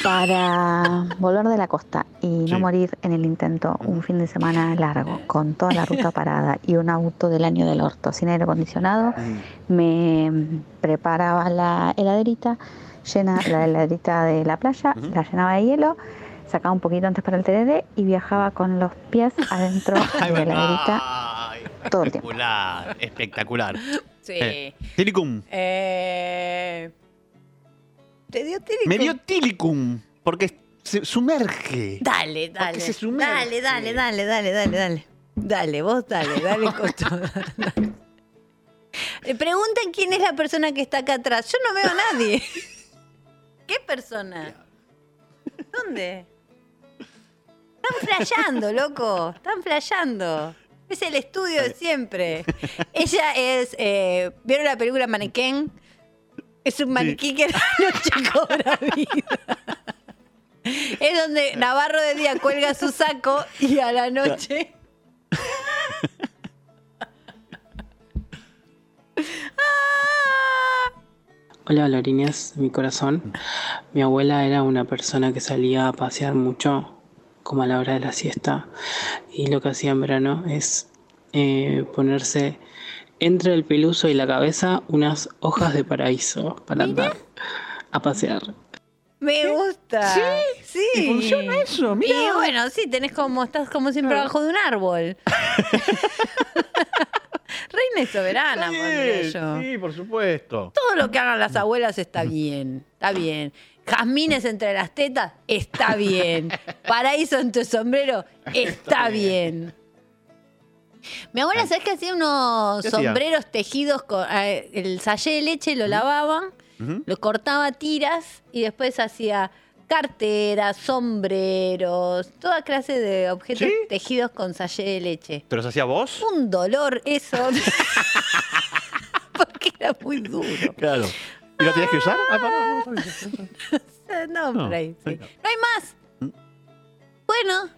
Para volver de la costa y no Sí. morir en el intento un fin de semana largo, con toda la ruta parada y un auto del año del orto sin aire acondicionado, me preparaba la heladerita, llena la heladerita de la playa, la llenaba de hielo, sacaba un poquito antes para el tereré y viajaba con los pies adentro de la heladerita todo el tiempo. Espectacular, espectacular. Sí. Eh, Tilicum. Eh, ¿Te dio tílico? Me dio tilicum, porque se sumerge. Dale, dale. se sumerge. Dale, dale, dale, dale, dale, dale. Dale, vos dale, dale con todo. Le pregunten quién es la persona que está acá atrás. Yo no veo a nadie. ¿Qué persona? ¿Dónde? Están flasheando, loco. Están flasheando. Es el estudio de siempre. Ella es. eh, ¿Vieron la película Mannequin? Es un maniquí que a la noche cobra vida. Es donde Navarro de día cuelga su saco y a la noche. Hola, Lorines, mi corazón. Mi abuela era una persona que salía a pasear mucho, como a la hora de la siesta, y lo que hacía en verano es eh, ponerse entre el peluso y la cabeza unas hojas de paraíso para andar a pasear. Me gusta. Sí, sí. y funciona eso, mira. Y bueno, sí, tenés como, estás como siempre abajo de un árbol. Reina y soberana, pondría yo. Sí, por supuesto. Todo lo que hagan las abuelas está bien, está bien. Jazmines entre las tetas, está bien. Paraíso en tu sombrero, está bien. Mi abuela, ¿sabes que hacía unos sombreros tejidos con eh, el sallé de leche, lo lavaban, Ujú. lo cortaba a tiras y después hacía carteras, sombreros, toda clase de objetos tejidos con sallé de leche. ¿Pero se hacía vos? Un dolor eso. Porque era muy duro. Claro. ¿Y lo tenías que usar? Ah, pará, no, No, No, por ahí, sí. No hay más. Bueno.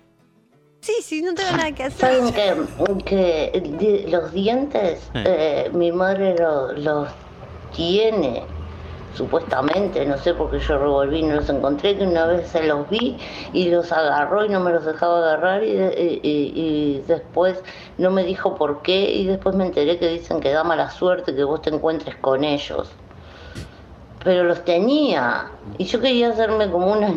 Sí, sí, no tengo nada que hacer. ¿Saben que, que di- los dientes eh, mi madre lo- los tiene? Supuestamente, no sé porque yo revolví y no los encontré, que una vez se los vi y los agarró y no me los dejaba agarrar y, y después no me dijo por qué y después me enteré que dicen que da mala suerte que vos te encuentres con ellos. pero los tenía. Y yo quería hacerme como, una,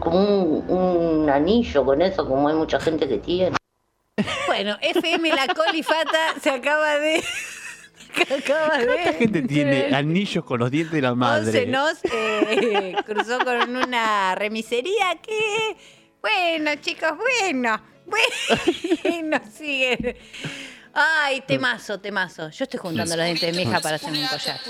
como un, un anillo con eso, como hay mucha gente que tiene. Bueno, FM La Colifata se acaba de. De. ¿Cuánta gente tiene anillos con los dientes de la madre? Once nos eh, cruzó con una remisería que. Bueno, chicos, bueno. Bueno, sigue. Ay, temazo, temazo. Yo estoy juntando los dientes de mi hija para hacerme un collar.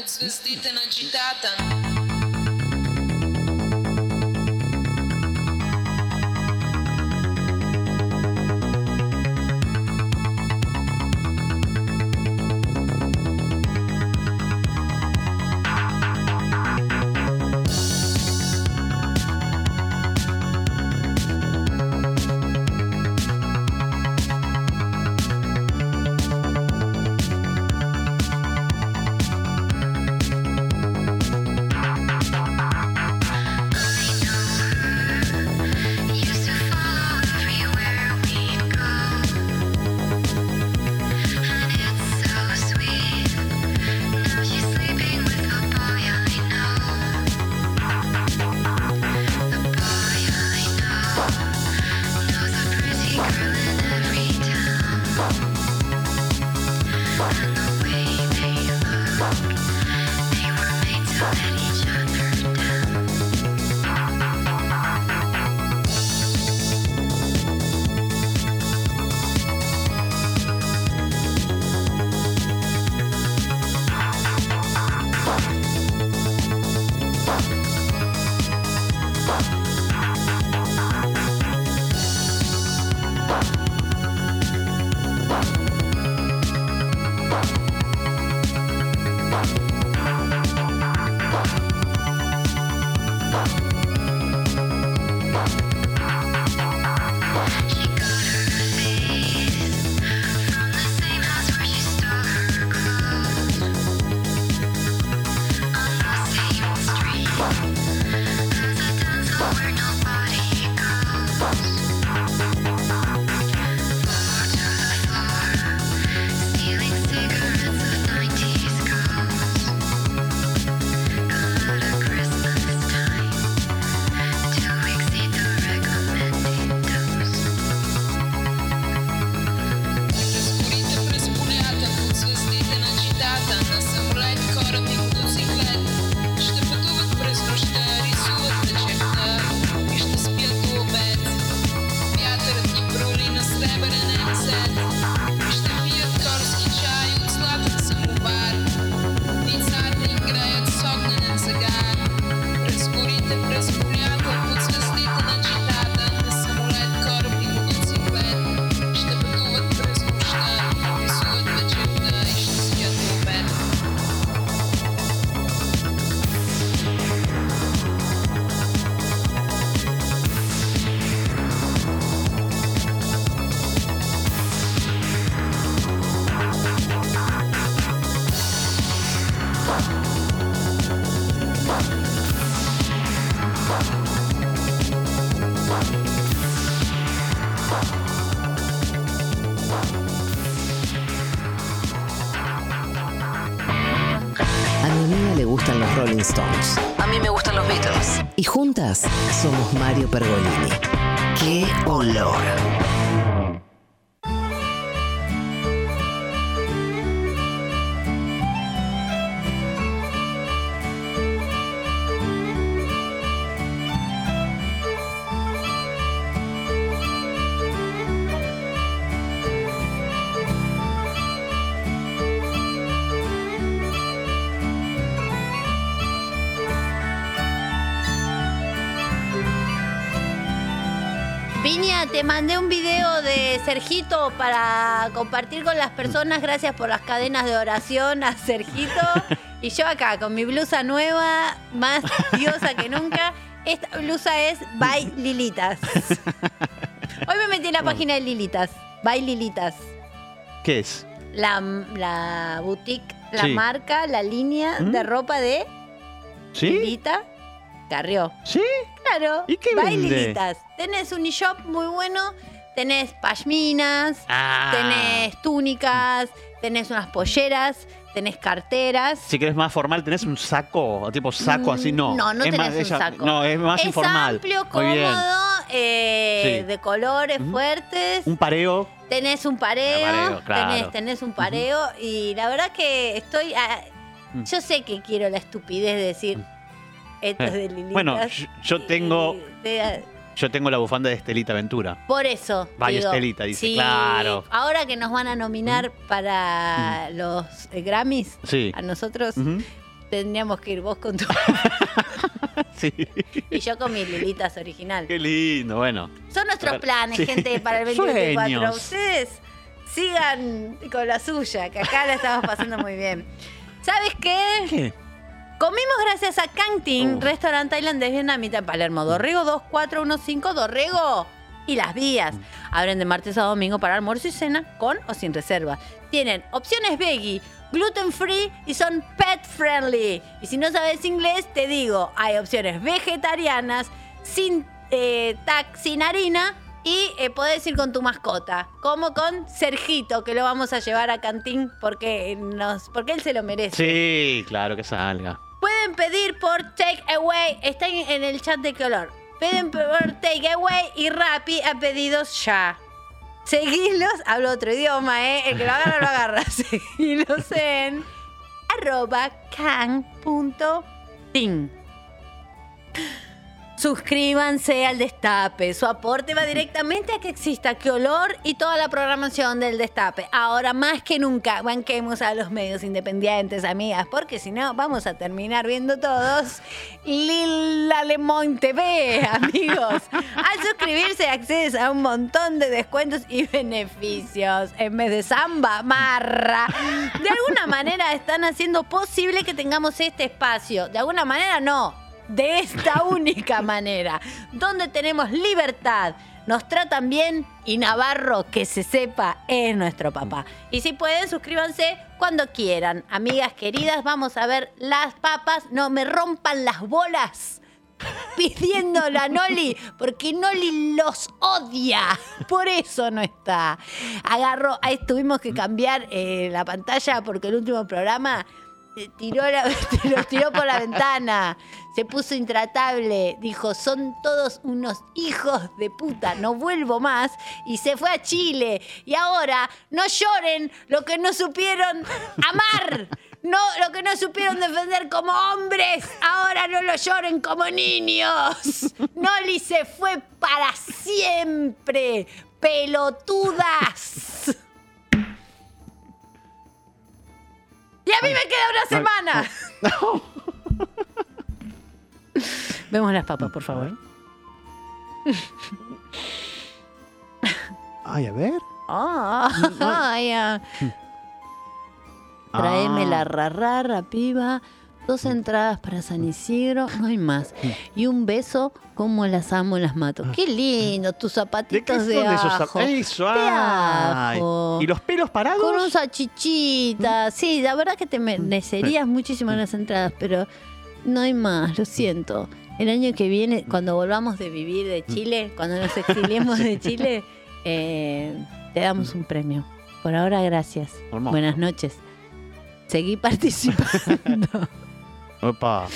Te mandé un video de Sergito para compartir con las personas. Gracias por las cadenas de oración a Sergito. Y yo acá con mi blusa nueva, más diosa que nunca. Esta blusa es by Lilitas. Hoy me metí en la página de Lilitas. By Lilitas. ¿Qué es? La, la boutique, la Sí. marca, la línea ¿Mm? de ropa de ¿Sí? Lilita Carrió. ¿Sí? Claro. ¿Y qué By vende? Lilitas. Tenés un e-shop muy bueno. Tenés pashminas, Ah. tenés túnicas, tenés unas polleras, tenés carteras. Si querés más formal, ¿tenés un saco? Tipo saco así, no. Mm, No, no Es tenés más- un ella- saco. No, es más es informal. amplio, cómodo, eh, Sí. de colores fuertes. Un pareo. Tenés un pareo, pareo, claro. tenés, tenés un pareo y la verdad que estoy... ah, Mm. yo sé que quiero la estupidez de decir esto es de Lilitas. Bueno, yo, tengo de- yo tengo la bufanda de Estelita Ventura. por eso. Vaya digo, Estelita, dice, sí, claro. Ahora que nos van a nominar para los eh, Grammys, Sí. a nosotros Ujú. tendríamos que ir vos con tu... Sí. y yo con mi Lilitas original. Qué lindo, bueno. Son nuestros planes, Sí. gente, para el 2024. Sueños. Ustedes sigan con la suya, que acá la estamos pasando muy bien. ¿Sabes qué? ¿Qué? Comimos gracias a Canting, restaurante tailandés vietnamita en Palermo. Dorrego 2415, Dorrego y Las Vías. Abren de martes a domingo para almuerzo y cena, con o sin reserva. Tienen opciones veggie, gluten free y son pet friendly. Y si no sabes inglés, te digo, hay opciones vegetarianas, sin, eh, tac, sin harina y eh, podés ir con tu mascota, como con Sergito, que lo vamos a llevar a Cantín porque, nos, porque él se lo merece. Sí, claro que salga. Pueden pedir por Take Away. Está en, en el chat de color. Piden por Take Away y Rappi a pedidos ya. Seguilos, hablo otro idioma, ¿eh? El que lo agarra, lo agarra. Seguilos en arroba can.ping. Suscríbanse al Destape. Su aporte va directamente a que exista que olor y toda la programación del Destape. Ahora más que nunca, banquemos a los medios independientes, amigas, porque si no, vamos a terminar viendo todos Lila Lemon TV, amigos. Al suscribirse accedes a un montón de descuentos y beneficios. En vez de samba, marra. De alguna manera están haciendo posible que tengamos este espacio. De alguna manera no de esta única manera, donde tenemos libertad, nos tratan bien y Navarro, que se sepa, es nuestro papá. Y si pueden, suscríbanse cuando quieran. Amigas queridas, vamos a ver las papas. No me rompan las bolas pidiéndole a Noli, porque Noli los odia. Por eso no está. Agarró, ahí tuvimos que cambiar eh, la pantalla porque el último programa tiró los tiró por la ventana. Se puso intratable. Dijo, son todos unos hijos de puta. No vuelvo más. Y se fue a Chile. Y ahora no lloren lo que no supieron amar. No, lo que no supieron defender como hombres, ahora no lo lloren como niños. Noli se fue para siempre. Pelotudas. Y a mí me queda una semana. Vemos las papas, por favor. Ay, a ver. Ah, ay, ah. Tráeme Ah. la rarra, piba. Dos entradas para San Isidro, no hay más. Y un beso, como las amo, las mato. Qué lindo, tus zapatitos de, son esos zap- ajo. Eso, de ajo. ¿Y los pelos parados? Con un salchichita. Sí, la verdad que te merecerías muchísimo las entradas, pero no hay más, lo siento. El año que viene, cuando volvamos de vivir de Chile, cuando nos exiliemos de Chile, eh, te damos un premio. Por ahora, gracias. Hermoso. Buenas noches. Seguí participando. Opa.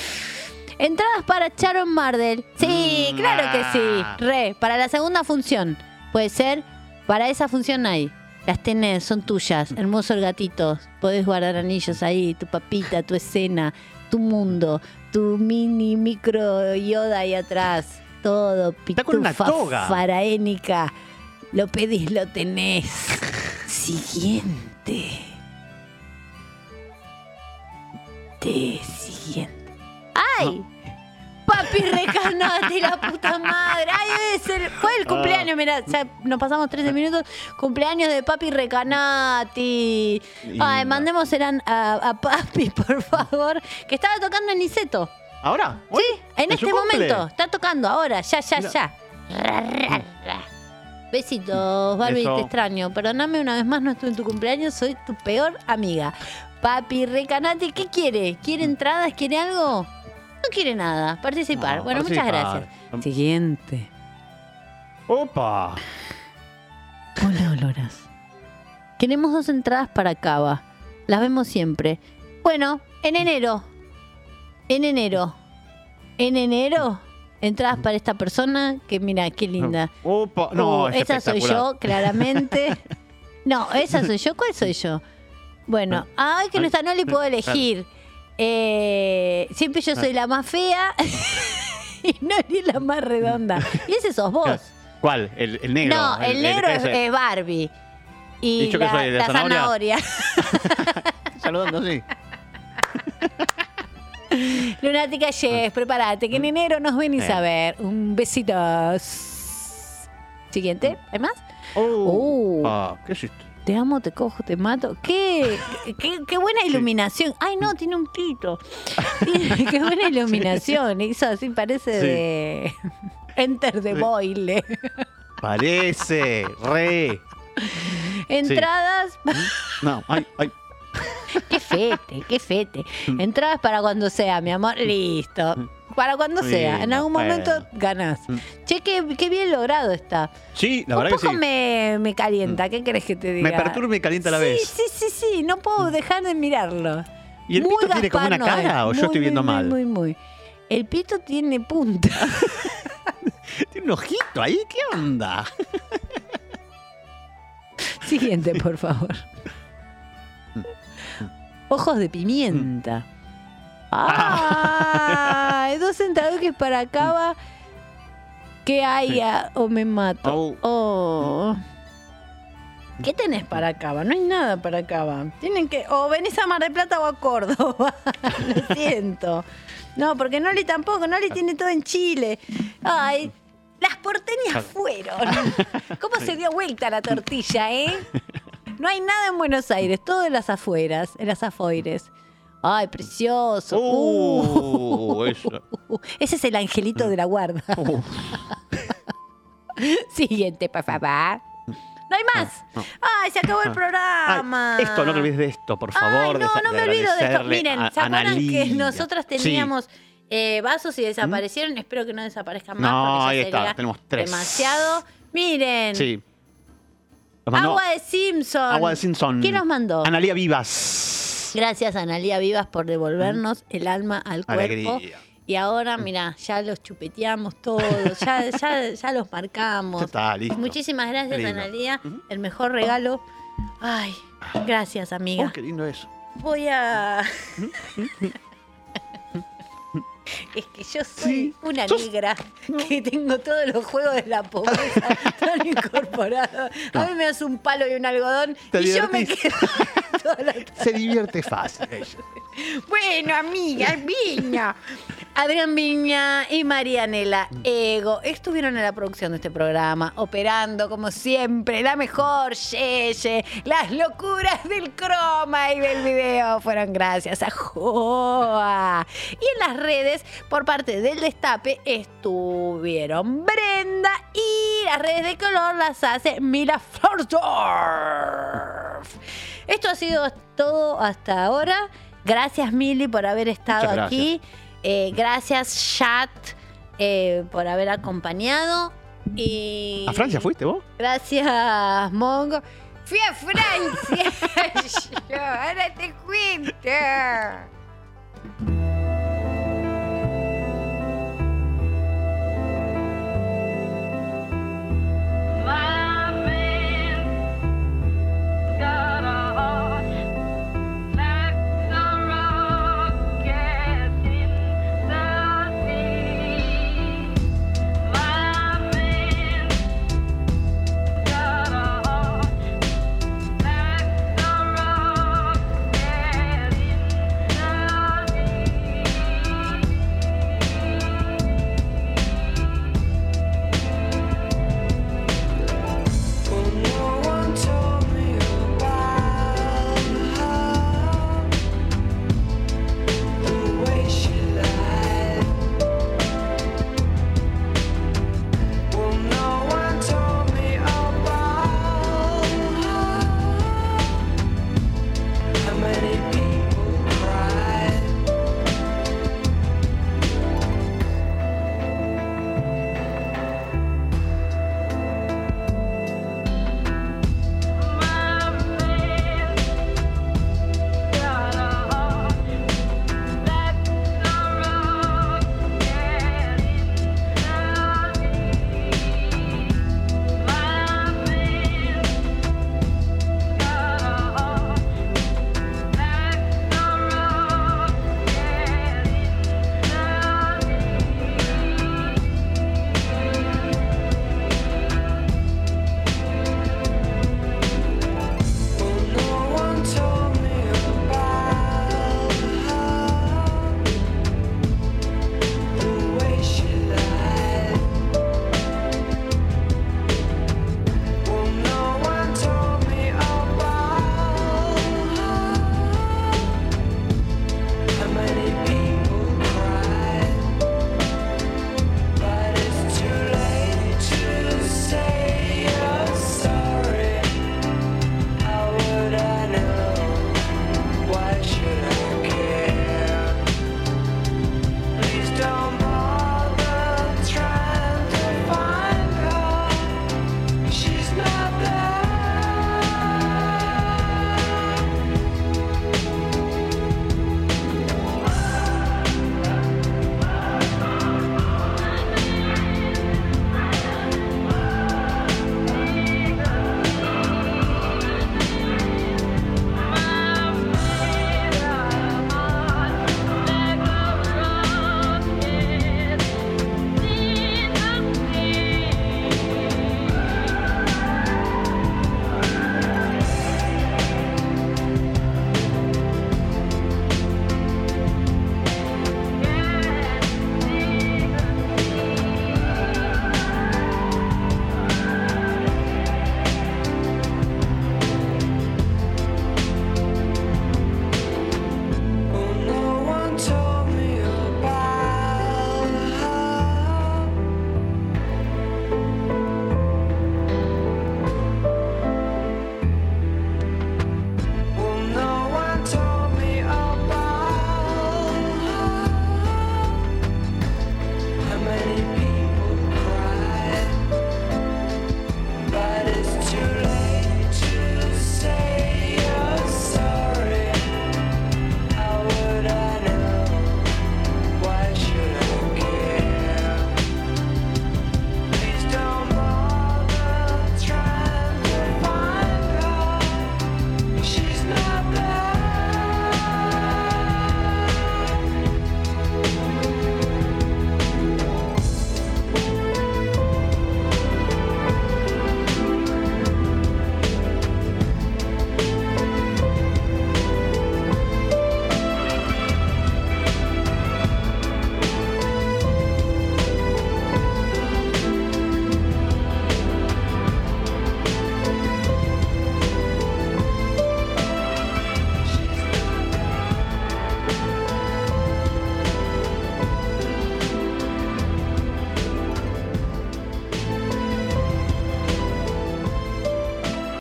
Entradas para Sharon Mardel. Sí, claro que ah. sí. Re, para la segunda función. Puede ser, para esa función hay. Las tenés, son tuyas. Hermoso el gatito. Podés guardar anillos ahí, tu papita, tu escena, tu mundo, tu mini micro Yoda ahí atrás. Todo, con una pitufa toga. faraénica. Lo pedís, lo tenés. Siguiente. De siguiente. ¡Ay! Papi Recanati, la puta madre. Ay, es el- fue el cumpleaños, mira, ya nos pasamos 13 minutos. Cumpleaños de Papi Recanati. Ay, mandemos eran a, a Papi, por favor, que estaba tocando en Niceto. ¿Ahora? Sí, en ¿En su este cumple? momento. Está tocando ahora, ya, ya, ya. Ra, ra, ra. Besitos, Barbie, Beso. te extraño. Perdóname una vez más, no estuve en tu cumpleaños, soy tu peor amiga. Papi Recanati, ¿qué quiere? ¿Quiere entradas? ¿Quiere algo? No quiere nada, participar. No, bueno, muchas gracias. Siguiente. Opa. Hola, Oloras. Queremos dos entradas para Cava. Las vemos siempre. Bueno, en enero. En enero. En enero. Entradas para esta persona que mira, qué linda. Opa, no, Uh, es esa soy yo, claramente. No, esa soy yo. ¿Cuál soy yo? Bueno, ay, que no está, no le puedo elegir. Eh, siempre yo soy la más fea y no ni la más redonda. Y ese sos vos. ¿Cuál? ¿El, el negro? No, el, negro es, Barbie. Y ¿Y yo qué la, soy, de la zanahoria? zanahoria. Saludando así. Lunática Yes, prepárate, que en enero nos venís Eh. a ver. Un besito. Siguiente, ¿hay más? Oh. Uh, Ah, ¿Qué es esto? Te amo, te cojo, te mato. ¿Qué, qué, qué buena iluminación. Ay, no, tiene un pito. Qué buena iluminación. Eso así parece Sí. de Enter the Sí. Boile. Parece, re. Entradas. No, ay, ay. Qué fete, qué fete. Entradas para cuando sea, mi amor. Listo. Para cuando sea. En algún bueno. momento ganás. Che, qué, qué bien logrado está. Sí, la Un verdad que poco sí. me, me calienta. ¿Qué querés que te diga? Me perturba y calienta a la sí, vez. Sí, sí, sí. No puedo dejar de mirarlo. ¿Y el Muy pito tiene como una cara o yo estoy viendo muy, mal? Muy, muy, muy. El pito tiene punta. Tiene un ojito ahí, ¿qué onda? Siguiente, por favor. Ojos de pimienta. ¡Ah! Dos que para acá va. ¿Qué haya o me mato? Oh. ¿Qué tenés para Cava? No hay nada para Cava. Tienen que. O venís a Mar del Plata o a Córdoba. Lo siento. No, porque Noli tampoco. Noli tiene todo en Chile. Ay, las porteñas fueron. ¿Cómo se dio vuelta la tortilla, eh? No hay nada en Buenos Aires, todo en las afueras, en las afoires. Ay, precioso. Uh, eso. Ese es el angelito de la guarda. Siguiente, por favor. No hay más. no. Ay, se acabó el programa. Ay, esto, no te olvides de esto, por favor. Ay, no, no me olvido de esto. Miren, a ¿se acuerdan que nosotras Sí. teníamos eh, vasos y desaparecieron? Espero que no desaparezcan más. No, ahí está, tenemos tres. Demasiado. Miren. Sí. Agua de Simpson. Agua de Simpson. ¿Quién nos mandó? Analía Vivas. Gracias, Analía Vivas, por devolvernos el alma al cuerpo. Alegría. Y ahora, mira, ya los chupeteamos todos, ya, ya, ya los marcamos. Está, listo. Muchísimas gracias, lindo. Analía. El mejor regalo. Ay, gracias, amiga. Oh, qué lindo eso. Voy a. Es que yo soy una negra que tengo todos los juegos de la pobreza tan incorporados. A mí me das un palo y un algodón y yo me quedo toda la Se divierte fácil ella. bueno, amiga, Viña. Adrián Viña y Marianela Ego estuvieron en la producción de este programa, operando como siempre, la mejor Yeye. Las locuras del croma y del video fueron gracias a Joa. Y en las redes, por parte del Destape, estuvieron Brenda y las redes de color las hace Mila Flordorf. Esto ha sido todo hasta ahora. Gracias, Mili, por haber estado aquí. Eh, gracias, chat, eh, por haber acompañado. Y ¿A Francia fuiste vos? Gracias, Mongo. Fui a Francia. Yo, ahora te cuento.